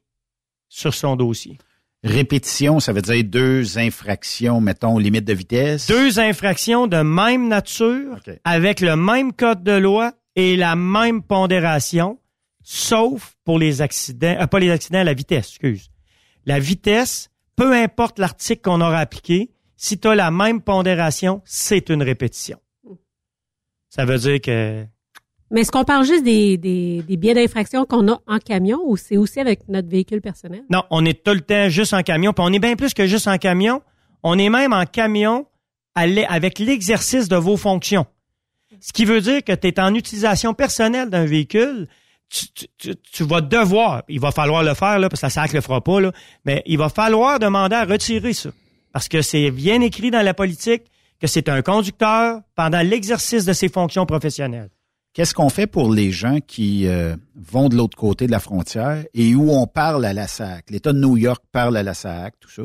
sur son dossier. Répétition, ça veut dire deux infractions, mettons, limite de vitesse. Deux infractions de même nature, avec le même code de loi et la même pondération, sauf pour les accidents, euh, pas les accidents, la vitesse, excuse. La vitesse, peu importe l'article qu'on aura appliqué, si tu as la même pondération, c'est une répétition. Ça veut dire que Mais est-ce qu'on parle juste des, des, des d'infraction qu'on a en camion ou c'est aussi avec notre véhicule personnel? Non, on est tout le temps juste en camion, puis on est bien plus que juste en camion. On est même en camion avec l'exercice de vos fonctions. Ce qui veut dire que tu es en utilisation personnelle d'un véhicule, tu, vas devoir, il va falloir le faire, là, parce que la SAC le fera pas, là, mais il va falloir demander à retirer ça. Parce que c'est bien écrit dans la politique que c'est un conducteur pendant l'exercice de ses fonctions professionnelles. Qu'est-ce qu'on fait pour les gens qui euh, vont de l'autre côté de la frontière et où on parle à la SAC? L'État de New York parle à la SAC, tout ça.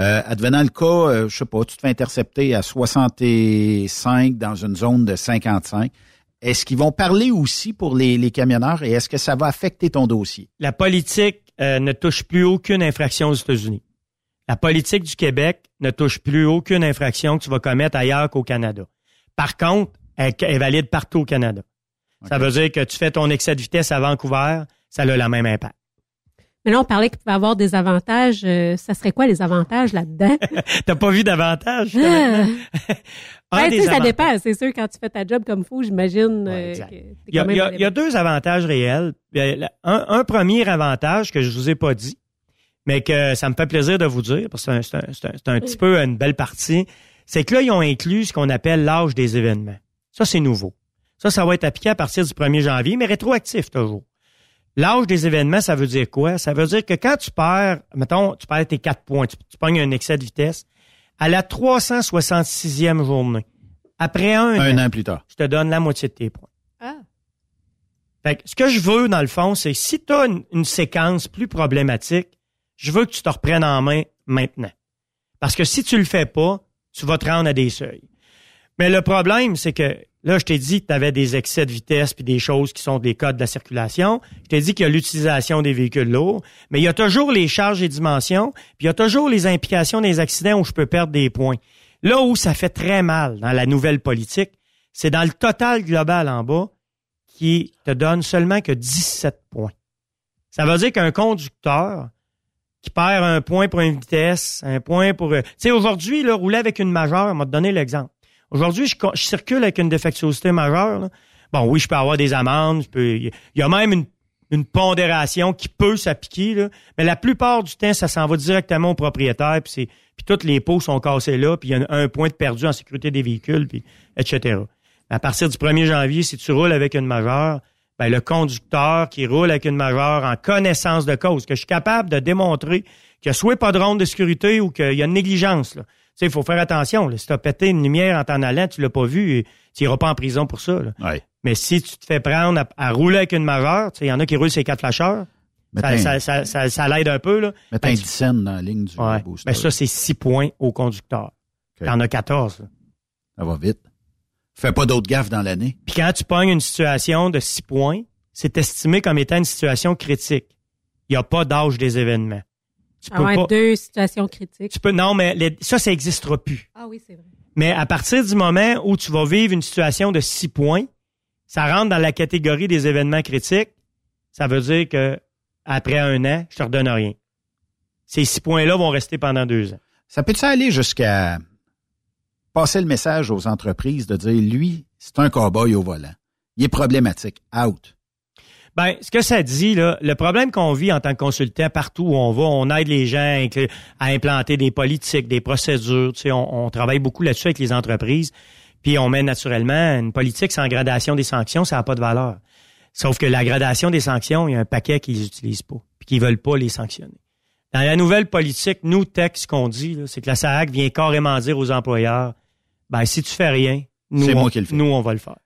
Euh, advenant le cas, euh, je sais pas, tu te fais intercepter à 65 dans une zone de 55. Est-ce qu'ils vont parler aussi pour les, camionneurs et est-ce que ça va affecter ton dossier? La politique euh, ne touche plus aucune infraction aux États-Unis. La politique du Québec ne touche plus aucune infraction que tu vas commettre ailleurs qu'au Canada. Par contre, elle est valide partout au Canada. Ça veut dire que tu fais ton excès de vitesse à Vancouver, ça a le même impact. Mais là, on parlait qu'il pouvait avoir des avantages. Euh, ça serait quoi les avantages là-dedans? *laughs* T'as pas vu d'avantages? Ah. *laughs* ben, ça dépend. C'est sûr, quand tu fais ta job comme fou, j'imagine euh, il, y a, deux avantages réels. Un, premier avantage que je vous ai pas dit, mais que ça me fait plaisir de vous dire, parce que c'est un, un, petit peu une belle partie, c'est que là, ils ont inclus ce qu'on appelle l'âge des événements. Ça, c'est nouveau. Ça, ça va être appliqué à partir du 1er janvier, mais rétroactif toujours. L'âge des événements, ça veut dire quoi? Ça veut dire que quand tu perds, mettons, tu perds tes quatre points, tu, pognes un excès de vitesse, à la 366e journée, après un, un an, plus tard, je te donne la moitié de tes points. Ah. Fait que ce que je veux, dans le fond, c'est si tu as une, séquence plus problématique, je veux que tu te reprennes en main maintenant. Parce que si tu le fais pas, tu vas te rendre à des seuils. Mais le problème, c'est que Là, je t'ai dit que tu avais des excès de vitesse puis des choses qui sont des codes de la circulation. Je t'ai dit qu'il y a l'utilisation des véhicules lourds, mais il y a toujours les charges et dimensions, puis il y a toujours les implications des accidents où je peux perdre des points. Là où ça fait très mal dans la nouvelle politique, c'est dans le total global en bas qui te donne seulement que 17 points. Ça veut dire qu'un conducteur qui perd un point pour une vitesse, un point pour... Tu sais, aujourd'hui, là, rouler avec une majeure, on m'a donné l'exemple. Aujourd'hui, je, circule avec une défectuosité majeure. Bon, oui, je peux avoir des amendes. Il y a même une, pondération qui peut s'appliquer. Mais la plupart du temps, ça s'en va directement au propriétaire. Puis, toutes les pots sont cassés là. Puis il y a un, point de perdu en sécurité des véhicules, etc. À partir du 1er janvier, si tu roules avec une majeure, ben, le conducteur qui roule avec une majeure en connaissance de cause, que je suis capable de démontrer qu'il n'y a soit pas de ronde de sécurité ou qu'il y a une négligence. Sais, il faut faire attention. Si tu as pété une lumière en t'en allant, tu l'as pas vu, tu n'iras pas en prison pour ça. Mais si tu te fais prendre à, rouler avec une majeure, il y en a qui roulent ces quatre flasheurs, ça, ça, ça, ça, l'aide un peu. Là. Mais t'as ben, dans la ligne du ouais. booster. Ben, ça, c'est six points au conducteur. Okay. T'en as 14. Ça va vite. Fais pas d'autres gaffes dans l'année. Puis quand tu pognes une situation de six points, c'est estimé comme étant une situation critique. Il n'y a pas d'âge des événements. Tu peux pas, deux situations critiques. Tu peux, non, mais ça, ça n'existera plus. Ah oui, c'est vrai. Mais à partir du moment où tu vas vivre une situation de six points, ça rentre dans la catégorie des événements critiques. Ça veut dire que après un an, je te redonne rien. Ces six points-là vont rester pendant deux ans. Ça peut-tu aller jusqu'à passer le message aux entreprises de dire, lui, c'est un cow-boy au volant. Il est problématique. Out. Ben, ce que ça dit, là, le problème qu'on vit en tant que consultant partout où on va, on aide les gens à implanter des politiques, des procédures. Tu sais, on, travaille beaucoup là-dessus avec les entreprises. Puis on met naturellement une politique sans gradation des sanctions, ça n'a pas de valeur. Sauf que la gradation des sanctions, il y a un paquet qu'ils n'utilisent pas, puis qu'ils veulent pas les sanctionner. Dans la nouvelle politique, nous, texte, ce qu'on dit, c'est que la SAC vient carrément dire aux employeurs, ben si tu fais rien, nous, on, nous on va le faire.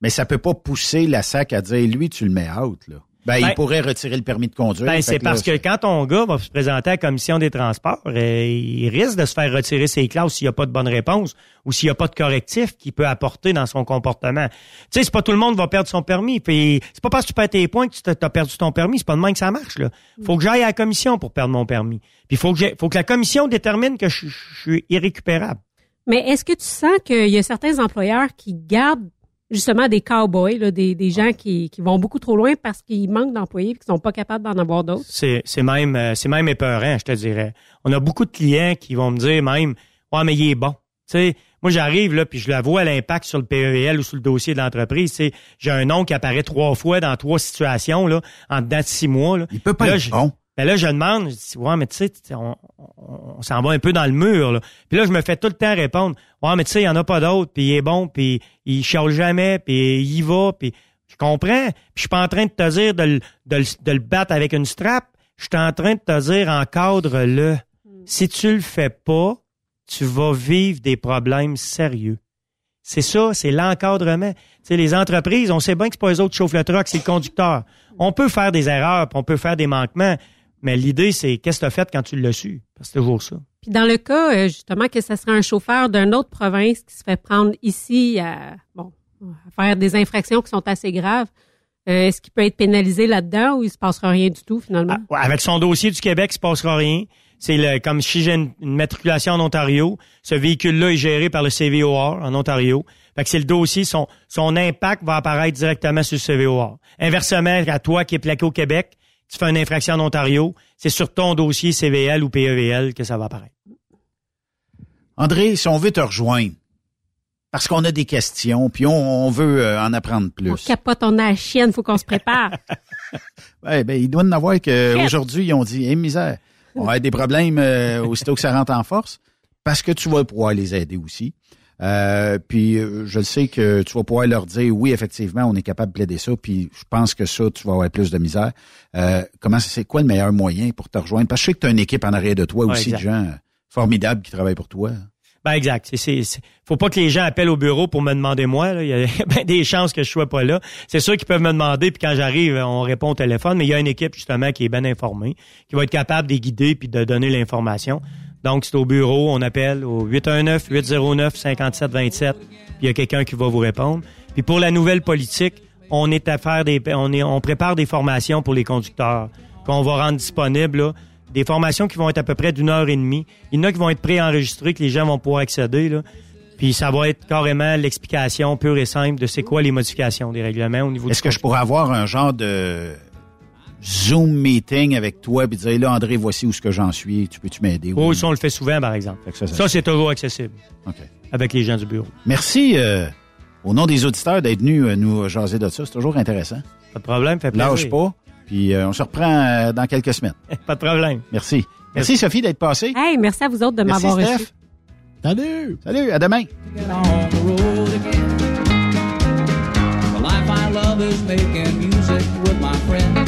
Mais ça peut pas pousser la SAC à dire, lui, tu le mets out, là. Ben, il ben, pourrait retirer le permis de conduire. Ben, c'est parce que quand ton gars va se présenter à la commission des transports, euh, il risque de se faire retirer ses classes s'il n'y a pas de bonne réponse ou s'il n'y a pas de correctif qu'il peut apporter dans son comportement. Tu sais, c'est pas tout le monde va perdre son permis. Puis c'est pas parce que tu perds tes points que tu as perdu ton permis. C'est pas de même que ça marche. Là. Faut que j'aille à la commission pour perdre mon permis. Puis faut que faut que la commission détermine que je, je suis irrécupérable. Mais est-ce que tu sens qu'il y a certains employeurs qui gardent justement des cowboys, là, des, des gens qui, qui vont beaucoup trop loin parce qu'ils manquent d'employés et qu'ils sont pas capables d'en avoir d'autres. C'est, c'est même euh, c'est même épeurant, je te dirais. On a beaucoup de clients qui vont me dire même Ouais, mais il est bon. sais, moi, j'arrive, là, puis je la vois l'impact sur le PEL ou sur le dossier de l'entreprise. C'est, j'ai un nom qui apparaît trois fois dans trois situations, là, en dedans de six mois, là. Il peut pas Là, être bon. Ben là, je demande, je dis, ouais, mais tu sais, on, on, on s'en va un peu dans le mur, là. Puis là, je me fais tout le temps répondre, ouais, mais tu sais, il y en a pas d'autres, puis il est bon, puis il chiale jamais, puis il y va, puis je comprends. Puis je suis pas en train de te dire de, le- de, le- de le battre avec une strap. Je suis en train de te dire, encadre-le. Si tu le fais pas, tu vas vivre des problèmes sérieux. C'est ça, c'est l'encadrement. Tu sais, les entreprises, on sait bien que c'est pas eux autres qui chauffent le truck, c'est le conducteur. On peut faire des erreurs, puis on peut faire des manquements, mais l'idée, c'est qu'est-ce que tu as fait quand tu l'as su? Parce que C'est toujours ça. Puis dans le cas, euh, justement, que ce serait un chauffeur d'une autre province qui se fait prendre ici à, bon, à faire des infractions qui sont assez graves, euh, est-ce qu'il peut être pénalisé là-dedans ou il se passera rien du tout finalement? Ouais, avec son dossier du Québec, il se passera rien. C'est le, comme si j'ai une, une matriculation en Ontario, ce véhicule-là est géré par le CVOR en Ontario. Fait que c'est le dossier, son, son impact va apparaître directement sur le CVOR. Inversement, à toi qui es plaqué au Québec, tu fais une infraction en Ontario, c'est sur ton dossier CVL ou PEVL que ça va apparaître. André, si on veut te rejoindre, parce qu'on a des questions, puis on, on veut euh, en apprendre plus. On capote, on a la chienne, faut qu'on se prépare. *laughs* Ouais, ben, il doit en avoir qu'aujourd'hui, ils ont dit, eh, misère, on va avoir des problèmes euh, aussitôt que ça rentre en force, parce que tu vas pouvoir les aider aussi. Euh, puis euh, je le sais que tu vas pouvoir leur dire, oui, effectivement, on est capable de plaider ça, puis je pense que ça, tu vas avoir plus de misère. Euh, comment c'est quoi le meilleur moyen pour te rejoindre? Parce que je sais que tu as une équipe en arrière de toi Ouais, aussi, de gens formidables qui travaillent pour toi. Ben exact. C'est, faut pas que les gens appellent au bureau pour me demander moi. là. Il y a *laughs* ben des chances que je sois pas là. C'est sûr qu'ils peuvent me demander, puis quand j'arrive, on répond au téléphone. Mais il y a une équipe justement qui est bien informée, qui va être capable de les guider puis de donner l'information. Donc c'est au bureau, on appelle au 819-809-5727, puis il y a quelqu'un qui va vous répondre. Puis pour la nouvelle politique, on est à faire des, on est, on prépare des formations pour les conducteurs qu'on va rendre disponibles. là. Des formations qui vont être à peu près d'une heure et demie. Il y en a qui vont être préenregistrées, que les gens vont pouvoir accéder. Là. Puis ça va être carrément l'explication pure et simple de c'est quoi les modifications des règlements au niveau Est-ce que je pourrais avoir un genre de Zoom meeting avec toi puis dire là André voici où ce que j'en suis tu peux-tu m'aider? Oh, ça, on le fait souvent, par exemple. Ça, ça- Ça, c'est toujours accessible. OK. Avec les gens du bureau. merci euh, au nom des auditeurs d'être venus euh, nous jaser de ça c'est toujours intéressant Pas de problème, fait plaisir. lâche pas puis euh, on se reprend euh, dans quelques semaines *laughs* Pas de problème merci merci Sophie d'être passée hey, merci à vous autres de merci m'avoir Steph reçu. salut salut à demain love is making music with my.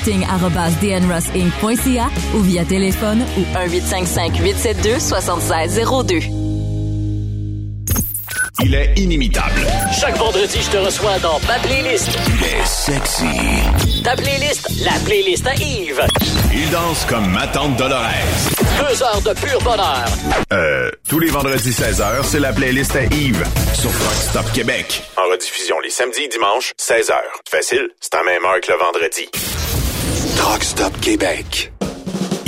recruiting@dnrossinc.ca ou via téléphone au 1 872 7602. Il est inimitable. Chaque vendredi, je te reçois dans ma playlist. Il est sexy. Ta playlist, la playlist à Yves. Il danse comme ma tante Dolores. Deux heures de pur bonheur. Euh, tous les vendredis 16h, c'est la playlist à Yves sur Truck Stop Québec. En rediffusion les samedis et dimanches, 16h. Facile, c'est à même heure que le vendredi. Truck Stop Québec.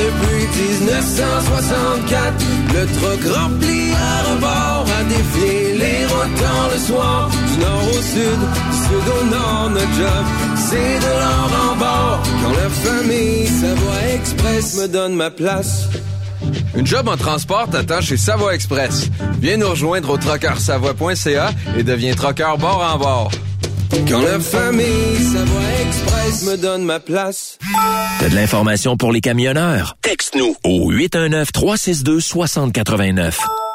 depuis 1964. Le truck rempli à rebord a défié les routes le soir. Du nord au sud, du sud au nord, notre job, c'est de l'or en bord. Quand la famille Savoie Express me donne ma place. Une job en transport t'attend chez Savoie Express. Viens nous rejoindre au trockeursavoie.ca et deviens trockeur bord en bord. Quand la famille Savoie Express me donne ma place. T'as de l'information pour les camionneurs? Texte-nous au 819-362-6089.